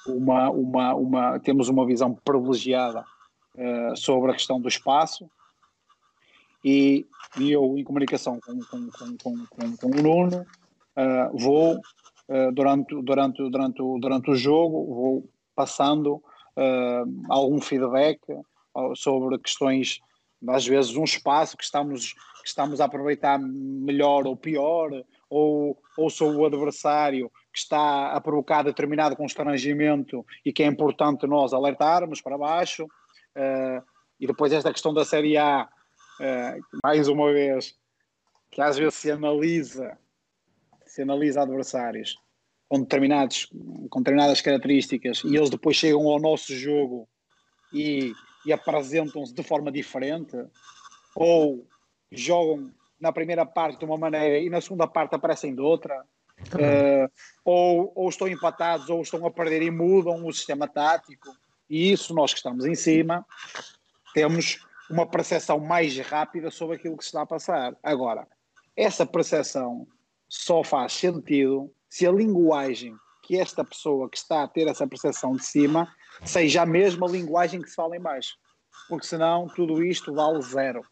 uma, uma, uma, temos uma visão privilegiada uh, sobre a questão do espaço e, e eu, em comunicação com, com, com, com, com o Nuno, uh, vou, uh, durante, durante, durante, durante o jogo, vou passando algum feedback sobre questões, às vezes, um espaço que estamos, que estamos a aproveitar melhor ou pior, ou, ou sobre o adversário que está a provocar determinado constrangimento e que é importante nós alertarmos para baixo. Uh, e depois esta questão da Série A, uh, mais uma vez, que às vezes se analisa, se analisa adversários com, determinados, com determinadas características e eles depois chegam ao nosso jogo e, e apresentam-se de forma diferente ou jogam na primeira parte de uma maneira e na segunda parte aparecem de outra uh, ou, ou estão empatados ou estão a perder e mudam o sistema tático. E isso, nós que estamos em cima, temos uma percepção mais rápida sobre aquilo que se está a passar. Agora, essa percepção só faz sentido se a linguagem que esta pessoa que está a ter essa percepção de cima seja a mesma linguagem que se fala em baixo. porque senão tudo isto vale zero.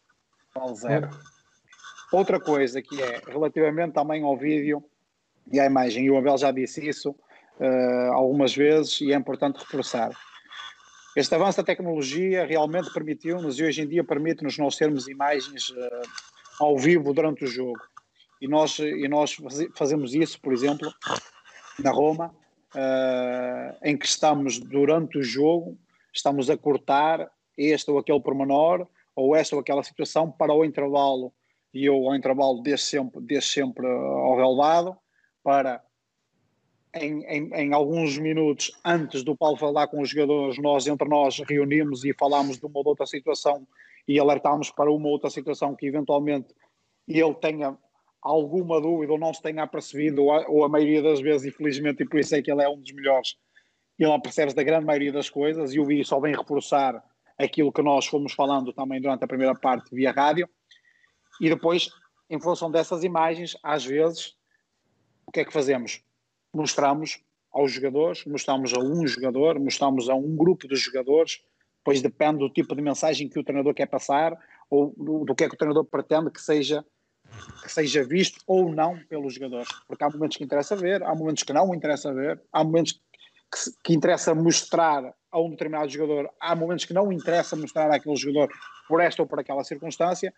Vale zero. É. Outra coisa que é relativamente também ao vídeo e à imagem, e o Abel já disse isso uh, algumas vezes e é importante reforçar. Este avanço da tecnologia realmente permitiu-nos e hoje em dia permite-nos nós termos imagens uh, ao vivo durante o jogo. E nós, e nós fazemos isso, por exemplo, na Roma, uh, em que estamos durante o jogo, estamos a cortar este ou aquele pormenor, ou esta ou aquela situação para o intervalo, e eu ao intervalo desço sempre, desço sempre ao relevado, para em, em, em, alguns minutos antes do Paulo falar com os jogadores, nós entre nós reunimos e falámos de uma ou outra situação e alertámos para uma ou outra situação que eventualmente ele tenha alguma dúvida ou não se tenha apercebido, ou a, ou a maioria das vezes, infelizmente, e por isso é que ele é um dos melhores, ele apercebe-se da grande maioria das coisas e o vídeo só vem reforçar aquilo que nós fomos falando também durante a primeira parte via rádio. E depois, em função dessas imagens, às vezes, o que é que fazemos? Mostramos aos jogadores, mostramos a um jogador, mostramos a um grupo de jogadores, pois depende do tipo de mensagem que o treinador quer passar ou do, do que é que o treinador pretende que seja que seja visto ou não pelos jogadores. Porque há momentos que interessa ver, há momentos que não interessa ver, há momentos que, que interessa mostrar a um determinado jogador, há momentos que não interessa mostrar àquele jogador por esta ou por aquela circunstância.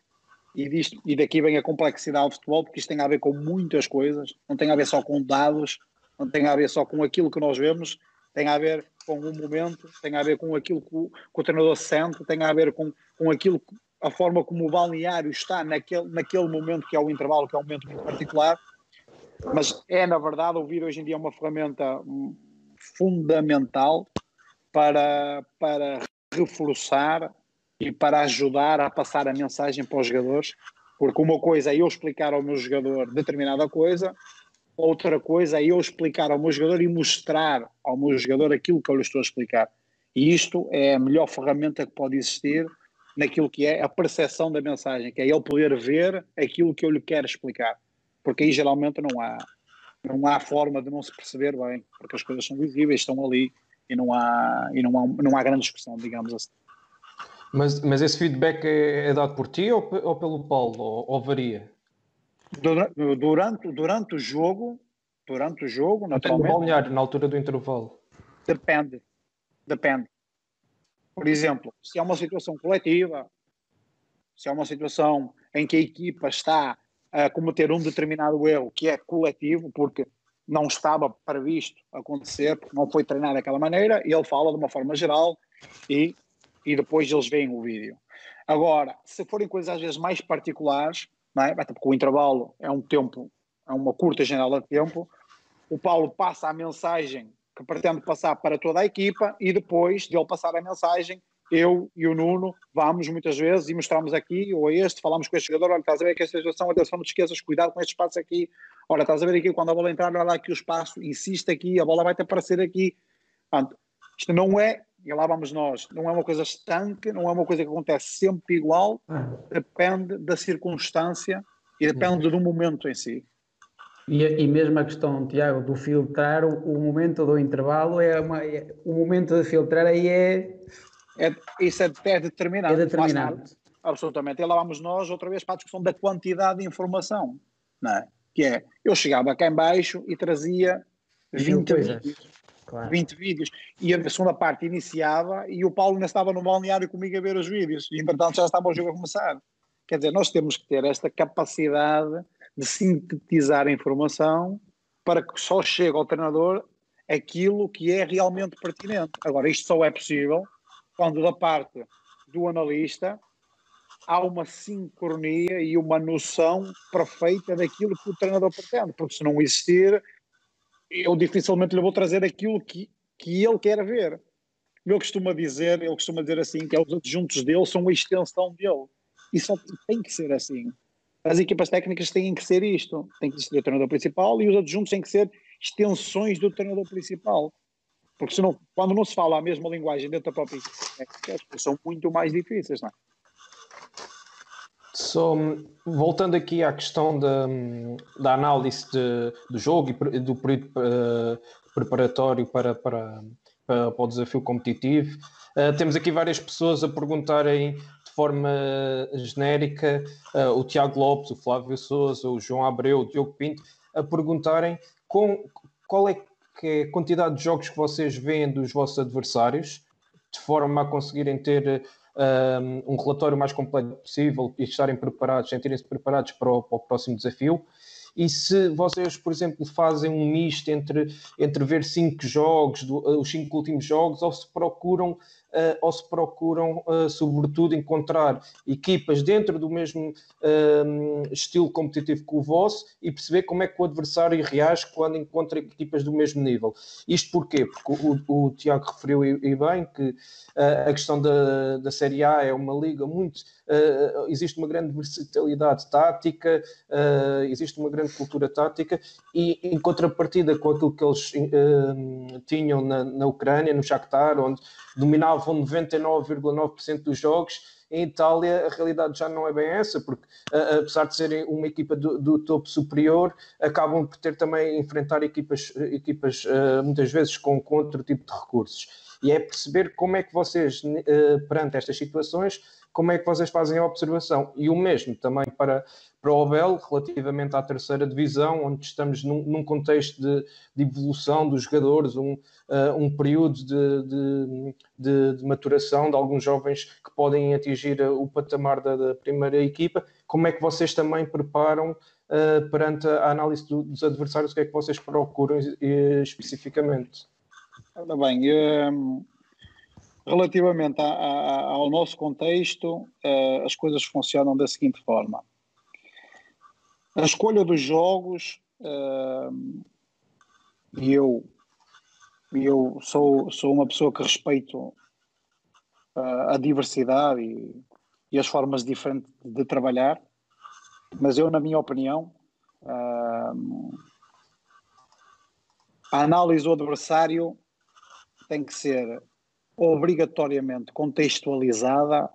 E, disto, e daqui vem a complexidade do futebol, porque isto tem a ver com muitas coisas, não tem a ver só com dados, não tem a ver só com aquilo que nós vemos, tem a ver com o momento, tem a ver com aquilo que o, que o treinador sente, tem a ver com, com aquilo a forma como o balneário está naquele, naquele momento que é o intervalo, que é um momento muito particular, mas é na verdade o vídeo hoje em dia é uma ferramenta fundamental para, para reforçar e para ajudar a passar a mensagem para os jogadores, porque uma coisa é eu explicar ao meu jogador determinada coisa, outra coisa é eu explicar ao meu jogador e mostrar ao meu jogador aquilo que eu lhe estou a explicar. E isto é a melhor ferramenta que pode existir naquilo que é a percepção da mensagem, que é ele poder ver aquilo que eu lhe quero explicar. Porque aí geralmente não há, não há forma de não se perceber bem, porque as coisas são visíveis, estão ali e não há, e não há, não há grande discussão, digamos assim. Mas, mas esse feedback é, é dado por ti ou, ou pelo Paulo, ou, ou, varia? Durante, durante, o jogo, durante o jogo, naturalmente... No balneário, na altura do intervalo. Depende, depende. Por exemplo, se é uma situação coletiva, se é uma situação em que a equipa está a cometer um determinado erro que é coletivo, porque não estava previsto acontecer, porque não foi treinado daquela maneira, ele fala de uma forma geral e, e depois eles veem o vídeo. Agora, se forem coisas às vezes mais particulares, não é? Até porque o intervalo é um tempo, é uma curta janela de tempo, o Paulo passa a mensagem que pretende passar para toda a equipa e depois de ele passar a mensagem, eu e o Nuno vamos muitas vezes e mostramos aqui, ou este, falamos com este jogador, olha, estás a ver que esta situação, atenção, não te esqueças, cuidado com este espaço aqui, olha, estás a ver aqui, quando a bola entrar, olha lá aqui o espaço, insiste aqui, a bola vai-te aparecer aqui. Portanto, isto não é, e lá vamos nós, não é uma coisa estanque, não é uma coisa que acontece sempre igual, depende da circunstância e depende do momento em si. E, e mesmo a questão, Tiago, do filtrar, o, o momento do intervalo é uma. É, o momento de filtrar aí é. é isso é, é determinante. É determinante. Absolutamente. E lá vamos nós outra vez para a discussão da quantidade de informação. Não é? Que é, eu chegava cá embaixo e trazia 20 vídeos. Claro. 20 vídeos. E a segunda parte iniciava e o Paulo ainda estava no balneário comigo a ver os vídeos. E entretanto já estava o jogo a começar. Quer dizer, nós temos que ter esta capacidade de sintetizar a informação para que só chegue ao treinador aquilo que é realmente pertinente. Agora, isto só é possível quando da parte do analista há uma sincronia e uma noção perfeita daquilo que o treinador pretende, porque se não existir, eu dificilmente lhe vou trazer aquilo que, que ele quer ver. Ele costuma dizer, ele costuma dizer assim, que é os adjuntos dele são a extensão dele. E só tem que ser assim as equipas técnicas têm que ser isto, tem que ser o treinador principal e os adjuntos têm que ser extensões do treinador principal. Porque senão, quando não se fala a mesma linguagem dentro da própria equipa, são muito mais difíceis, não é? So, voltando aqui à questão da, da análise de, do jogo e do período uh, preparatório para, para, para, para, o desafio competitivo, Uh, temos aqui várias pessoas a perguntarem de forma genérica, uh, o Tiago Lopes, o Flávio Souza, o João Abreu, o Diogo Pinto, a perguntarem com, qual é, que é a quantidade de jogos que vocês veem dos vossos adversários, de forma a conseguirem ter um, relatório mais completo possível e estarem preparados, sentirem-se preparados para o, para o próximo desafio. E se vocês, por exemplo, fazem um misto entre, entre ver cinco jogos, do, os cinco últimos jogos, ou se procuram uh, ou se procuram, uh, sobretudo, encontrar equipas dentro do mesmo uh, estilo competitivo que o vosso e perceber como é que o adversário reage quando encontra equipas do mesmo nível. Isto porquê? Porque o, o Tiago referiu e, bem que a questão da, da Série A é uma liga muito. existe uma grande versatilidade tática, existe uma grande cultura tática e, em contrapartida com aquilo que eles tinham na, na Ucrânia, no Shakhtar, onde dominavam salvam 99,9% dos jogos. Em Itália, a realidade já não é bem essa, porque apesar de serem uma equipa do, do topo superior, acabam por ter também enfrentar equipas, equipas muitas vezes com, com outro tipo de recursos e é perceber como é que vocês, perante estas situações, como é que vocês fazem a observação. E o mesmo também para, para o Abel, relativamente à terceira divisão, onde estamos num, num contexto de, de, evolução dos jogadores, um, uh, um período de, de, de, maturação de alguns jovens que podem atingir o patamar da, da primeira equipa. Como é que vocês também preparam uh, perante a análise do, dos adversários, o que é que vocês procuram especificamente? Ora bem, um, relativamente a, a, ao nosso contexto, as coisas funcionam da seguinte forma a escolha dos jogos, uh, eu, eu sou, sou uma pessoa que respeito uh, a diversidade e, e, as formas diferentes de trabalhar, mas eu, na minha opinião, a análise do adversário tem que ser obrigatoriamente contextualizada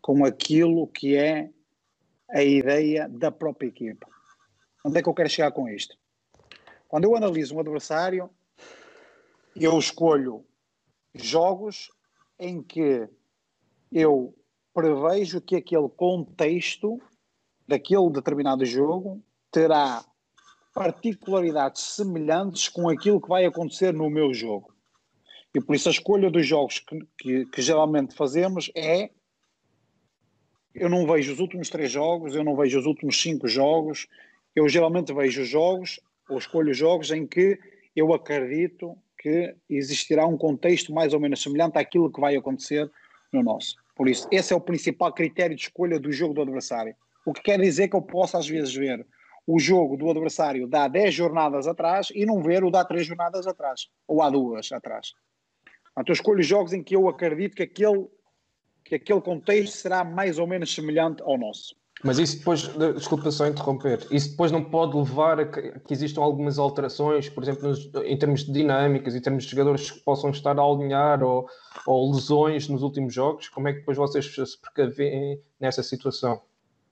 com aquilo que é a ideia da própria equipa. Onde é que eu quero chegar com isto? Quando eu analiso um adversário, eu escolho jogos em que eu prevejo que aquele contexto daquele determinado jogo terá particularidades semelhantes com aquilo que vai acontecer no meu jogo. E por isso a escolha dos jogos que, que, que geralmente fazemos é eu não vejo os últimos três jogos, eu não vejo os últimos cinco jogos, eu geralmente vejo jogos, ou escolho jogos em que eu acredito que existirá um contexto mais ou menos semelhante àquilo que vai acontecer no nosso. Por isso, esse é o principal critério de escolha do jogo do adversário. O que quer dizer que eu posso às vezes ver o jogo do adversário dá 10 jornadas atrás e não ver o dá 3 jornadas atrás, ou há duas atrás. Então eu escolho jogos em que eu acredito que aquele, que aquele contexto será mais ou menos semelhante ao nosso. Mas isso depois, desculpa só interromper, isso depois não pode levar a que, que existam algumas alterações, por exemplo, nos, em termos de dinâmicas, em termos de jogadores que possam estar a alinhar ou, ou lesões nos últimos jogos? Como é que depois vocês se precavem nessa situação?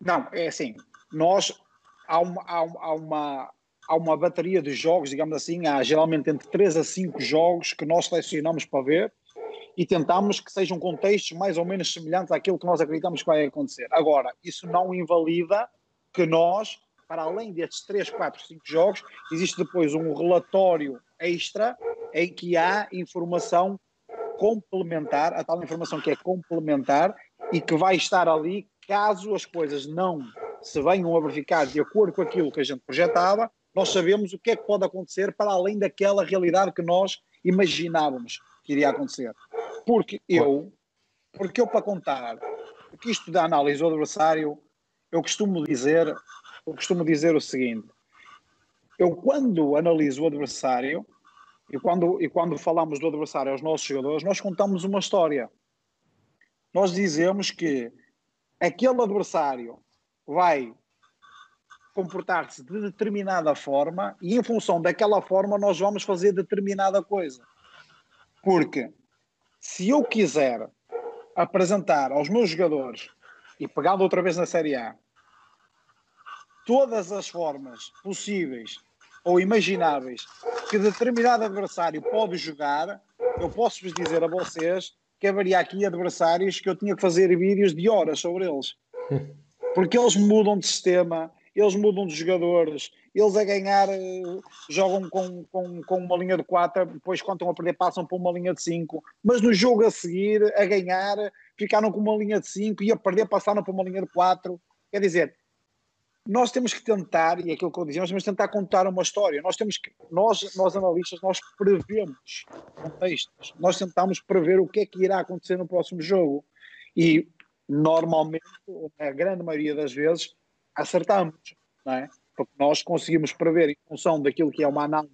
Não, é assim, nós há uma, há uma, há uma bateria de jogos, digamos assim, há geralmente entre 3 a 5 jogos que nós selecionamos para ver e tentamos que sejam contextos mais ou menos semelhantes àquilo que nós acreditamos que vai acontecer. Agora, isso não invalida que nós, para além destes 3, 4, 5 jogos, existe depois um relatório extra em que há informação complementar, a tal informação que é complementar e que vai estar ali caso as coisas não se venham a verificar de acordo com aquilo que a gente projetava, nós sabemos o que é que pode acontecer para além daquela realidade que nós imaginávamos que iria acontecer. Porque eu, porque eu para contar, porque isto da análise do adversário, eu costumo dizer, eu costumo dizer o seguinte, eu quando analiso o adversário e quando, e quando falamos do adversário aos nossos jogadores, nós contamos uma história. Nós dizemos que aquele adversário vai comportar-se de determinada forma e em função daquela forma nós vamos fazer determinada coisa. Porque se eu quiser apresentar aos meus jogadores, e pegando outra vez na Série A, todas as formas possíveis ou imagináveis que determinado adversário pode jogar, eu posso vos dizer a vocês que haveria aqui adversários que eu tinha que fazer vídeos de horas sobre eles. Porque eles mudam de sistema, eles mudam de jogadores, eles a ganhar eh, jogam com, com, com uma linha de 4, depois quando estão a perder passam para uma linha de 5, mas no jogo a seguir, a ganhar, ficaram com uma linha de 5 e a perder passaram para uma linha de 4. Quer dizer, nós temos que tentar, e é aquilo que eu dizia, nós temos que tentar contar uma história. Nós temos que, nós, nós analistas, nós prevemos contextos. Nós tentamos prever o que é que irá acontecer no próximo jogo. E normalmente, a grande maioria das vezes, acertamos, não é? Porque nós conseguimos prever, em função daquilo que é uma análise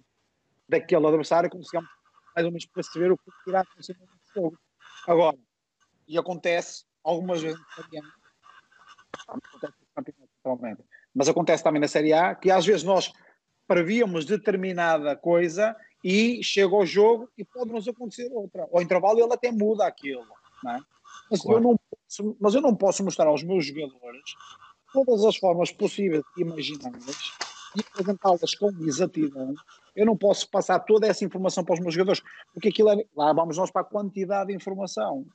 daquele adversário, conseguimos mais ou menos perceber o que irá acontecer no jogo. Agora, e acontece algumas vezes acontece no campeonato, mas acontece também na Série A que às vezes nós prevíamos determinada coisa e chega ao jogo e pode-nos acontecer outra. Ao intervalo ele até muda aquilo. Não é? mas, claro. eu não posso, mas eu não posso mostrar aos meus jogadores todas as formas possíveis e imagináveis e apresentá-las com exatidão. Eu não posso passar toda essa informação para os meus jogadores, porque aquilo é. Lá vamos nós para a quantidade de informação.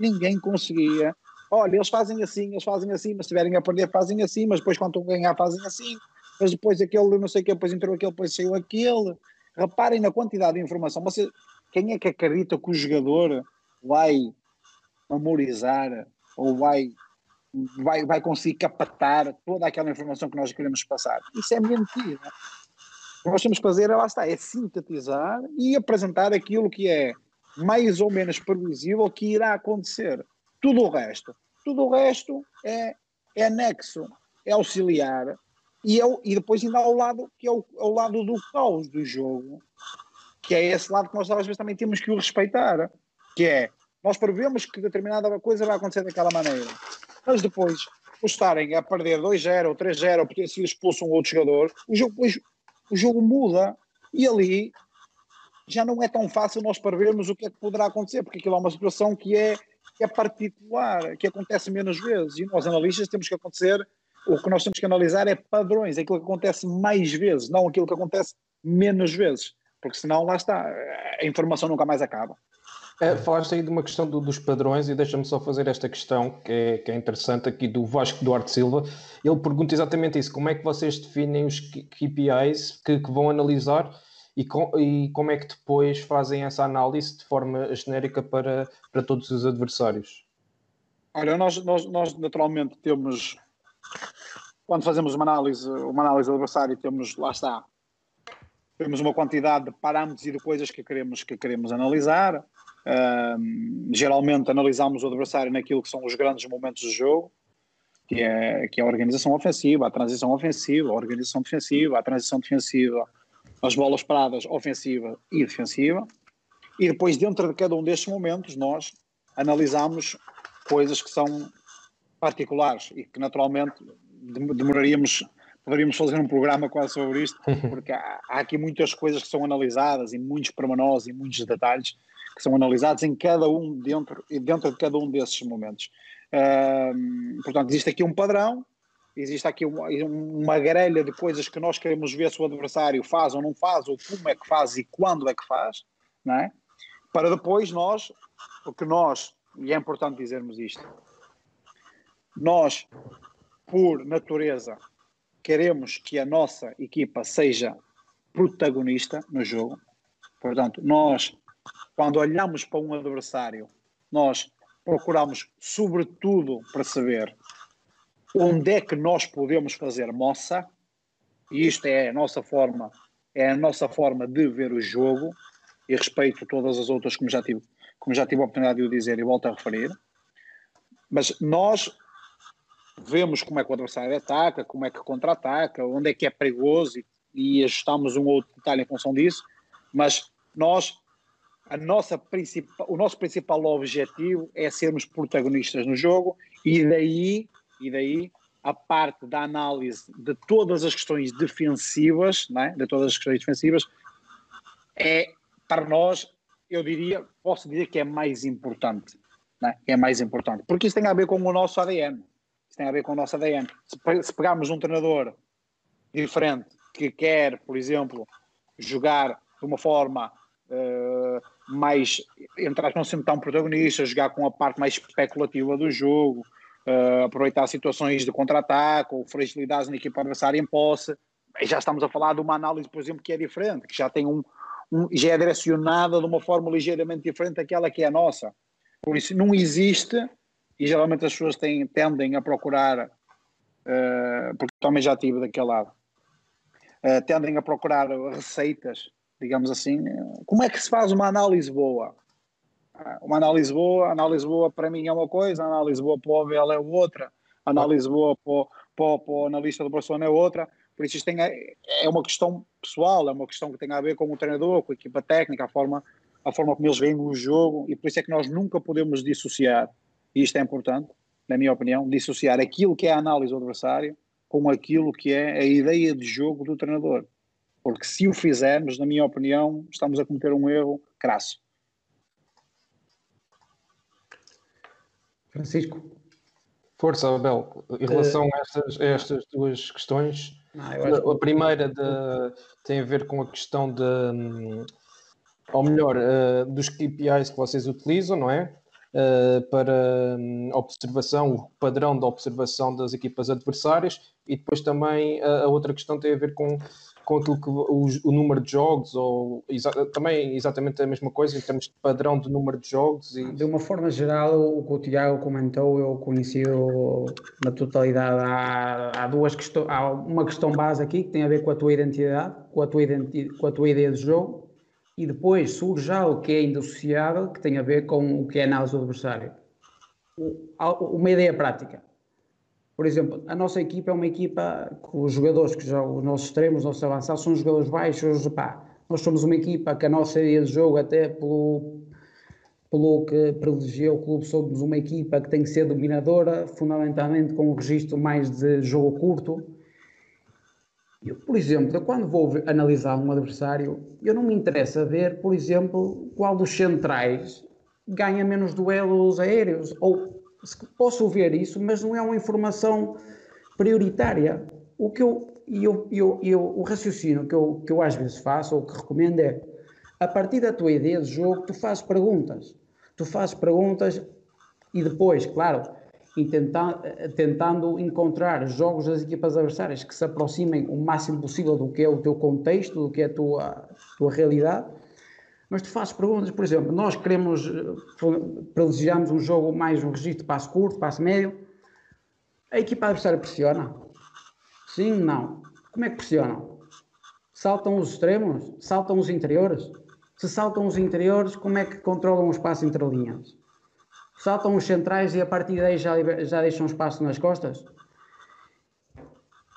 Ninguém conseguia olha, eles fazem assim, eles fazem assim, mas se estiverem a perder fazem assim, mas depois quando estão a ganhar fazem assim, mas depois aquele não sei o que, depois entrou aquele, depois saiu aquele. Reparem na quantidade de informação. Você, quem é que acredita que o jogador vai memorizar ou vai, vai, vai conseguir captar toda aquela informação que nós queremos passar? Isso é mentira. O que nós temos que fazer, lá está, é sintetizar e apresentar aquilo que é mais ou menos previsível que irá acontecer. Tudo o resto, tudo o resto é, é anexo, é auxiliar e, é, e depois ainda ao lado que é o, ao lado do caos do jogo, que é esse lado que nós às vezes também temos que o respeitar, que é nós prevemos que determinada coisa vai acontecer daquela maneira, mas depois por estarem a perder 2-0 ou 3-0 porque se expulsam um outro jogador, o jogo, o jogo muda e ali já não é tão fácil nós prevermos o que é que poderá acontecer, porque aquilo é uma situação que é que é particular, que acontece menos vezes. E nós, analistas, temos que acontecer, o que nós temos que analisar é padrões, é aquilo que acontece mais vezes, não aquilo que acontece menos vezes. Porque senão, lá está, a informação nunca mais acaba. É, falaste aí de uma questão do, dos padrões e deixa-me só fazer esta questão que é, que é, interessante aqui do Vasco Duarte Silva. Ele pergunta exatamente isso: como é que vocês definem os KPIs que, que vão analisar e, com, e como é que depois fazem essa análise de forma genérica para, para todos os adversários? Olha, nós, nós, nós naturalmente temos, quando fazemos uma análise, uma análise do adversário, temos, lá está, temos uma quantidade de parâmetros e de coisas que queremos, que queremos analisar. Geralmente analisamos o adversário naquilo que são os grandes momentos do jogo, que é, que é a organização ofensiva, a transição ofensiva, a organização defensiva, a transição defensiva, as bolas paradas ofensiva e defensiva, e depois, dentro de cada um destes momentos, nós analisamos coisas que são particulares e que naturalmente demoraríamos, poderíamos fazer um programa quase sobre isto, porque há, há aqui muitas coisas que são analisadas e muitos pormenores e muitos detalhes que são analisados em cada um dentro, dentro de cada um desses momentos. Uh, portanto, existe aqui um padrão existe aqui uma, uma grelha de coisas que nós queremos ver se o adversário faz ou não faz, ou como é que faz e quando é que faz, não é? Para depois nós, porque nós, e é importante dizermos isto, nós, por natureza, queremos que a nossa equipa seja protagonista no jogo. Portanto, nós, quando olhamos para um adversário, nós procuramos, sobretudo, para saber onde é que nós podemos fazer moça, e isto é a nossa forma, é a nossa forma de ver o jogo, e respeito todas as outras, como já tive, como já tive a oportunidade de o dizer e volto a referir, mas nós vemos como é que o adversário ataca, como é que contra-ataca, onde é que é perigoso e, e ajustamos um outro detalhe em função disso, mas nós a nossa o nosso principal objetivo é sermos protagonistas no jogo e daí e daí a parte da análise de todas as questões defensivas, é? de todas as questões defensivas, é para nós, eu diria, posso dizer que é mais importante, é? é mais importante, porque isso tem a ver com o nosso ADN, isso tem a ver com o nosso ADN. Se, se pegarmos um treinador diferente que quer, por exemplo, jogar de uma forma uh, mais, entrar não sempre tão protagonista, jogar com a parte mais especulativa do jogo, uh, aproveitar situações de contra-ataque ou fragilidades na equipa adversária em posse. E já estamos a falar de uma análise, por exemplo, que é diferente, que já tem um, um, já é direcionada de uma forma ligeiramente diferente daquela que é a nossa. Por isso não existe, e geralmente as pessoas têm, tendem a procurar, uh, porque também já tive daquele lado, uh, tendem a procurar receitas, digamos assim. Como é que se faz uma análise boa? uma análise boa, análise boa para mim é uma coisa, análise boa para o Abel é outra, análise boa para, para, para o analista do Barcelona é outra. Por isso isto tem, é uma questão pessoal, é uma questão que tem a ver com o treinador, com a equipa técnica, a forma, a forma como eles veem o jogo, e por isso é que nós nunca podemos dissociar, e isto é importante, na minha opinião, dissociar aquilo que é a análise do adversário com aquilo que é a ideia de jogo do treinador. Porque se o fizermos, na minha opinião, estamos a cometer um erro crasso. Francisco. Força, Abel. Em relação uh, a, estas, a, estas, duas questões, não, a primeira de, tem a ver com a questão de, ou melhor, uh, dos KPIs que vocês utilizam, não é? Uh, para um, observação, o padrão de observação das equipas adversárias e depois também a outra questão tem a ver com com aquilo que o, o número de jogos, ou exa também exatamente a mesma coisa em termos de padrão de número de jogos. E... De uma forma geral, o que o Tiago comentou, eu conheci na totalidade. Há, há duas questões, há uma questão base aqui que tem a ver com a tua identidade, com a tua, identi com a tua ideia de jogo, e depois surge algo que é indissociável, que tem a ver com o que é análise do adversário. Uma ideia prática por exemplo, a nossa equipa é uma equipa que os jogadores que jogam, os nossos extremos, os nossos avançados, são jogadores baixos. Pá, nós somos uma equipa que a nossa ideia de jogo, até pelo, pelo que privilegia o clube, somos uma equipa que tem que ser dominadora, fundamentalmente com um registro mais de jogo curto. Eu, por exemplo, eu quando vou analisar um adversário, eu não me interessa ver, por exemplo, qual dos centrais ganha menos duelos aéreos ou posso ver isso, mas não é uma informação prioritária. O que eu, eu, eu, eu, o raciocínio que eu, que eu às vezes faço, ou que recomendo é, a partir da tua ideia de jogo, tu fazes perguntas. Tu fazes perguntas e depois, claro, tentando, tentando encontrar jogos das equipas adversárias que se aproximem o máximo possível do que é o teu contexto, do que é a tua, tua realidade, mas tu fazes perguntas, por exemplo, nós queremos, eh, privilegiamos um jogo mais um registro de passo curto, passo médio. A equipa adversária pressiona? Sim, não. Como é que pressionam? Saltam os extremos? Saltam os interiores? Se saltam os interiores, como é que controlam o espaço entre linhas? Saltam os centrais e a partir daí já, já deixam espaço nas costas?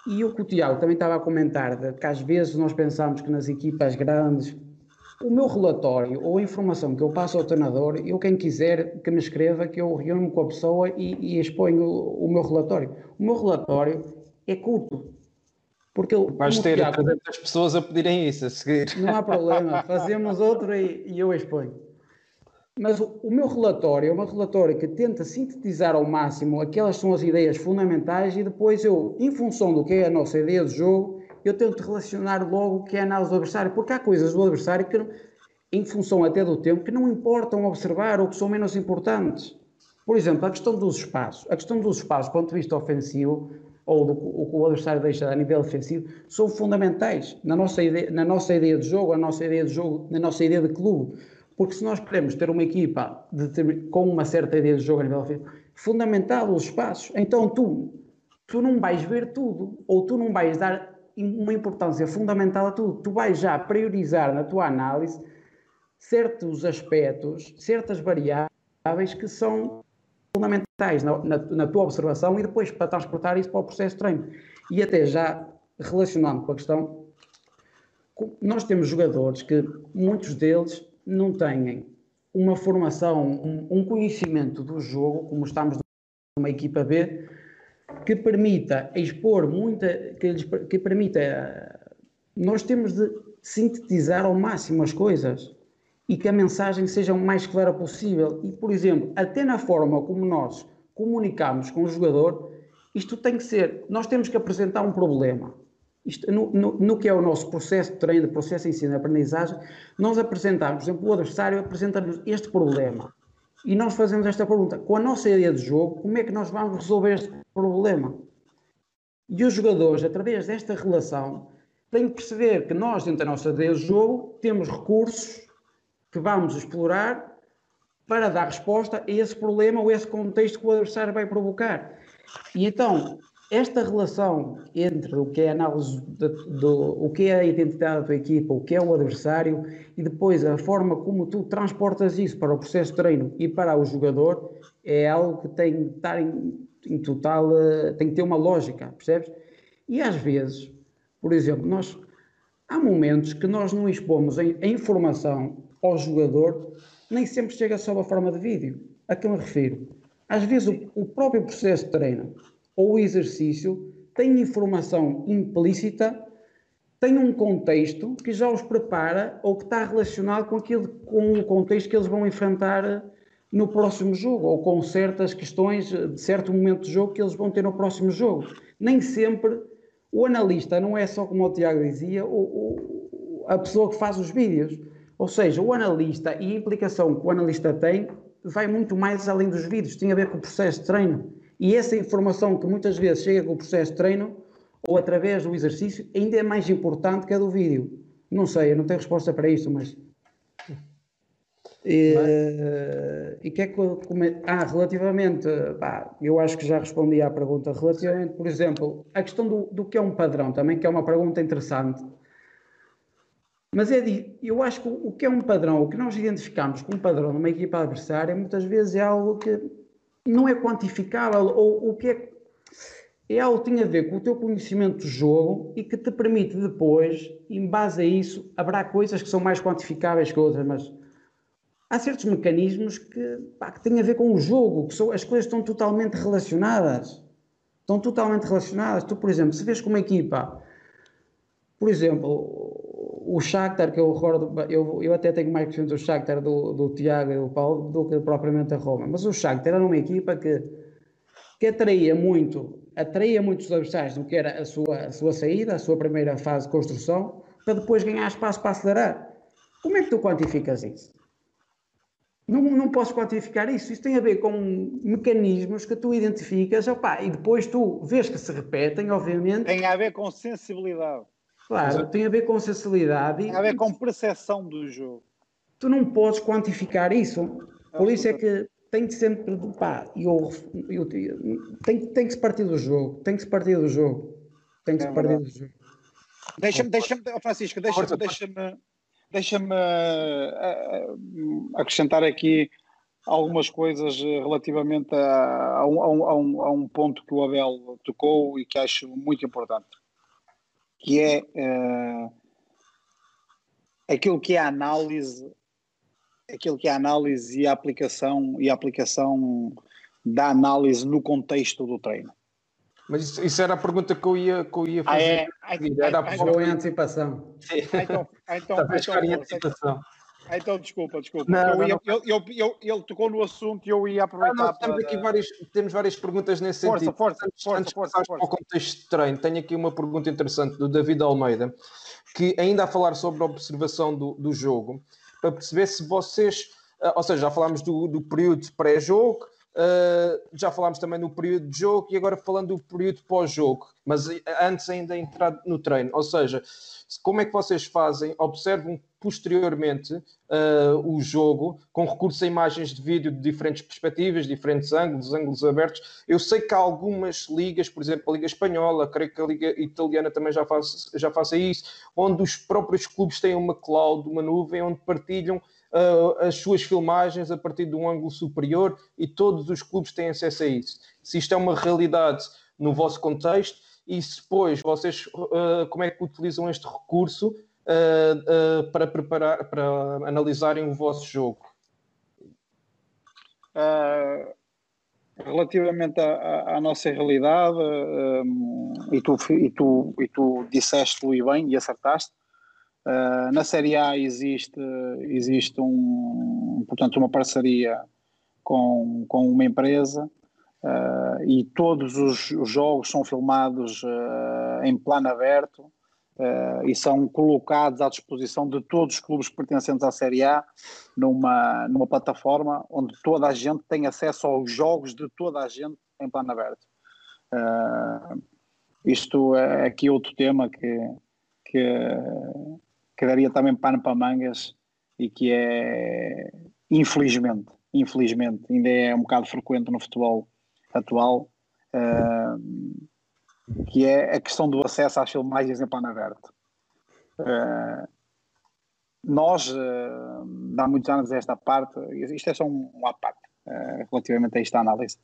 E o que o Tiago também estava a comentar, de que às vezes nós pensamos que nas equipas grandes o meu relatório ou a informação que eu passo ao treinador, eu quem quiser que me escreva, que eu reúno com a pessoa e, e exponho o, o, meu relatório. O meu relatório é curto. Porque eu, Vais ter Tiago, 300 pessoas a pedirem isso a seguir. Não há problema, fazemos outro e, e eu exponho. Mas o, o, meu relatório é um relatório que tenta sintetizar ao máximo aquelas são as ideias fundamentais e depois eu, em função do que é a nossa ideia de jogo, eu tento relacionar logo o que é a análise do adversário, porque há coisas do adversário que, em função até do tempo, que não importam observar ou que são menos importantes. Por exemplo, a questão dos espaços. A questão dos espaços, do ponto de vista ofensivo, ou do o que o adversário deixa a nível defensivo, são fundamentais na nossa, ideia, na nossa ideia de jogo, a nossa ideia de jogo, na nossa ideia de clube. Porque se nós queremos ter uma equipa de, com uma certa ideia de jogo a nível ofensivo, fundamental os espaços. Então tu, tu não vais ver tudo, ou tu não vais dar uma importância fundamental a tudo. Tu vais já priorizar na tua análise certos aspectos, certas variáveis que são fundamentais na, na, na, tua observação e depois para transportar isso para o processo de treino. E até já relacionando com a questão, nós temos jogadores que muitos deles não têm uma formação, um, um conhecimento do jogo, como estamos numa equipa B, que permita expor muita, que, que permita, nós temos de sintetizar ao máximo as coisas e que a mensagem seja o mais clara possível. E, por exemplo, até na forma como nós comunicamos com o jogador, isto tem que ser, nós temos que apresentar um problema. Isto, no, no, no, que é o nosso processo de treino, processo de ensino e aprendizagem, nós apresentamos, por exemplo, o adversário apresenta-nos este problema. E nós fazemos esta pergunta: com a nossa ideia de jogo, como é que nós vamos resolver este problema? E os jogadores, através desta relação, têm que perceber que nós, dentro da nossa ideia de jogo, temos recursos que vamos explorar para dar resposta a esse problema ou a esse contexto que o adversário vai provocar. E então, esta relação entre o que é a análise de, do, o que é a identidade da tua equipa, o que é o adversário e depois a forma como tu transportas isso para o processo de treino e para o jogador é algo que tem que estar em, em total, eh, tem que ter uma lógica, percebes? E às vezes, por exemplo, nós há momentos que nós não expomos a, a informação ao jogador, nem sempre chega sob a forma de vídeo. A que me refiro? Às vezes o, o próprio processo de treino ou exercício tem informação implícita, tem um contexto que já os prepara ou que está relacionado com, aquilo, com o contexto que eles vão enfrentar no próximo jogo, ou com certas questões de certo momento de jogo que eles vão ter no próximo jogo. Nem sempre o analista não é só, como o Tiago dizia, o, o, a pessoa que faz os vídeos. Ou seja, o analista e a implicação que o analista tem vai muito mais além dos vídeos, tem a ver com o processo de treino. E essa informação que muitas vezes chega com o processo de treino ou através do exercício ainda é mais importante que a do vídeo. Não sei, eu não tenho resposta para isso, mas. E, e que é que. Come... Ah, relativamente. Pá, eu acho que já respondi à pergunta. Relativamente, por exemplo, a questão do, do que é um padrão também, que é uma pergunta interessante. Mas é de, eu acho que o que é um padrão, o que nós identificamos como padrão numa equipa adversária, muitas vezes é algo que não é quantificável, ou o que é, é algo que tem a ver com o teu conhecimento do jogo e que te permite depois, em base a isso, haverá coisas que são mais quantificáveis que outras, mas há certos mecanismos que, pá, que têm a ver com o jogo, que são, as coisas estão totalmente relacionadas. Estão totalmente relacionadas. Tu, por exemplo, se vês com uma equipa, por exemplo, o Shakhtar, que eu recordo, eu, eu até tenho mais conhecimento do Shakhtar, do, do Tiago e do Paulo, do que propriamente a Roma. Mas o Shakhtar era uma equipa que, que atraía muito, atraía muitos adversários do que era a sua, a sua saída, a sua primeira fase de construção, para depois ganhar espaço para acelerar. Como é que tu quantificas isso? Não, não posso quantificar isso. Isso tem a ver com mecanismos que tu identificas opa, e depois tu vês que se repetem, obviamente. Tem a ver com sensibilidade. Claro, tem a ver com sensibilidade. Tem a ver com percepção do jogo. Tu não podes quantificar isso. Por isso é que tem que sempre. Pá, eu, eu, tem, tem que se partir do jogo. Tem que se partir do jogo. Tem que se é partir do jogo. Deixa-me, deixa-me, Francisco, deixa-me, deixa-me, deixa-me uh, acrescentar aqui algumas coisas relativamente a, a, um, a, um, a um ponto que o Abel tocou e que acho muito importante que é uh, aquilo que é a análise, aquilo que é a análise e a aplicação e a aplicação da análise no contexto do treino. Mas isso, isso, era a pergunta que eu ia, que eu ia fazer. Ah, é? Era a ah, em antecipação. Ah, então, ah, então, então, em antecipação. Ah, então, desculpa, desculpa. Não, eu, não, eu, eu, eu, ele tocou no assunto e eu ia aproveitar. Não, temos aqui várias, temos várias perguntas nesse força, sentido. Força, antes, força, antes força, força. Para o contexto de treino, tenho aqui uma pergunta interessante do David Almeida, que ainda a falar sobre a observação do, do jogo, para perceber se vocês, ah, ou seja, já falámos do, do período pré-jogo, Uh, já falámos também no período de jogo e agora falando do período pós-jogo, mas antes ainda entrar no treino. Ou seja, como é que vocês fazem? Observam posteriormente uh, o jogo com recurso a imagens de vídeo de diferentes perspectivas, diferentes ângulos, ângulos abertos. Eu sei que há algumas ligas, por exemplo, a Liga Espanhola, creio que a Liga Italiana também já faz, já faça isso, onde os próprios clubes têm uma cloud, uma nuvem, onde partilham uh, as suas filmagens a partir de um ângulo superior e todos os clubes têm acesso a isso. Se isto é uma realidade no vosso contexto e se depois vocês uh, como é que utilizam este recurso uh, para preparar, para analisarem o vosso jogo? relativamente à, à, nossa realidade, um, e, tu, e, tu, e tu disseste-o e bem e acertaste, Uh, na Série A existe, existe um, portanto, uma parceria com, com uma empresa uh, e todos os, os, jogos são filmados uh, em plano aberto e são colocados à disposição de todos os clubes pertencentes à Série A numa, numa plataforma onde toda a gente tem acesso aos jogos de toda a gente em plano aberto. isto é aqui outro tema que, que, que daria também pano para mangas e que é, infelizmente, infelizmente, ainda é um bocado frequente no futebol atual, uh, que é a questão do acesso às filmagens em plano aberto. Uh, nós, uh, há muitos anos esta parte, isto é só um, uma parte, uh, relativamente a esta análise,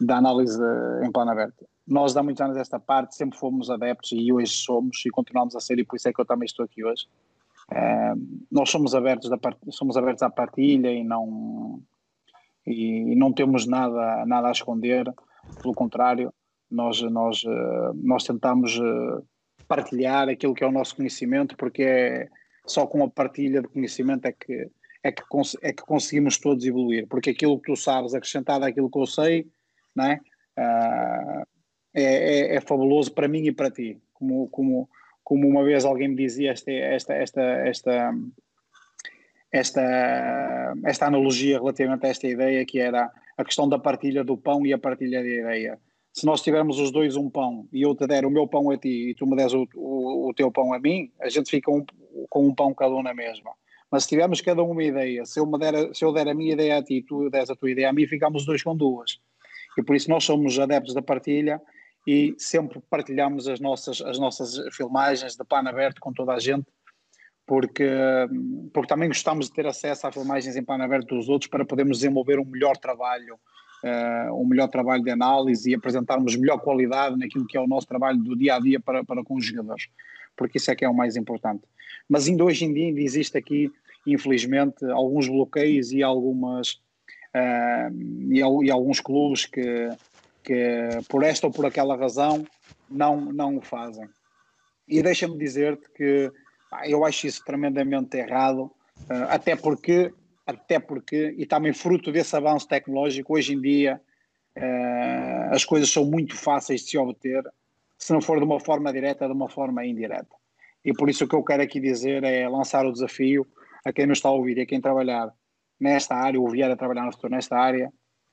da análise em plano aberto. Nós, há muitos anos esta parte, sempre fomos adeptos e hoje somos e continuamos a ser, e por isso é que eu também estou aqui hoje, nós somos abertos, da part... somos abertos à partilha e não, e não temos nada, nada a esconder, pelo contrário, nós, nós, uh, nós tentamos uh, partilhar aquilo que é o nosso conhecimento, porque é só com a partilha de conhecimento é que, é que, é que conseguimos todos evoluir, porque aquilo que tu sabes acrescentado àquilo que eu sei, é? Uh, é, é, é, fabuloso para mim e para ti, como, como, como uma vez alguém me dizia esta, esta, esta, esta, esta, esta analogia relativamente a esta ideia que era a questão da partilha do pão e a partilha da ideia. Se nós tivermos os dois um pão e eu te der o meu pão a ti e tu me des o, o, o teu pão a mim, a gente fica um, com um pão cada um na mesma. Mas se tivermos cada um uma ideia, se eu, me der, se eu der a minha ideia a ti e tu des a tua ideia a mim, ficamos dois com duas. E por isso nós somos adeptos da partilha e sempre partilhamos as nossas, as nossas filmagens de plano aberto com toda a gente, porque, porque também gostamos de ter acesso a filmagens em plano aberto dos outros para podermos desenvolver um melhor trabalho, uh, um melhor trabalho de análise e apresentarmos melhor qualidade naquilo que é o nosso trabalho do dia a dia para, para com os jogadores, porque isso é que é o mais importante. Mas ainda hoje em dia ainda existe aqui, infelizmente, alguns bloqueios e algumas uh, e, e alguns clubes que que por esta ou por aquela razão não, não o fazem. E deixa-me dizer-te que pá, eu acho isso tremendamente errado, uh, até porque, até porque, e também fruto desse avanço tecnológico, hoje em dia uh, as coisas são muito fáceis de se obter, se não for de uma forma direta, de uma forma indireta. E por isso o que eu quero aqui dizer é lançar o desafio a quem nos está a ouvir e a quem trabalhar nesta área, ou vier a trabalhar no futuro nesta área,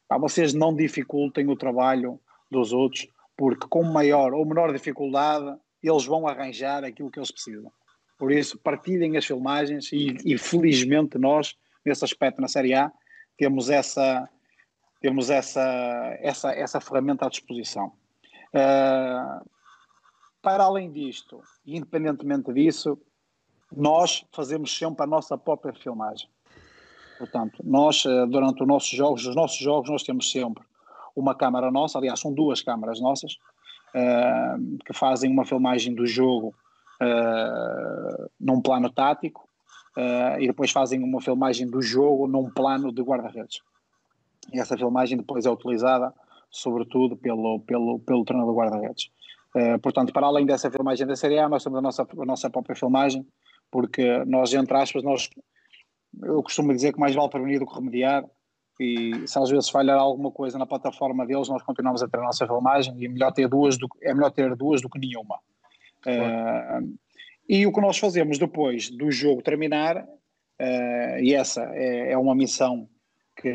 Pá, vocês não dificultem o trabalho dos outros, porque com maior ou menor dificuldade eles vão arranjar aquilo que eles precisam. Por isso, partilhem as filmagens e, e felizmente nós, nesse aspecto na Série A, temos essa, temos essa, essa, essa ferramenta à disposição. Uh, para além disto, e independentemente disso, nós fazemos sempre a nossa própria filmagem. Portanto, nós, eh, durante os nossos jogos, os nossos jogos, nós temos sempre uma câmara nossa, aliás, são duas câmaras nossas, uh, que fazem uma filmagem do jogo uh, num plano tático uh, e depois fazem uma filmagem do jogo num plano de guarda-redes. E essa filmagem depois é utilizada, sobretudo, pelo, pelo, pelo treinador guarda-redes. portanto, para além dessa filmagem da Série A, nós temos a nossa, a nossa própria filmagem, porque nós, entre aspas, nós eu costumo dizer que mais vale prevenir do que remediar e se às vezes falhar alguma coisa na plataforma deles, nós continuamos a ter a nossa filmagem e é melhor ter duas do, é melhor ter duas do que nenhuma. Uh, e o que nós fazemos depois do jogo terminar, uh, e essa é, é, uma missão que,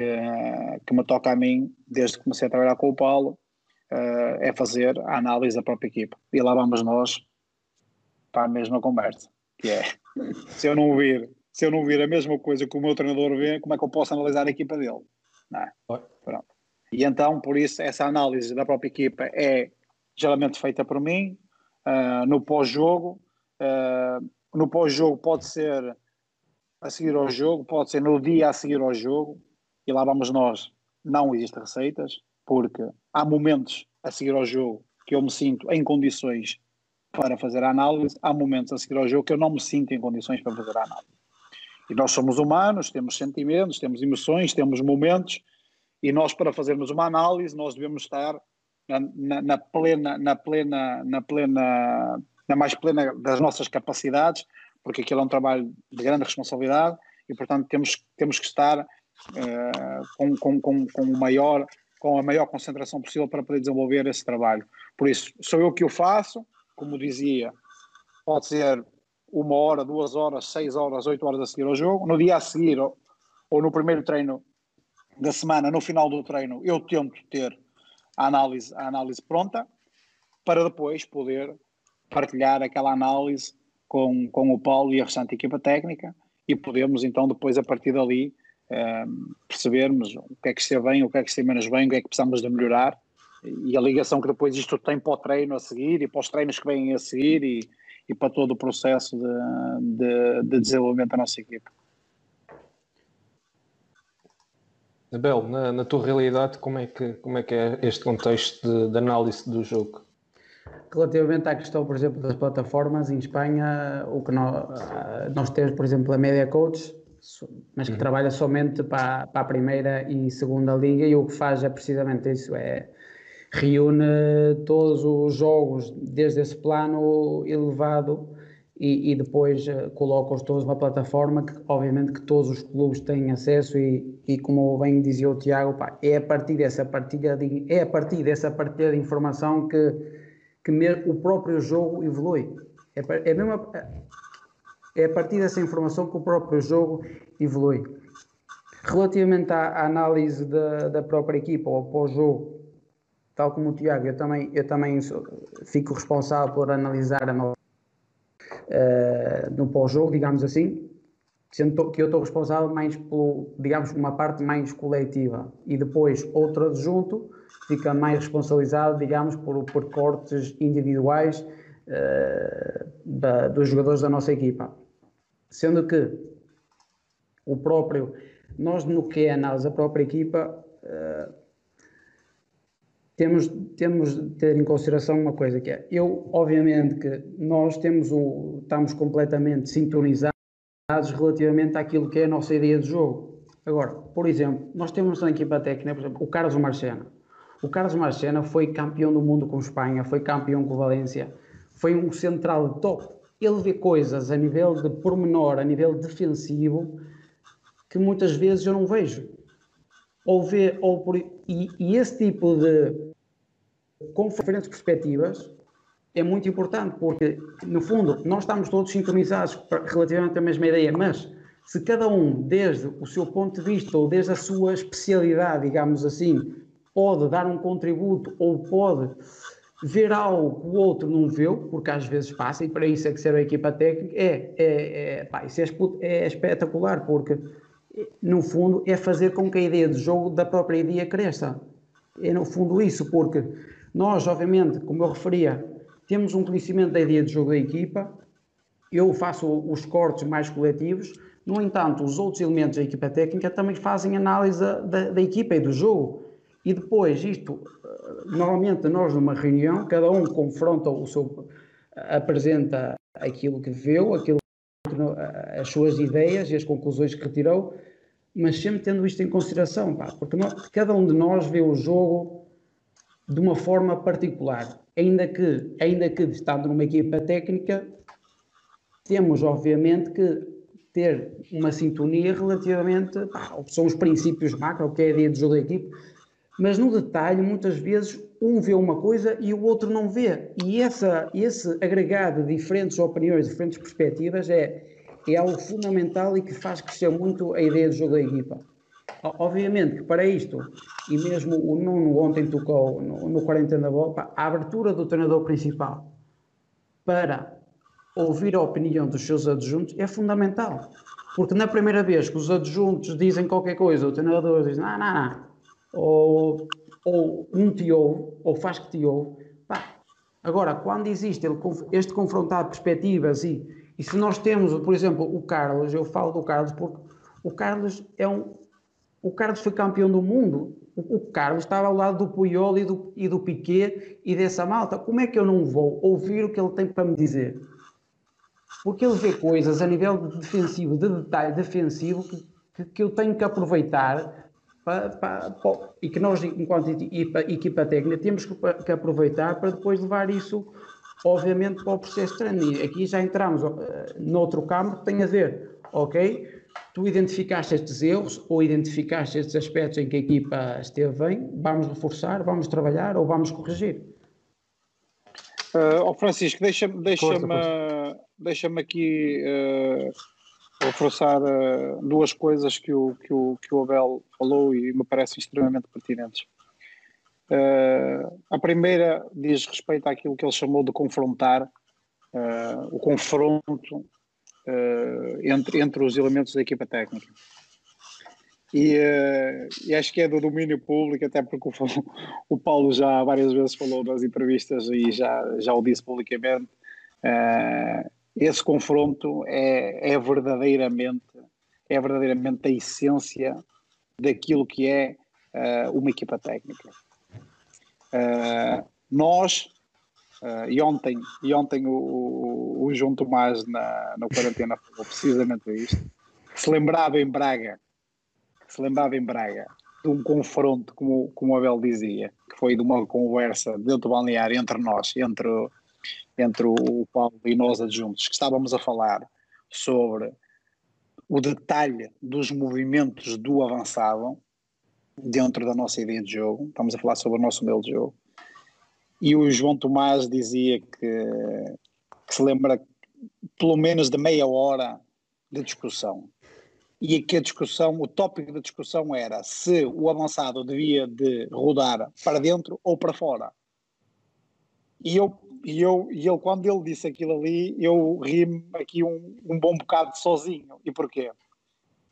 que me toca a mim desde que comecei a trabalhar com o Paulo, uh, é fazer a análise da própria equipa. E lá vamos nós para a mesma conversa, que é, se eu não ouvir se eu não vir a mesma coisa que o meu treinador vê, como é que eu posso analisar a equipa dele? Não é? Pronto. E então, por isso, essa análise da própria equipa é geralmente feita por mim, uh, no pós-jogo. Uh, no pós-jogo pode ser a seguir ao jogo, pode ser no dia a seguir ao jogo, e lá vamos nós. Não existem receitas, porque há momentos a seguir ao jogo que eu me sinto em condições para fazer a análise, há momentos a seguir ao jogo que eu não me sinto em condições para fazer a análise. E nós somos humanos, temos sentimentos, temos emoções, temos momentos, e nós, para fazermos uma análise, nós devemos estar na, na, na plena, na plena, na plena, na mais plena das nossas capacidades, porque aquilo é um trabalho de grande responsabilidade e, portanto, temos, temos que estar uh, com, com, com, com, o maior, com a maior concentração possível para poder desenvolver esse trabalho. Por isso, sou eu que o faço, como dizia, pode ser uma hora, duas horas, seis horas, oito horas a seguir ao jogo. No dia a seguir, ou, ou no primeiro treino da semana, no final do treino, eu tento ter a análise, a análise pronta para depois poder partilhar aquela análise com, com o Paulo e a restante equipa técnica e podemos então depois a partir dali ehm, percebermos o que é que esteve bem, o que é que esteve menos bem, o que é que precisamos de melhorar e a ligação que depois isto tem para o treino a seguir e para os treinos que vêm a seguir e, e para todo o processo de, de, de desenvolvimento da nossa equipa. Abel, na, na, tua realidade, como é que, como é, que é este contexto de, de, análise do jogo? Relativamente à questão, por exemplo, das plataformas, em Espanha, o que nós, nós temos, por exemplo, a Media Coach, mas que uhum. trabalha somente para, para a primeira e segunda liga, e o que faz é precisamente isso: é reúne todos os jogos desde esse plano elevado e, e depois uh, coloca-os todos numa plataforma que obviamente que todos os clubes têm acesso e, e como bem dizia o Tiago, pá, é a partir dessa partilha de, é a partir dessa partilha de informação que, que o próprio jogo evolui. É, é, mesmo a, é a partir dessa informação que o próprio jogo evolui. Relativamente à, à análise da, da própria equipa ou pós-jogo, tal como o Tiago, eu também, eu também sou, fico responsável por analisar a nova uh, no pós-jogo, digamos assim, sendo que eu estou responsável mais pelo, digamos, uma parte mais coletiva e depois outro adjunto fica mais responsabilizado, digamos, por, por cortes individuais uh, da, dos jogadores da nossa equipa. Sendo que o próprio, nós no que é análise da própria equipa, uh, temos, temos de ter em consideração uma coisa que é, eu, obviamente que nós temos o, estamos completamente sintonizados relativamente àquilo que é a nossa ideia de jogo. Agora, por exemplo, nós temos na equipa técnica, por exemplo, o Carlos Marcena. O Carlos Marcena foi campeão do mundo com Espanha, foi campeão com Valência, foi um central top. Ele vê coisas a nível de pormenor, a nível defensivo, que muitas vezes eu não vejo ou vê, ou e, e esse tipo de com diferentes perspectivas é muito importante, porque, no fundo, nós estamos todos sintonizados relativamente à mesma ideia, mas se cada um, desde o seu ponto de vista ou desde a sua especialidade, digamos assim, pode dar um contributo ou pode ver algo que o outro não viu, porque às vezes passa, e para isso é que serve a equipa técnica, é, é, é, pá, isso é, é espetacular, porque no fundo, é fazer com que a ideia de jogo da própria ideia cresça. É no fundo isso, porque nós, obviamente, como eu referia, temos um conhecimento da ideia de jogo da equipa, eu faço os cortes mais coletivos, no entanto, os outros elementos da equipa técnica também fazem análise da, da equipa e do jogo. E depois, isto, normalmente nós numa reunião, cada um confronta o seu, apresenta aquilo que viu, aquilo as suas ideias e as conclusões que retirou, mas sempre tendo isto em consideração, pá, porque cada um de nós vê o jogo de uma forma particular, ainda que, ainda que estando numa equipa técnica, temos obviamente que ter uma sintonia relativamente pá, são os princípios macro, que é a ideia do jogo da equipe, mas no detalhe, muitas vezes, um vê uma coisa e o outro não vê. E essa, esse agregado de diferentes opiniões, diferentes perspectivas, é, é algo fundamental e que faz crescer muito a ideia do jogo da equipa. Obviamente que para isto, e mesmo o Nuno ontem tocou no, no 40 da bola, a abertura do treinador principal para ouvir a opinião dos seus adjuntos é fundamental. Porque na primeira vez que os adjuntos dizem qualquer coisa, o treinador diz: não, não, não, ou, ou não te ouve, ou faz que te ouve. Agora, quando existe este confrontar perspectivas e, e se nós temos, por exemplo, o Carlos, eu falo do Carlos porque o Carlos é um. O Carlos foi campeão do mundo. O, Carlos estava ao lado do Puyol e do, e do Piquet e dessa malta. Como é que eu não vou ouvir o que ele tem para me dizer? Porque ele vê coisas a nível defensivo, de detalhe defensivo, que, que, que eu tenho que aproveitar para, para, para, e que nós, enquanto equipa, equipa técnica, temos que, que, aproveitar para depois levar isso, obviamente, para o processo de treino. E aqui já entramos uh, noutro campo que tem a ver, ok? tu identificaste estes erros ou identificaste estes aspectos em que a equipa esteve bem, vamos reforçar, vamos trabalhar ou vamos corrigir? Uh, oh Francisco, deixa-me deixa deixa aqui uh, reforçar uh, duas coisas que o, que, o, que o Abel falou e me parecem extremamente pertinentes. Uh, a primeira diz respeito àquilo que ele chamou de confrontar, uh, o confronto uh, entre, entre os elementos da equipa técnica. E, e, acho que é do domínio público, até porque o, o, Paulo já várias vezes falou nas entrevistas e já, já o disse publicamente. esse confronto é, é verdadeiramente é verdadeiramente a essência daquilo que é uma equipa técnica Uh, nós, uh, e ontem, e ontem o, o, Tomás na, na quarentena falou precisamente isto, que se lembrava em Braga, se lembrava em Braga de um confronto, como, como o Abel dizia, que foi de uma conversa dentro do balneário entre nós, entre, entre o Paulo e nós adjuntos, que estávamos a falar sobre o detalhe dos movimentos do avançado dentro da nossa ideia de jogo. Estamos a falar sobre o nosso modelo de jogo. E o João Tomás dizia que, que se lembra pelo menos de meia hora de discussão. E que a discussão, o tópico da discussão era se o avançado devia de rodar para dentro ou para fora. E eu, e eu, e ele, quando ele disse aquilo ali, eu ri-me aqui um, um bom bocado sozinho. E porquê?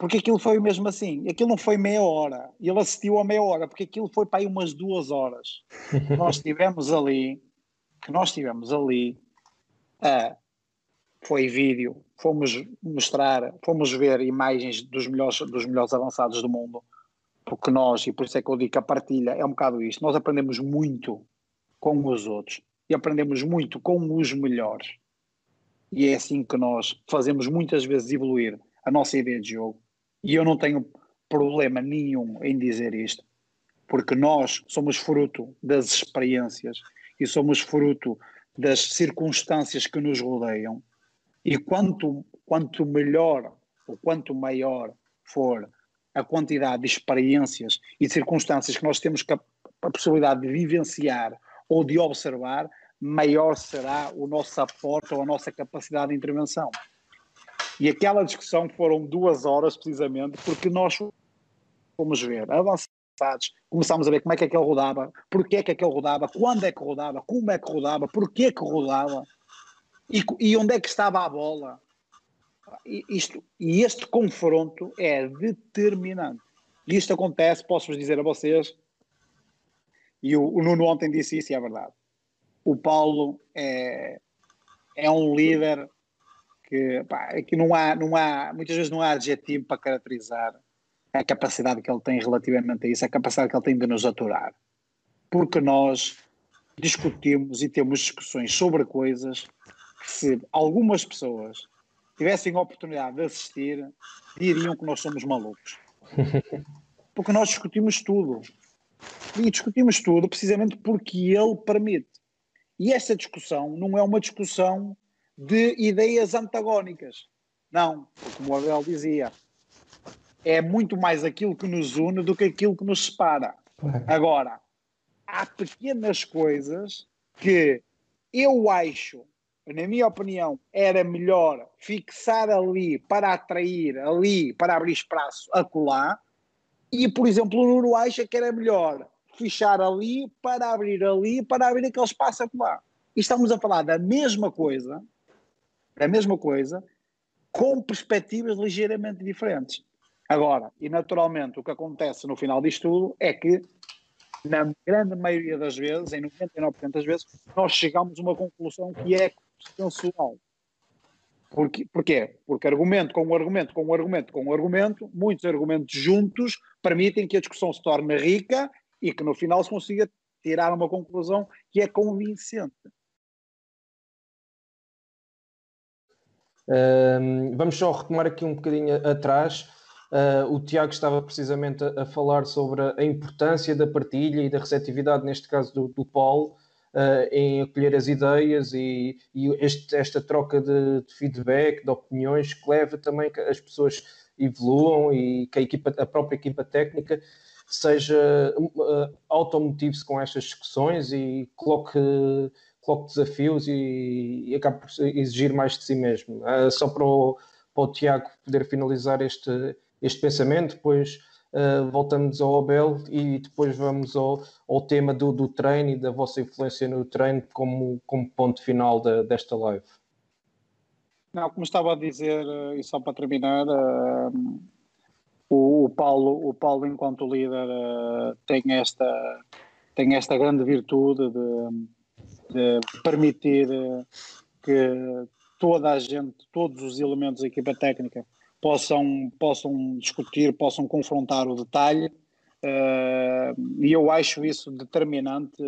Porque aquilo foi mesmo assim, aquilo não foi meia hora, ele assistiu a meia hora, porque aquilo foi para aí umas duas horas. nós estivemos ali, que nós estivemos ali, foi vídeo, fomos mostrar, fomos ver imagens dos melhores, dos melhores avançados do mundo, porque nós, e por isso é que eu digo que a partilha é um bocado isto, nós aprendemos muito com os outros e aprendemos muito com os melhores. E é assim que nós fazemos muitas vezes evoluir a nossa ideia de jogo e eu não tenho problema nenhum em dizer isto, porque nós somos fruto das experiências e somos fruto das circunstâncias que nos rodeiam. E quanto, quanto melhor ou quanto maior for a quantidade de experiências e circunstâncias que nós temos a possibilidade de vivenciar ou de observar, maior será o nosso aporte ou a nossa capacidade de intervenção. E aquela discussão foram duas horas, precisamente, porque nós fomos ver avançados, começámos a ver como é que aquele rodava, porquê é que aquele rodava, quando é que rodava, como é que rodava, porquê que rodava e, e onde é que estava a bola. E, isto, e este confronto é determinante. E isto acontece, posso-vos dizer a vocês, e o, o Nuno ontem disse isso e é verdade. O Paulo é, é um líder que, pá, é que não há, não há, muitas vezes não há adjetivo para caracterizar a capacidade que ele tem relativamente a isso, a capacidade que ele tem de nos aturar. Porque nós discutimos e temos discussões sobre coisas que se algumas pessoas tivessem a oportunidade de assistir, diriam que nós somos malucos. Porque nós discutimos tudo. E discutimos tudo precisamente porque ele permite. E essa discussão não é uma discussão de ideias antagónicas. Não, como o Abel dizia, é muito mais aquilo que nos une do que aquilo que nos separa. Agora, há pequenas coisas que eu acho, na minha opinião, era melhor fixar ali para atrair, ali para abrir espaço acolá, e, por exemplo, o Nuno acha que era melhor fechar ali para abrir ali, para abrir aquele espaço acolá. E estamos a falar da mesma coisa é a mesma coisa, com perspectivas ligeiramente diferentes. Agora, e naturalmente, o que acontece no final disto tudo é que, na grande maioria das vezes, em 99% das vezes, nós chegamos a uma conclusão que é consensual. Porque, porquê? Porque argumento com um argumento, com um argumento, com um argumento, muitos argumentos juntos permitem que a discussão se torne rica e que no final se consiga tirar uma conclusão que é convincente. Vamos só retomar aqui um bocadinho atrás. Uh, o Tiago estava precisamente a, a, falar sobre a importância da partilha e da receptividade, neste caso do, do Paulo, uh, em acolher as ideias e, e este, esta troca de, de, feedback, de opiniões, que leva também as pessoas evoluam e que a, equipa, a própria equipa técnica seja uh, automotive-se com estas discussões e coloque, coloque desafios e, e acabe por exigir mais de si mesmo. Uh, só para o, para o Tiago poder finalizar este, este pensamento, depois uh, voltamos ao Abel e depois vamos ao, ao tema do, do treino e da vossa influência no treino como, como ponto final desta live. Não, como estava a dizer, eh, e só para terminar, uh, o, o, Paulo, o Paulo enquanto líder tem esta tem esta grande virtude de, de permitir que toda a gente, todos os elementos da equipa técnica possam, possam discutir, possam confrontar o detalhe, uh, e eu acho isso determinante,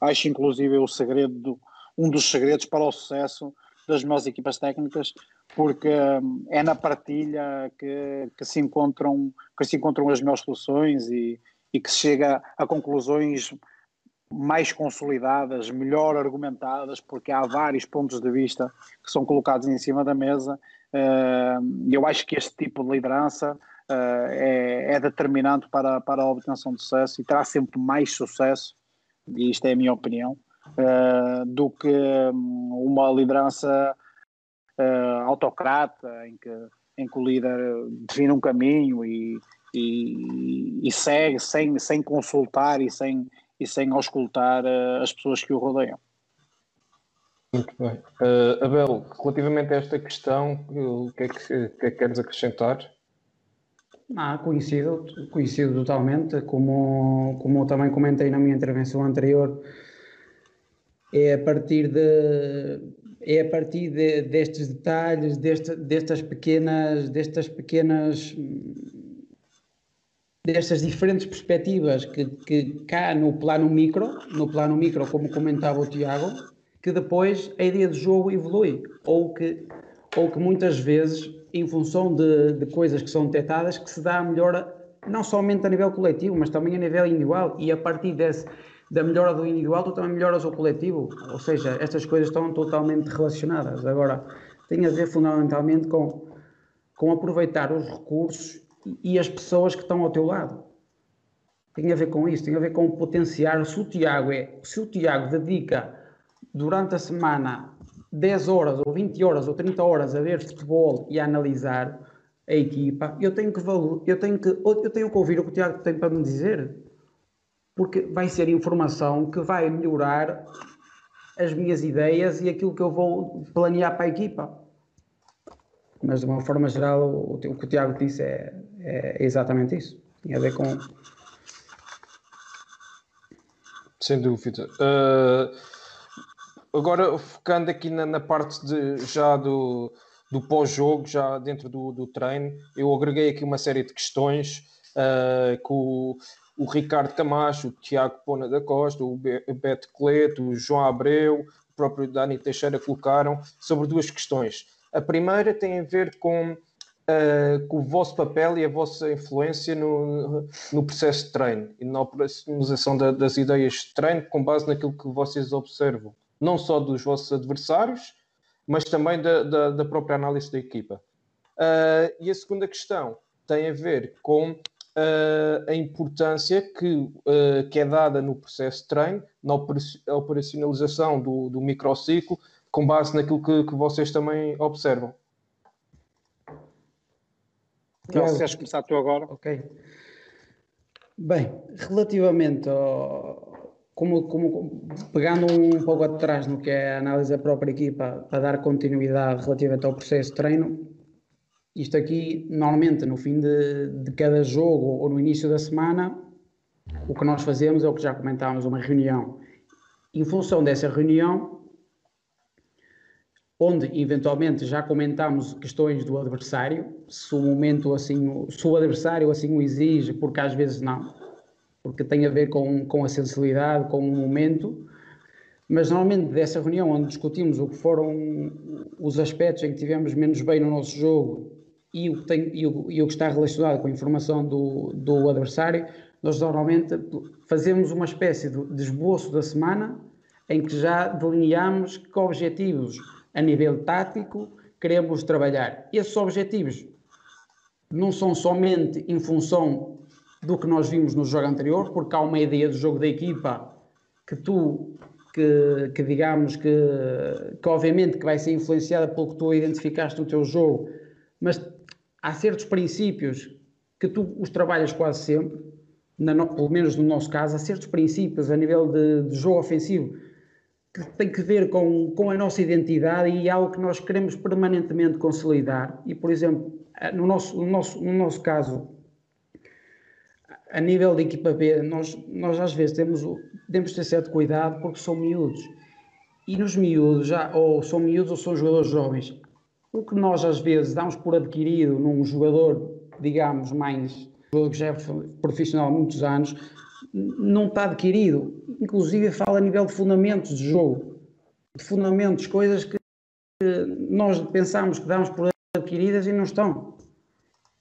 acho inclusive o segredo, um dos segredos para o sucesso das melhores equipas técnicas, porque é na partilha que, que, se encontram, que se encontram as melhores soluções e, e que se chega a conclusões mais consolidadas, melhor argumentadas, porque há vários pontos de vista que são colocados em cima da mesa. Eu acho que este tipo de liderança ah, é, é, determinante para, para a obtenção de sucesso e terá sempre mais sucesso, e isto é a minha opinião, ah, do que hum, uma liderança autocrata em que, em que o líder define um caminho e, e, e segue sem, sem consultar e sem, e sem auscultar as pessoas que o rodeiam. Muito bem. Uh, Abel, relativamente a esta questão, o que é que, que, é que queres acrescentar? Ah, coincido, coincido totalmente, como, como também comentei na minha intervenção anterior, é a partir de é a partir de, destes detalhes, deste, destas pequenas, destas pequenas destas diferentes perspectivas que, que cá no plano micro, no plano micro, como comentava o Tiago, que depois a ideia de jogo evolui, ou que, ou que muitas vezes, em função de, de coisas que são detectadas, que se dá a melhora não somente a nível coletivo, mas também a nível individual, e a partir desse, da melhora do individual, tu também melhoras o coletivo, ou seja, estas coisas estão totalmente relacionadas. Agora, tem a ver fundamentalmente com, com aproveitar os recursos e, as pessoas que estão ao teu lado. Tem a ver com isso, tem a ver com potenciar. Se o Tiago, é, se o Tiago dedica durante a semana 10 horas ou 20 horas ou 30 horas a ver futebol e a analisar a equipa, eu tenho que eu tenho que eu tenho que ouvir o que o Tiago tem para me dizer. Porque vai ser informação que vai melhorar as minhas ideias e aquilo que eu vou planear para a equipa. Mas de uma forma geral, o, o que o Tiago disse é, é exatamente isso. Tem a ver com. Sem dúvida. Uh agora focando aqui na, na parte de, já do, do pós-jogo, já dentro do, do, treino, eu agreguei aqui uma série de questões uh, que o, o, Ricardo Camacho, o Tiago Pona da Costa, o Beto Cleto, o João Abreu, o próprio Dani Teixeira colocaram sobre duas questões. A primeira tem a ver com, uh, com o vosso papel e a vossa influência no, no processo de treino e na operacionalização da, das ideias de treino com base naquilo que vocês observam não só dos vossos adversários, mas também da, da, da própria análise da equipa. Uh, e a segunda questão tem a ver com uh, a importância que, uh, que é dada no processo de treino, na operacionalização do, do microciclo, com base naquilo que, que vocês também observam. Não, se queres começar tu agora. Ok. Bem, relativamente ao, como, como, pegando um pouco atrás no que é a análise da própria equipa para dar continuidade relativamente ao processo de treino, isto aqui, normalmente, no fim de, de cada jogo ou no início da semana, o que nós fazemos é o que já comentámos, uma reunião. Em função dessa reunião, onde eventualmente já comentámos questões do adversário, se o momento assim, se o adversário assim o exige, porque às vezes não, porque tem a ver com, com a sensibilidade, com o momento, mas normalmente dessa reunião onde discutimos o que foram os aspectos em que tivemos menos bem no nosso jogo e o que, tem, e o, e o que está relacionado com a informação do, do adversário, nós normalmente fazemos uma espécie de esboço da semana em que já delineamos que objetivos a nível tático queremos trabalhar. Esses objetivos não são somente em função do que nós vimos no jogo anterior, porque há uma ideia do jogo da equipa que tu, que, que digamos que, que obviamente que vai ser influenciada pelo que tu identificaste no teu jogo, mas há certos princípios que tu os trabalhas quase sempre, pelo menos no nosso caso, há certos princípios a nível de, de jogo ofensivo que tem que ver com, com a nossa identidade e algo que nós queremos permanentemente consolidar. E, por exemplo, no nosso, no nosso, no nosso caso, a nível de equipa B, nós, nós às vezes temos, temos de ter certo cuidado porque são miúdos. E nos miúdos, já, ou são miúdos ou são jogadores jovens. O que nós às vezes damos por adquirido num jogador, digamos, mais jogador que já é profissional há muitos anos, não está adquirido. Inclusive fala a nível de fundamentos de jogo, de fundamentos, coisas que nós pensamos que damos por adquiridas e não estão.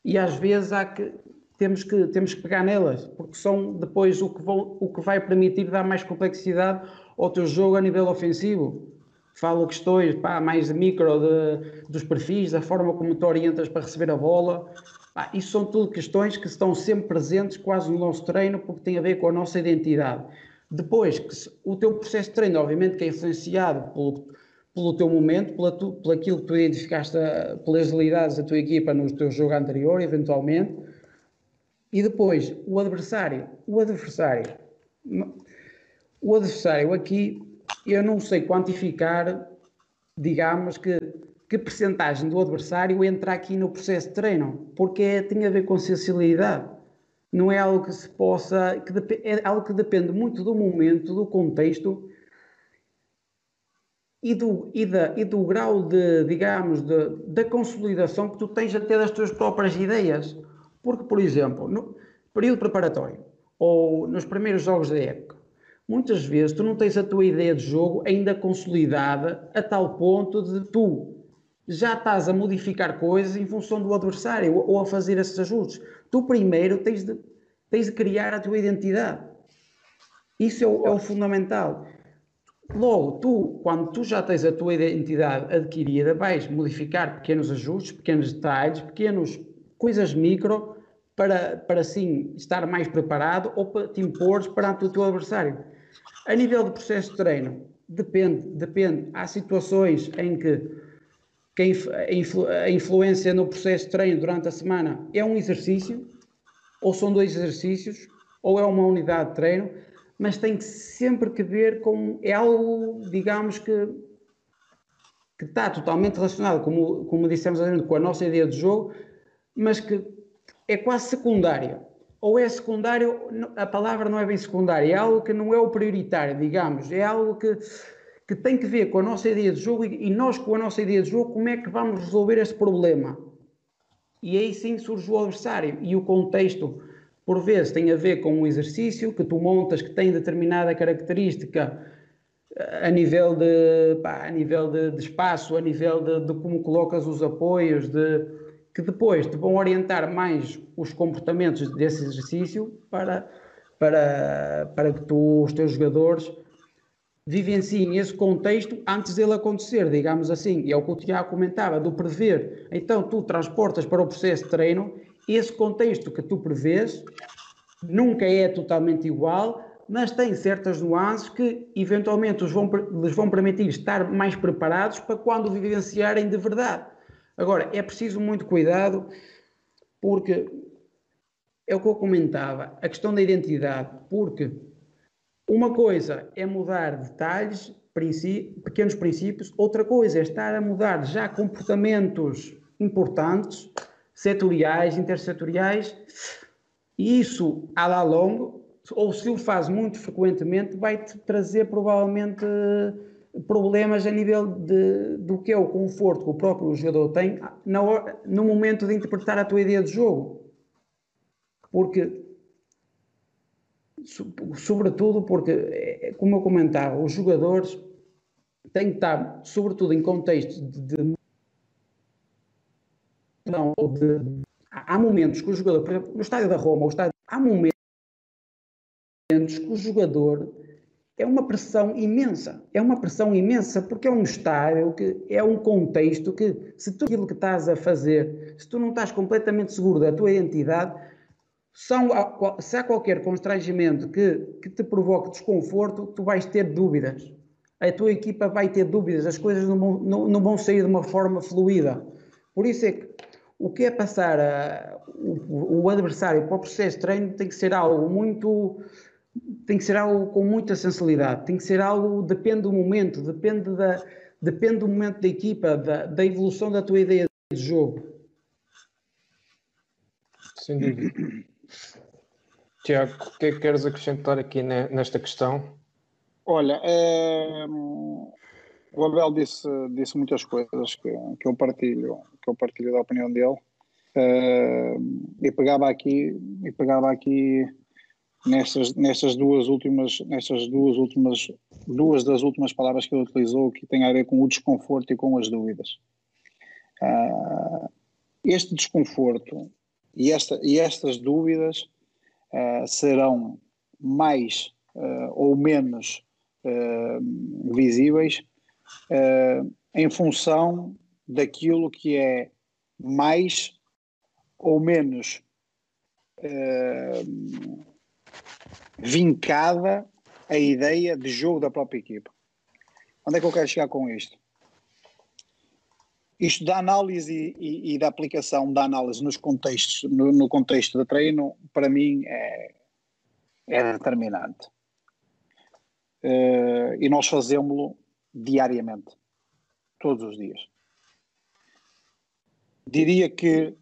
E às vezes há que temos que temos que pegar nelas, porque são depois o que, vão, o que vai permitir dar mais complexidade ao teu jogo a nível ofensivo. Falo questões pá, mais de micro de, dos perfis, da forma como tu orientas para receber a bola, ah, isso são tudo questões que estão sempre presentes quase no nosso treino porque tem a ver com a nossa identidade. Depois, que se, o teu processo de treino, obviamente, que é influenciado pelo, pelo teu momento, pela tu, pelo aquilo que tu identificaste, ah, pelas habilidades da tua equipa no teu jogo anterior, eventualmente. E depois, o adversário. O adversário. O adversário aqui, eu não sei quantificar, digamos que que percentagem do adversário entra aqui no processo de treino, porque é, tem a ver com sensibilidade. Não é algo que se possa, que é algo que depende muito do momento, do contexto e do, e da, e do grau de, digamos, de, da consolidação que tu tens até das tuas próprias ideias. Porque, por exemplo, no período preparatório ou nos primeiros jogos da época, muitas vezes tu não tens a tua ideia de jogo ainda consolidada a tal ponto de tu já estás a modificar coisas em função do adversário ou a fazer esses ajustes. Tu primeiro tens de, tens de criar a tua identidade. Isso é o, é o, fundamental. Logo, tu, quando tu já tens a tua identidade adquirida, vais modificar pequenos ajustes, pequenos detalhes, pequenas coisas micro para, para assim estar mais preparado ou para te impor perante o teu adversário. A nível de processo de treino, depende, depende. Há situações em que que a influência no processo de treino durante a semana é um exercício, ou são dois exercícios, ou é uma unidade de treino, mas tem sempre que ver com. É algo, digamos que. que está totalmente relacionado, como, como dissemos antes, com a nossa ideia de jogo, mas que é quase secundária. Ou é secundário, a palavra não é bem secundária, é algo que não é o prioritário, digamos, é algo que que tem que ver com a nossa ideia de jogo e, nós, com a nossa ideia de jogo, como é que vamos resolver este problema. E aí sim surge o adversário e o contexto, por vezes, tem a ver com o exercício que tu montas que tem determinada característica eh, a nível de, pá, a nível de, de, espaço, a nível de, de, como colocas os apoios, de, que depois te vão orientar mais os comportamentos desse exercício para, para, para que tu, os teus jogadores vivenciem esse contexto antes dele acontecer, digamos assim. E é o que o Tiago comentava, do prever. Então, tu transportas para o processo de treino esse contexto que tu prevês, nunca é totalmente igual, mas tem certas nuances que eventualmente os vão, lhes vão permitir estar mais preparados para quando vivenciarem de verdade. Agora, é preciso muito cuidado, porque é o que eu comentava, a questão da identidade, porque uma coisa é mudar detalhes, pequenos princípios, outra coisa é estar a mudar já comportamentos importantes, setoriais, intersetoriais, e isso a lá longo, ou se o faz muito frequentemente, vai-te trazer provavelmente problemas a nível de, do que é o conforto que o próprio jogador tem no momento de interpretar a tua ideia de jogo. Porque sobretudo porque, é, como eu comentava, os jogadores têm que estar, sobretudo em contextos de, de de, há momentos que o jogador, por exemplo, no estádio da Roma, estádio, há momentos que o jogador é uma pressão imensa. É uma pressão imensa porque é um estádio que é um contexto que, se tu aquilo que estás a fazer, se tu não estás completamente seguro da tua identidade, são, se há qualquer constrangimento que, que te provoque desconforto, tu vais ter dúvidas. A tua equipa vai ter dúvidas, as coisas não vão, não, não vão sair de uma forma fluida. Por isso é que o que é passar a, o, o, adversário para o processo de treino tem que ser algo muito tem que ser algo com muita sensibilidade, tem que ser algo, depende do momento, depende, da, depende do momento da equipa, da, da evolução da tua ideia de jogo. Sem dúvida. Tiago, o que é que queres acrescentar aqui nesta questão? Olha, é, o Abel disse, disse muitas coisas que, que, eu partilho, que eu partilho da opinião dele. É, e pegava aqui, e pegava aqui nestas, nestas duas últimas, nestas duas últimas, duas das últimas palavras que ele utilizou que tem a ver com o desconforto e com as dúvidas. Uh, este desconforto e, esta, e estas dúvidas uh, serão mais uh, ou menos visíveis em função daquilo que é mais ou menos vincada a ideia de jogo da própria equipa. Onde é que eu quero chegar com isto? Isto da análise e, e da aplicação da análise nos contextos, no, no contexto de treino, para mim é, é determinante. Uh, e nós fazemos-lo diariamente, todos os dias. Diria que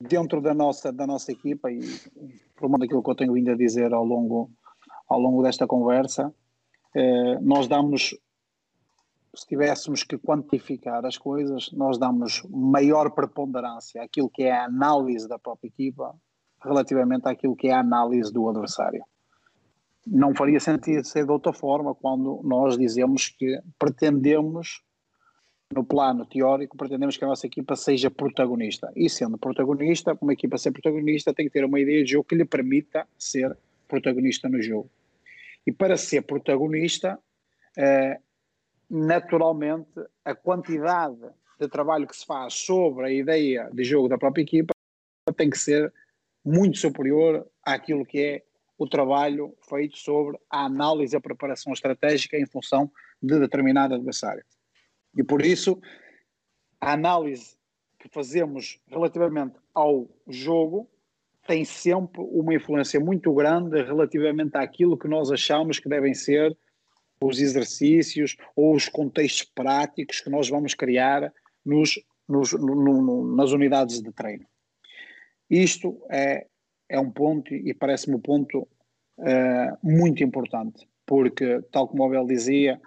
dentro da nossa, da nossa equipa e uma daquilo que eu tenho vindo a dizer ao longo, ao longo desta conversa, eh, nós damos, se tivéssemos que quantificar as coisas, nós damos maior preponderância àquilo que é a análise da própria equipa relativamente àquilo que é a análise do adversário. Não faria sentido ser de outra forma quando nós dizemos que pretendemos no plano teórico, pretendemos que a nossa equipa seja protagonista. E sendo protagonista, uma equipa ser protagonista tem que ter uma ideia de jogo que lhe permita ser protagonista no jogo. E para ser protagonista, eh, naturalmente, a quantidade de trabalho que se faz sobre a ideia de jogo da própria equipa tem que ser muito superior àquilo que é o trabalho feito sobre a análise e a preparação estratégica em função de determinado adversário. E por isso, a análise que fazemos relativamente ao jogo tem sempre uma influência muito grande relativamente àquilo que nós achamos que devem ser os exercícios ou os contextos práticos que nós vamos criar nos, nos, no, no, nas unidades de treino. Isto é, é um ponto, e parece-me um ponto uh, muito importante, porque, tal como o Abel dizia,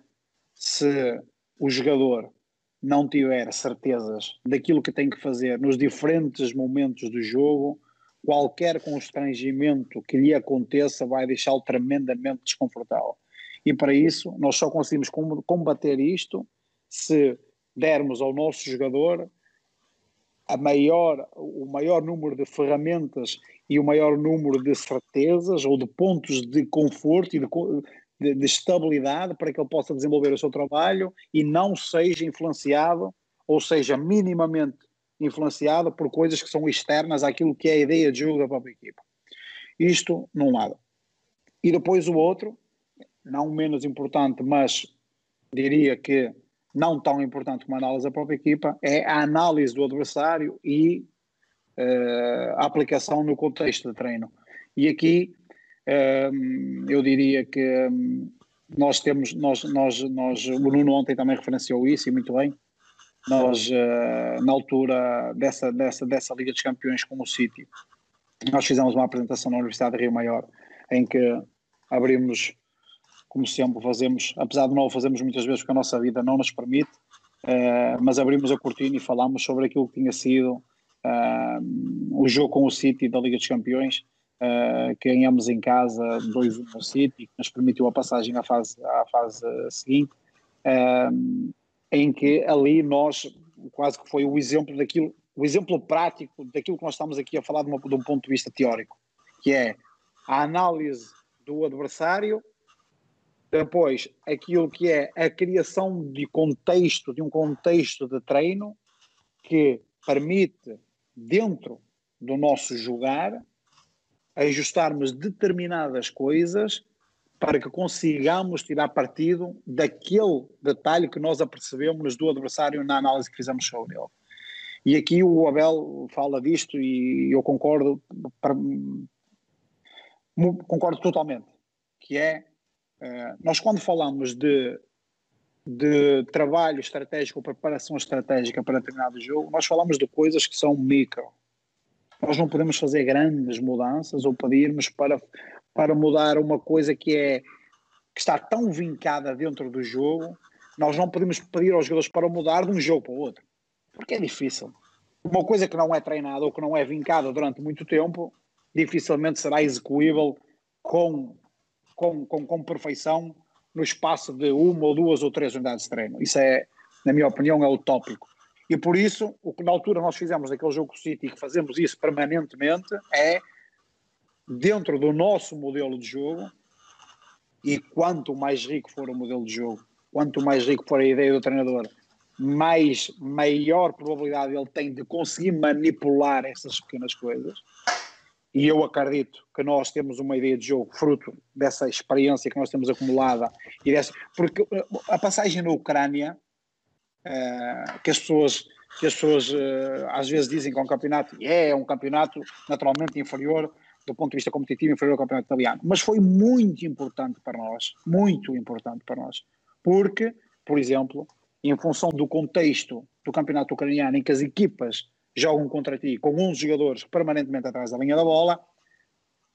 se o jogador não tiver certezas daquilo que tem que fazer nos diferentes momentos do jogo, qualquer constrangimento que lhe aconteça vai deixá-lo tremendamente desconfortável. E para isso, nós só conseguimos combater isto se dermos ao nosso jogador a maior, o maior número de ferramentas e o maior número de certezas ou de pontos de conforto e de, de, de, estabilidade para que ele possa desenvolver o seu trabalho e não seja influenciado, ou seja, minimamente influenciado por coisas que são externas àquilo que é a ideia de jogo da própria equipa. Isto num lado. E depois o outro, não menos importante, mas diria que não tão importante como a análise da própria equipa, é a análise do adversário e uh, a aplicação no contexto de treino. E aqui eu diria que nós temos, nós, nós, nós, o Nuno ontem também referenciou isso e muito bem. Nós, ah, na altura dessa, dessa, dessa Liga dos Campeões com o City, nós fizemos uma apresentação na Universidade de Rio Maior em que abrimos, como sempre fazemos, apesar de não o fazermos muitas vezes porque a nossa vida não nos permite, ah, mas abrimos a cortina e falámos sobre aquilo que tinha sido o jogo com o City da Liga dos Campeões uh, que ganhamos em casa 2-1 no City, que nos permitiu a passagem à fase, à fase seguinte, uh, em que ali nós quase que foi o exemplo daquilo, o exemplo prático daquilo que nós estamos aqui a falar de, uma, de um ponto de vista teórico, que é a análise do adversário, depois aquilo que é a criação de contexto, de um contexto de treino que permite, dentro do nosso jogar, ajustarmos determinadas coisas para que consigamos tirar partido daquele detalhe que nós apercebemos do adversário na análise que fizemos sobre ele. E aqui o Abel fala disto e eu concordo, concordo totalmente, que é, nós quando falamos de, de trabalho estratégico, preparação estratégica para determinado jogo, nós falamos de coisas que são micro. Nós não podemos fazer grandes mudanças ou pedirmos para, para mudar uma coisa que é que está tão vincada dentro do jogo, nós não podemos pedir aos jogadores para mudar de um jogo para o outro porque é difícil. Uma coisa que não é treinada ou que não é vincada durante muito tempo, dificilmente será execuível com, com, com, com perfeição no espaço de uma ou duas ou três unidades de treino. Isso é, na minha opinião, é utópico. E por isso, o que na altura nós fizemos naquele jogo City e que fazemos isso permanentemente é, dentro do nosso modelo de jogo, e quanto mais rico for o modelo de jogo, quanto mais rico for a ideia do treinador, mais maior probabilidade ele tem de conseguir manipular essas pequenas coisas. E eu acredito que nós temos uma ideia de jogo fruto dessa experiência que nós temos acumulada e dessa, porque a passagem na Ucrânia uh, que as pessoas que as pessoas uh, às vezes dizem que é um campeonato é, é um campeonato naturalmente inferior do ponto de vista competitivo inferior ao campeonato italiano, mas foi muito importante para nós, muito importante para nós, porque, por exemplo, em função do contexto do campeonato ucraniano, em que as equipas jogam contra ti com 11 jogadores permanentemente atrás da linha da bola,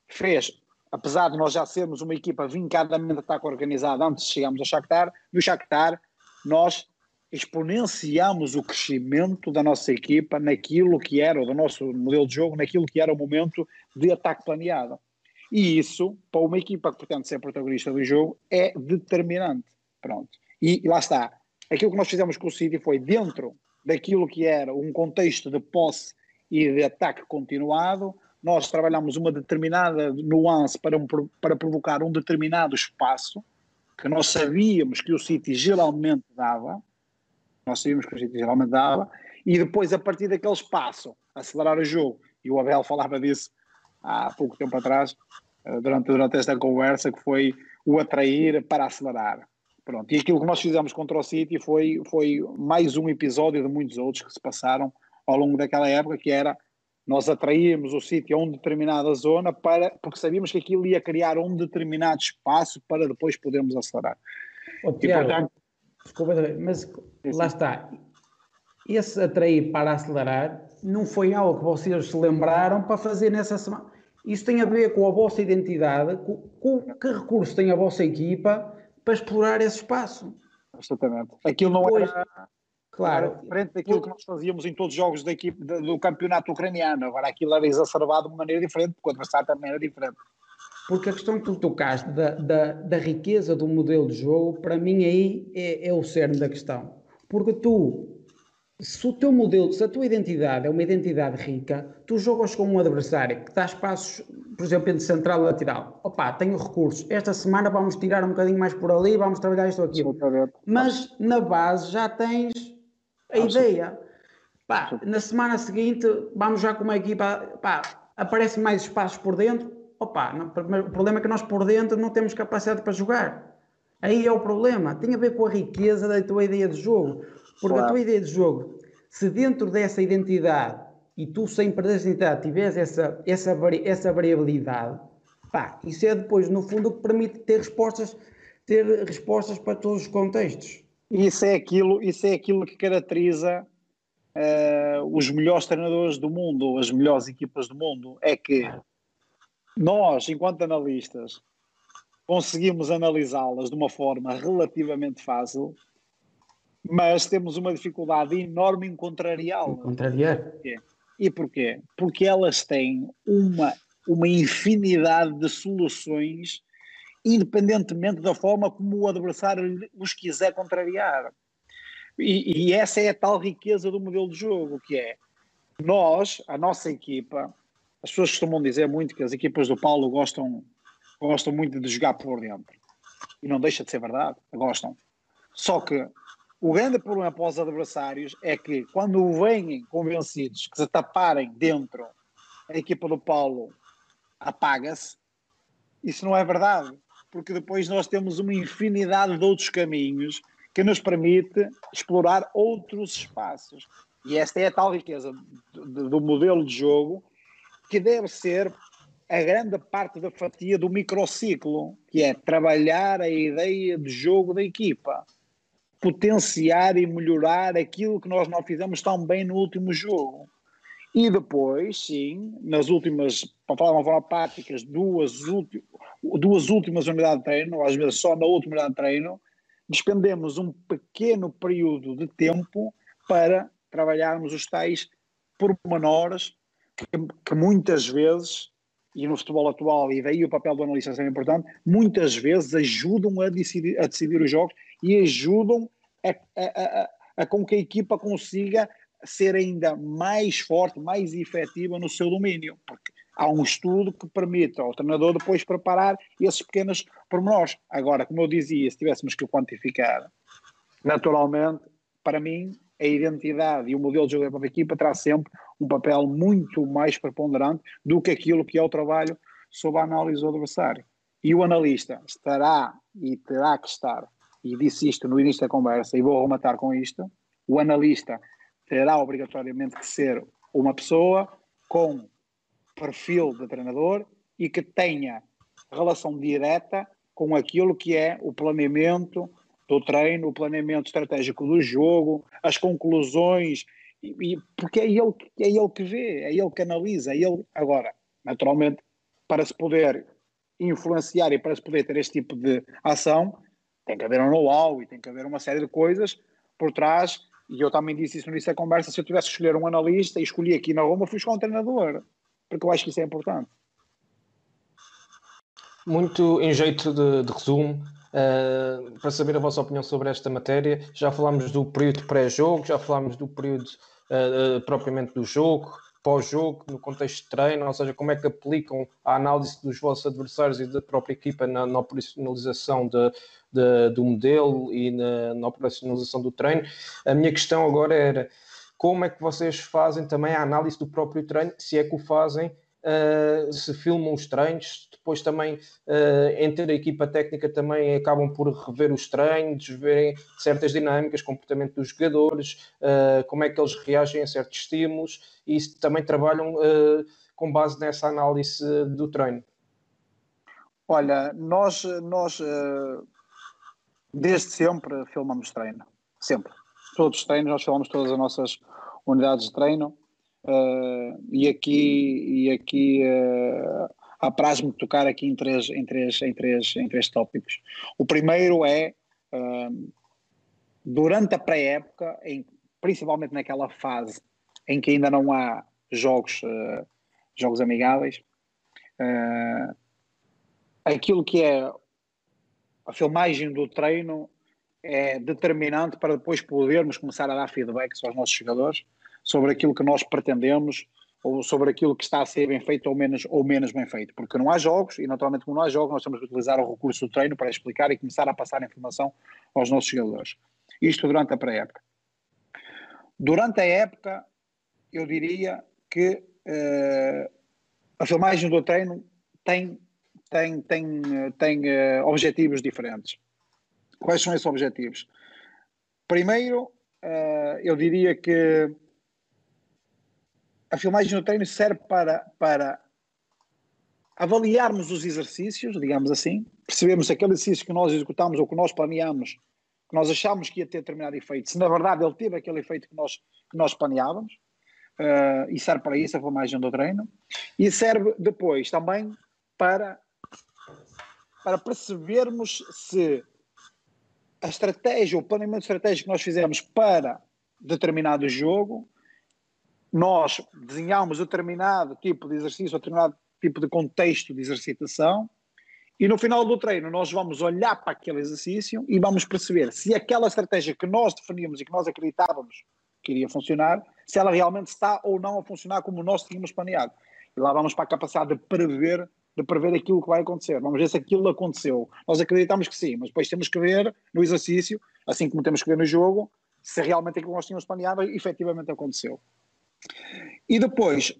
fez, apesar de nós já sermos uma equipa vincadamente ataque organizada antes de chegarmos ao Shakhtar, no Shakhtar nós exponenciamos o crescimento da nossa equipa naquilo que era, do nosso modelo de jogo, naquilo que era o momento de ataque planeado. E isso, para uma equipa que pretende ser protagonista do jogo, é determinante. Pronto. E lá está aquilo que nós fizemos com o City foi dentro daquilo que era um contexto de posse e de ataque continuado, nós trabalhamos uma determinada nuance para, um, para provocar um determinado espaço que nós sabíamos que o City geralmente dava, nós sabíamos que o City geralmente dava, e depois a partir daquele espaço acelerar o jogo, e o Abel falava disso há pouco tempo atrás, eh, durante, durante esta conversa, que foi o atrair para acelerar. Pronto, e aquilo que nós fizemos contra o City foi, foi mais um episódio de muitos outros que se passaram ao longo daquela época, que era nós atraímos o City a uma determinada zona para, porque sabíamos que aquilo ia criar um determinado espaço para depois podermos acelerar. Oh, Tiago, e, portanto, desculpa, mas lá está. Esse atrair para acelerar não foi algo que vocês se lembraram para fazer nessa semana. Isso tem a ver com a vossa identidade, com, com que recurso tem a vossa equipa para explorar esse espaço. Absolutamente. Aquilo não Depois, era, claro, era diferente daquilo que nós fazíamos em todos os jogos da equipe do campeonato ucraniano. Agora aquilo era exacerbado de maneira diferente, porque o adversário também era diferente. Porque a questão que tu tocaste da, da, da riqueza do modelo de jogo, para mim aí é, é o cerne da questão. Porque tu se o teu modelo, se a tua identidade é uma identidade rica, tu jogas com um adversário que dá espaços, por exemplo, entre central e lateral. Opa, tenho recursos. Esta semana vamos tirar um bocadinho mais por ali, vamos trabalhar isto aqui. Mas na base já tens a ideia. Pá, na semana seguinte vamos já com uma equipa, pá, aparecem mais espaços por dentro. Opa, não, o problema é que nós por dentro não temos capacidade para jogar. Aí é o problema. Tem a ver com a riqueza da tua ideia de jogo. Porque claro. a tua ideia de jogo, se dentro dessa identidade e tu sem perder essa identidade tiveres essa, essa, vari, essa variabilidade, pá, isso é depois, no fundo, o que permite ter respostas, ter respostas para todos os contextos. Isso é aquilo, isso é aquilo que caracteriza uh, os melhores treinadores do mundo, as melhores equipas do mundo. É que nós, enquanto analistas, conseguimos analisá-las de uma forma relativamente fácil mas temos uma dificuldade enorme em contrariá-las. Contrariar. E porquê? Porque elas têm uma, uma infinidade de soluções, independentemente da forma como o adversário os quiser contrariar. E, e essa é a tal riqueza do modelo de jogo, que é nós, a nossa equipa, as pessoas costumam dizer muito que as equipas do Paulo gostam gostam muito de jogar por dentro. E não deixa de ser verdade, gostam. Só que o grande problema para os adversários é que quando vêm convencidos que se taparem dentro, a equipa do Paulo apaga-se. Isso não é verdade, porque depois nós temos uma infinidade de outros caminhos que nos permite explorar outros espaços. E esta é a tal riqueza do, modelo de jogo que deve ser a grande parte da fatia do microciclo, que é trabalhar a ideia de jogo da equipa, potenciar e melhorar aquilo que nós não fizemos tão bem no último jogo. E depois, sim, nas últimas, para falar de uma forma prática, duas, duas últimas unidades de treino, ou às vezes só na última unidade de treino, despendemos um pequeno período de tempo para trabalharmos os tais pormenores que, que muitas vezes e no futebol atual, e daí o papel do analista ser importante, muitas vezes ajudam a decidir, a decidir os jogos e ajudam a, a, a, a, com que a equipa consiga ser ainda mais forte, mais efetiva no seu domínio, porque há um estudo que permite ao treinador depois preparar esses pequenos pormenores. Agora, como eu dizia, se tivéssemos que quantificar, naturalmente, para mim, a identidade e o modelo de jogo da equipa terá sempre um papel muito mais preponderante do que aquilo que é o trabalho sob a análise do adversário. E o analista estará e terá que estar, e disse isto no início da conversa, e vou rematar com isto: o analista terá obrigatoriamente que ser uma pessoa com perfil de treinador e que tenha relação direta com aquilo que é o planeamento do treino, o planeamento estratégico do jogo, as conclusões, e, porque é ele, é ele que vê, é ele que analisa, é ele. Agora, naturalmente, para se poder influenciar e para se poder ter este tipo de ação, tem que haver um know-how e tem que haver uma série de coisas por trás. E eu também disse isso no início da conversa: se eu tivesse que escolher um analista e escolhi aqui na Roma, fui escolher um treinador, porque eu acho que isso é importante. Muito em jeito de, de resumo, Uh, para saber a vossa opinião sobre esta matéria. Já falámos do período pré-jogo, já falámos do período uh, propriamente do jogo, pós-jogo, no contexto de treino, ou seja, como é que aplicam a análise dos vossos adversários e da própria equipa na, na operacionalização de, de, do modelo e na, na operacionalização do treino. A minha questão agora era como é que vocês fazem também a análise do próprio treino, se é que o fazem Uh, se filmam os treinos, depois também uh, entre a equipa técnica também acabam por rever os treinos, verem certas dinâmicas, comportamento dos jogadores, uh, como é que eles reagem a certos estímulos e também trabalham com base nessa análise do treino. Olha, nós, nós desde sempre filmamos treino, sempre. Todos os treinos, nós filmamos todas as nossas unidades de treino Uh, e aqui, e aqui uh, apraz-me tocar aqui em três, em, três, em, três, em três tópicos. O primeiro é, uh, durante a pré-época, principalmente naquela fase em que ainda não há jogos, jogos amigáveis, aquilo que é a filmagem do treino é determinante para depois podermos começar a dar feedbacks aos nossos jogadores sobre aquilo que nós pretendemos ou sobre aquilo que está a ser bem feito ou menos, ou menos bem feito, porque não há jogos e naturalmente como não há jogos nós temos que utilizar o recurso do treino para explicar e começar a passar informação aos nossos jogadores. Isto durante a pré-época. Durante a época, eu diria que uh, a filmagem do treino tem, tem, tem, tem uh, objetivos diferentes. Quais são esses objetivos? Primeiro, uh, eu diria que a filmagem no treino serve para, para avaliarmos os exercícios, digamos assim, percebemos aquele exercício que nós executamos ou que nós planeamos, que nós achámos que ia ter determinado efeito, se na verdade ele teve aquele efeito que nós, que nós planeávamos, uh, e serve para isso a filmagem do treino, e serve depois também para, para percebermos se a estratégia, o planeamento estratégico que nós fizemos para determinado jogo nós desenhamos determinado tipo de exercício, determinado tipo de contexto de exercitação, e no final do treino nós vamos olhar para aquele exercício e vamos perceber se aquela estratégia que nós definíamos e que nós acreditávamos que iria funcionar, se ela realmente está ou não a funcionar como nós tínhamos planeado. E lá vamos para a capacidade de prever de prever aquilo que vai acontecer. Vamos ver se aquilo aconteceu. Nós acreditamos que sim, mas depois temos que ver no exercício, assim como temos que ver no jogo, se realmente aquilo que nós tínhamos planeado efetivamente aconteceu. E depois,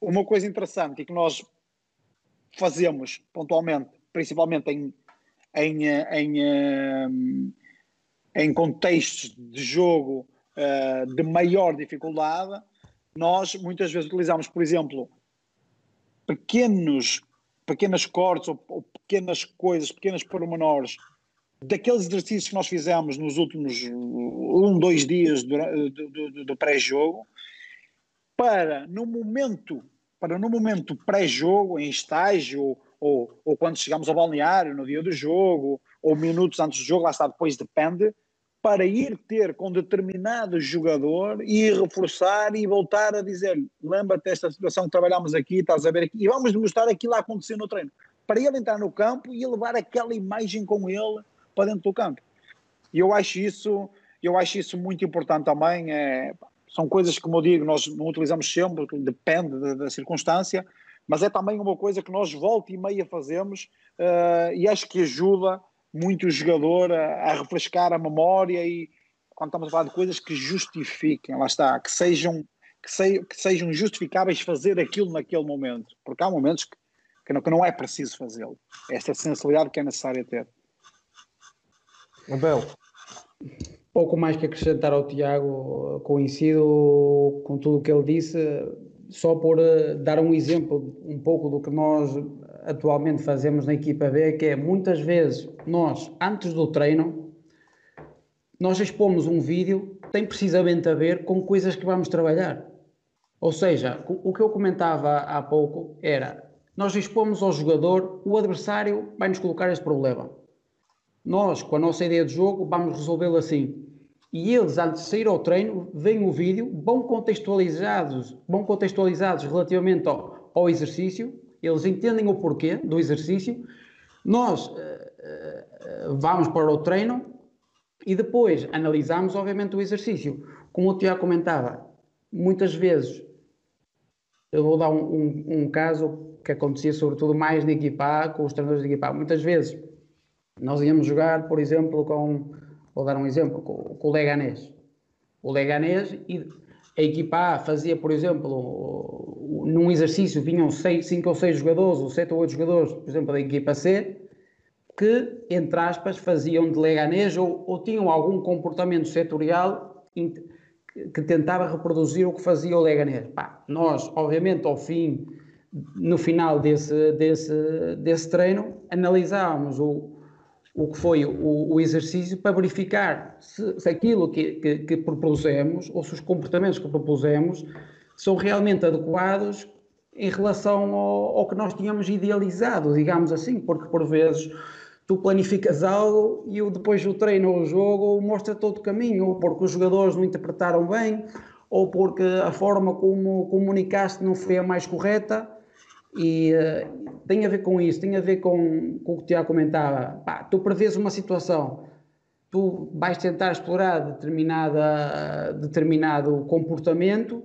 uma coisa interessante e que nós fazemos pontualmente, principalmente em, em, em, em contextos de jogo uh, de maior dificuldade, nós muitas vezes utilizamos, por exemplo, pequenos, pequenas cortes ou, ou pequenas coisas, pequenas pormenores daqueles exercícios que nós fizemos nos últimos um, dois dias do, do, do, do pré-jogo, para no momento, para no momento pré-jogo, em estágio, ou, ou, quando chegamos ao balneário, no dia do jogo, ou minutos antes do jogo, lá está, depois depende, para ir ter com determinado jogador e reforçar e voltar a dizer lembra-te desta situação que trabalhámos aqui, estás a ver aqui, e vamos demonstrar aquilo a acontecer no treino. Para ele entrar no campo e levar aquela imagem com ele para dentro do campo. E eu acho isso, eu acho isso muito importante também. É, são coisas que, como eu digo, nós não utilizamos sempre, depende da, da circunstância, mas é também uma coisa que nós volta e meia fazemos uh, e acho que ajuda muito o jogador a, a, refrescar a memória e quando estamos a falar de coisas que justifiquem, lá está, que sejam, que, se, que sejam justificáveis fazer aquilo naquele momento, porque há momentos que, que, não, que não é preciso fazê-lo. Esta sensibilidade que é necessária ter. Abel. Pouco mais que acrescentar ao Tiago, coincido com tudo o que ele disse, só por eh, dar um exemplo um pouco do que nós atualmente fazemos na equipa B, que é muitas vezes nós, antes do treino, nós expomos um vídeo que tem precisamente a ver com coisas que vamos trabalhar. Ou seja, o que eu comentava há pouco era, nós expomos ao jogador, o adversário vai nos colocar este problema. Nós, com a nossa ideia de jogo, vamos resolvê-lo assim. E eles, antes de sair ao treino, veem o vídeo, vão contextualizados, vão contextualizados relativamente ao, ao exercício, eles entendem o porquê do exercício, nós uh, uh, vamos para o treino e depois analisamos, obviamente, o exercício. Como o Tiago comentava, muitas vezes, eu vou dar um, um, um caso que acontecia sobretudo mais na equipa com os treinadores de equipa. Muitas vezes nós íamos jogar, por exemplo, com, vou dar um exemplo, com, o Leganés. O Leganés a equipa A fazia, por exemplo, num exercício vinham 5 ou 6 jogadores, ou 7 ou 8 jogadores, por exemplo, da equipa C, que, entre aspas, faziam de leganês ou, ou tinham algum comportamento setorial que tentava reproduzir o que fazia o leganês. Pá, nós, obviamente, ao fim, no final desse, desse, desse treino, analisávamos o, o que foi o, o exercício para verificar se, se aquilo que, que, que, propusemos ou se os comportamentos que propusemos são realmente adequados em relação ao, ao que nós tínhamos idealizado, digamos assim, porque por vezes tu planificas algo e depois o treino ou o jogo mostra todo o caminho, ou porque os jogadores não interpretaram bem, ou porque a forma como comunicaste não foi a mais correta, e uh, tem a ver com isso, tem a ver com, com o que o Tiago comentava. Pá, tu prevês uma situação, tu vais tentar explorar determinada, determinado comportamento,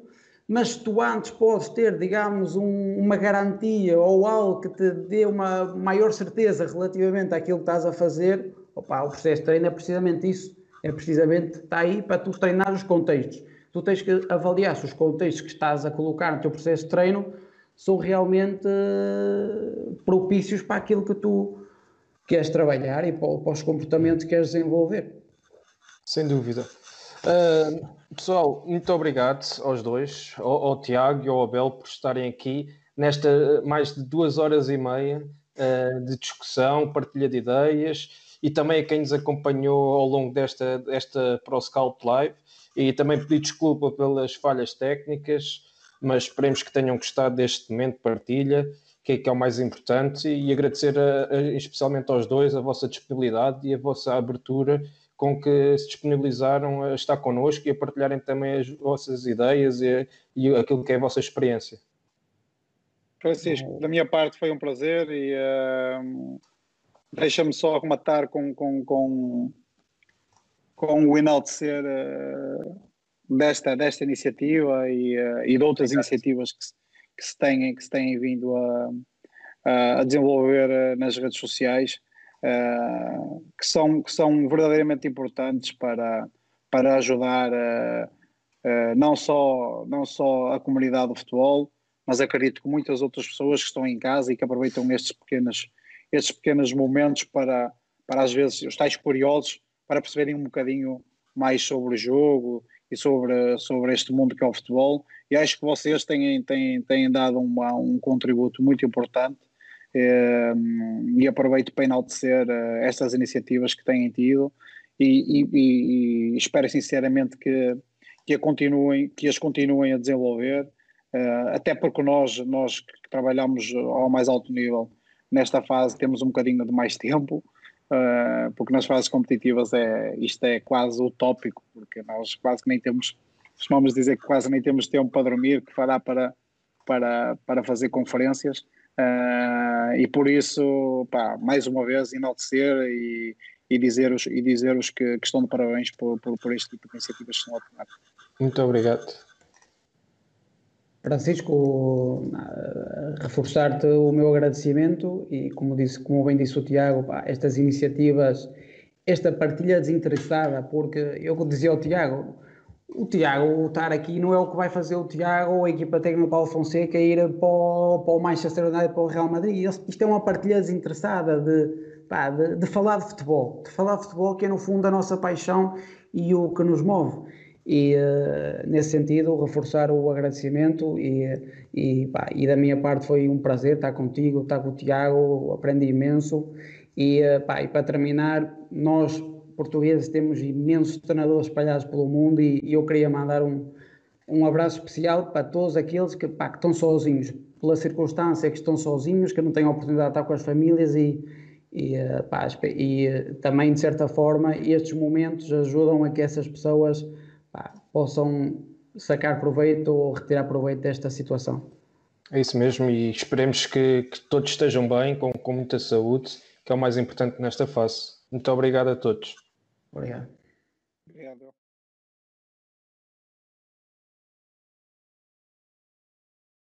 mas tu antes podes ter, digamos, um, uma garantia ou algo que te dê uma maior certeza relativamente àquilo que estás a fazer. Opa, o processo de treino é precisamente isso. É precisamente, está aí para tu treinar os contextos. Tu tens que avaliar se os contextos que estás a colocar no teu processo de treino são realmente eh, propícios para aquilo que tu queres trabalhar e para, para os comportamentos que queres desenvolver. Sem dúvida. Uh, pessoal, muito obrigado aos dois, ao, ao, Tiago e ao Abel, por estarem aqui nesta mais de duas horas e meia uh, de discussão, partilha de ideias e também a quem nos acompanhou ao longo desta, desta ProScalp Live e também pedir desculpa pelas falhas técnicas mas esperemos que tenham gostado deste momento de partilha, que é, que é o mais importante, e agradecer a, a, especialmente aos dois a vossa disponibilidade e a vossa abertura com que se disponibilizaram a estar connosco e a partilharem também as vossas ideias e, e aquilo que é a vossa experiência. Francisco, da minha parte foi um prazer e uh, deixa-me só arrematar com, com, com, com o enaltecer uh, desta, desta iniciativa e, uh, e de outras iniciativas que se, que se, têm, que se têm vindo a, a desenvolver nas redes sociais, que, são, que são verdadeiramente importantes para, para ajudar não, só, não só a comunidade do futebol, mas acredito que muitas outras pessoas que estão em casa e que aproveitam estes pequenos, estes pequenos momentos para, para às vezes os tais curiosos para perceberem um bocadinho mais sobre o jogo e sobre, sobre este mundo que é o futebol. E acho que vocês têm, têm, têm dado uma, um contributo muito importante eh, e aproveito para enaltecer eh, estas iniciativas que têm tido e, e, e, espero sinceramente que, que, a continuem, que as continuem a desenvolver, eh, até porque nós, nós que trabalhamos ao mais alto nível nesta fase temos um bocadinho de mais tempo uh, porque nas fases competitivas é, isto é quase utópico, porque nós quase que nem temos, costumamos dizer que quase nem temos tempo para dormir, que fará para, para, para fazer conferências, uh, e por isso, pá, mais uma vez, enaltecer e, e dizer-os dizer que, que estão de parabéns por, por, por este tipo de iniciativas que estão a tomar. Muito obrigado. Francisco, reforçar-te o meu agradecimento e, como, disse, como bem disse o Tiago, pá, estas iniciativas, esta partilha desinteressada, porque eu dizia ao Tiago, o Tiago estar aqui não é o que vai fazer o Tiago ou a equipa técnica Paulo Fonseca ir para o, para o Manchester United para o Real Madrid. Isto é uma partilha desinteressada de, pá, de, de falar de futebol, de falar de futebol que é no fundo a nossa paixão e o que nos move e uh, nesse sentido reforçar o agradecimento e, e, pá, e, da minha parte foi um prazer estar contigo, estar com o Tiago, aprendi imenso. E, uh, pá, e para terminar, nós portugueses temos imensos treinadores espalhados pelo mundo e, e eu queria mandar um, um abraço especial para todos aqueles que, pá, que estão sozinhos, pela circunstância que estão sozinhos, que não têm a oportunidade de estar com as famílias e, e, uh, pá, e também de certa forma estes momentos ajudam a que essas pessoas possam sacar proveito ou retirar proveito desta situação. É isso mesmo, e esperemos que, que todos estejam bem, com, com muita saúde, que é o mais importante nesta fase. Muito obrigado a todos. Obrigado. Obrigado.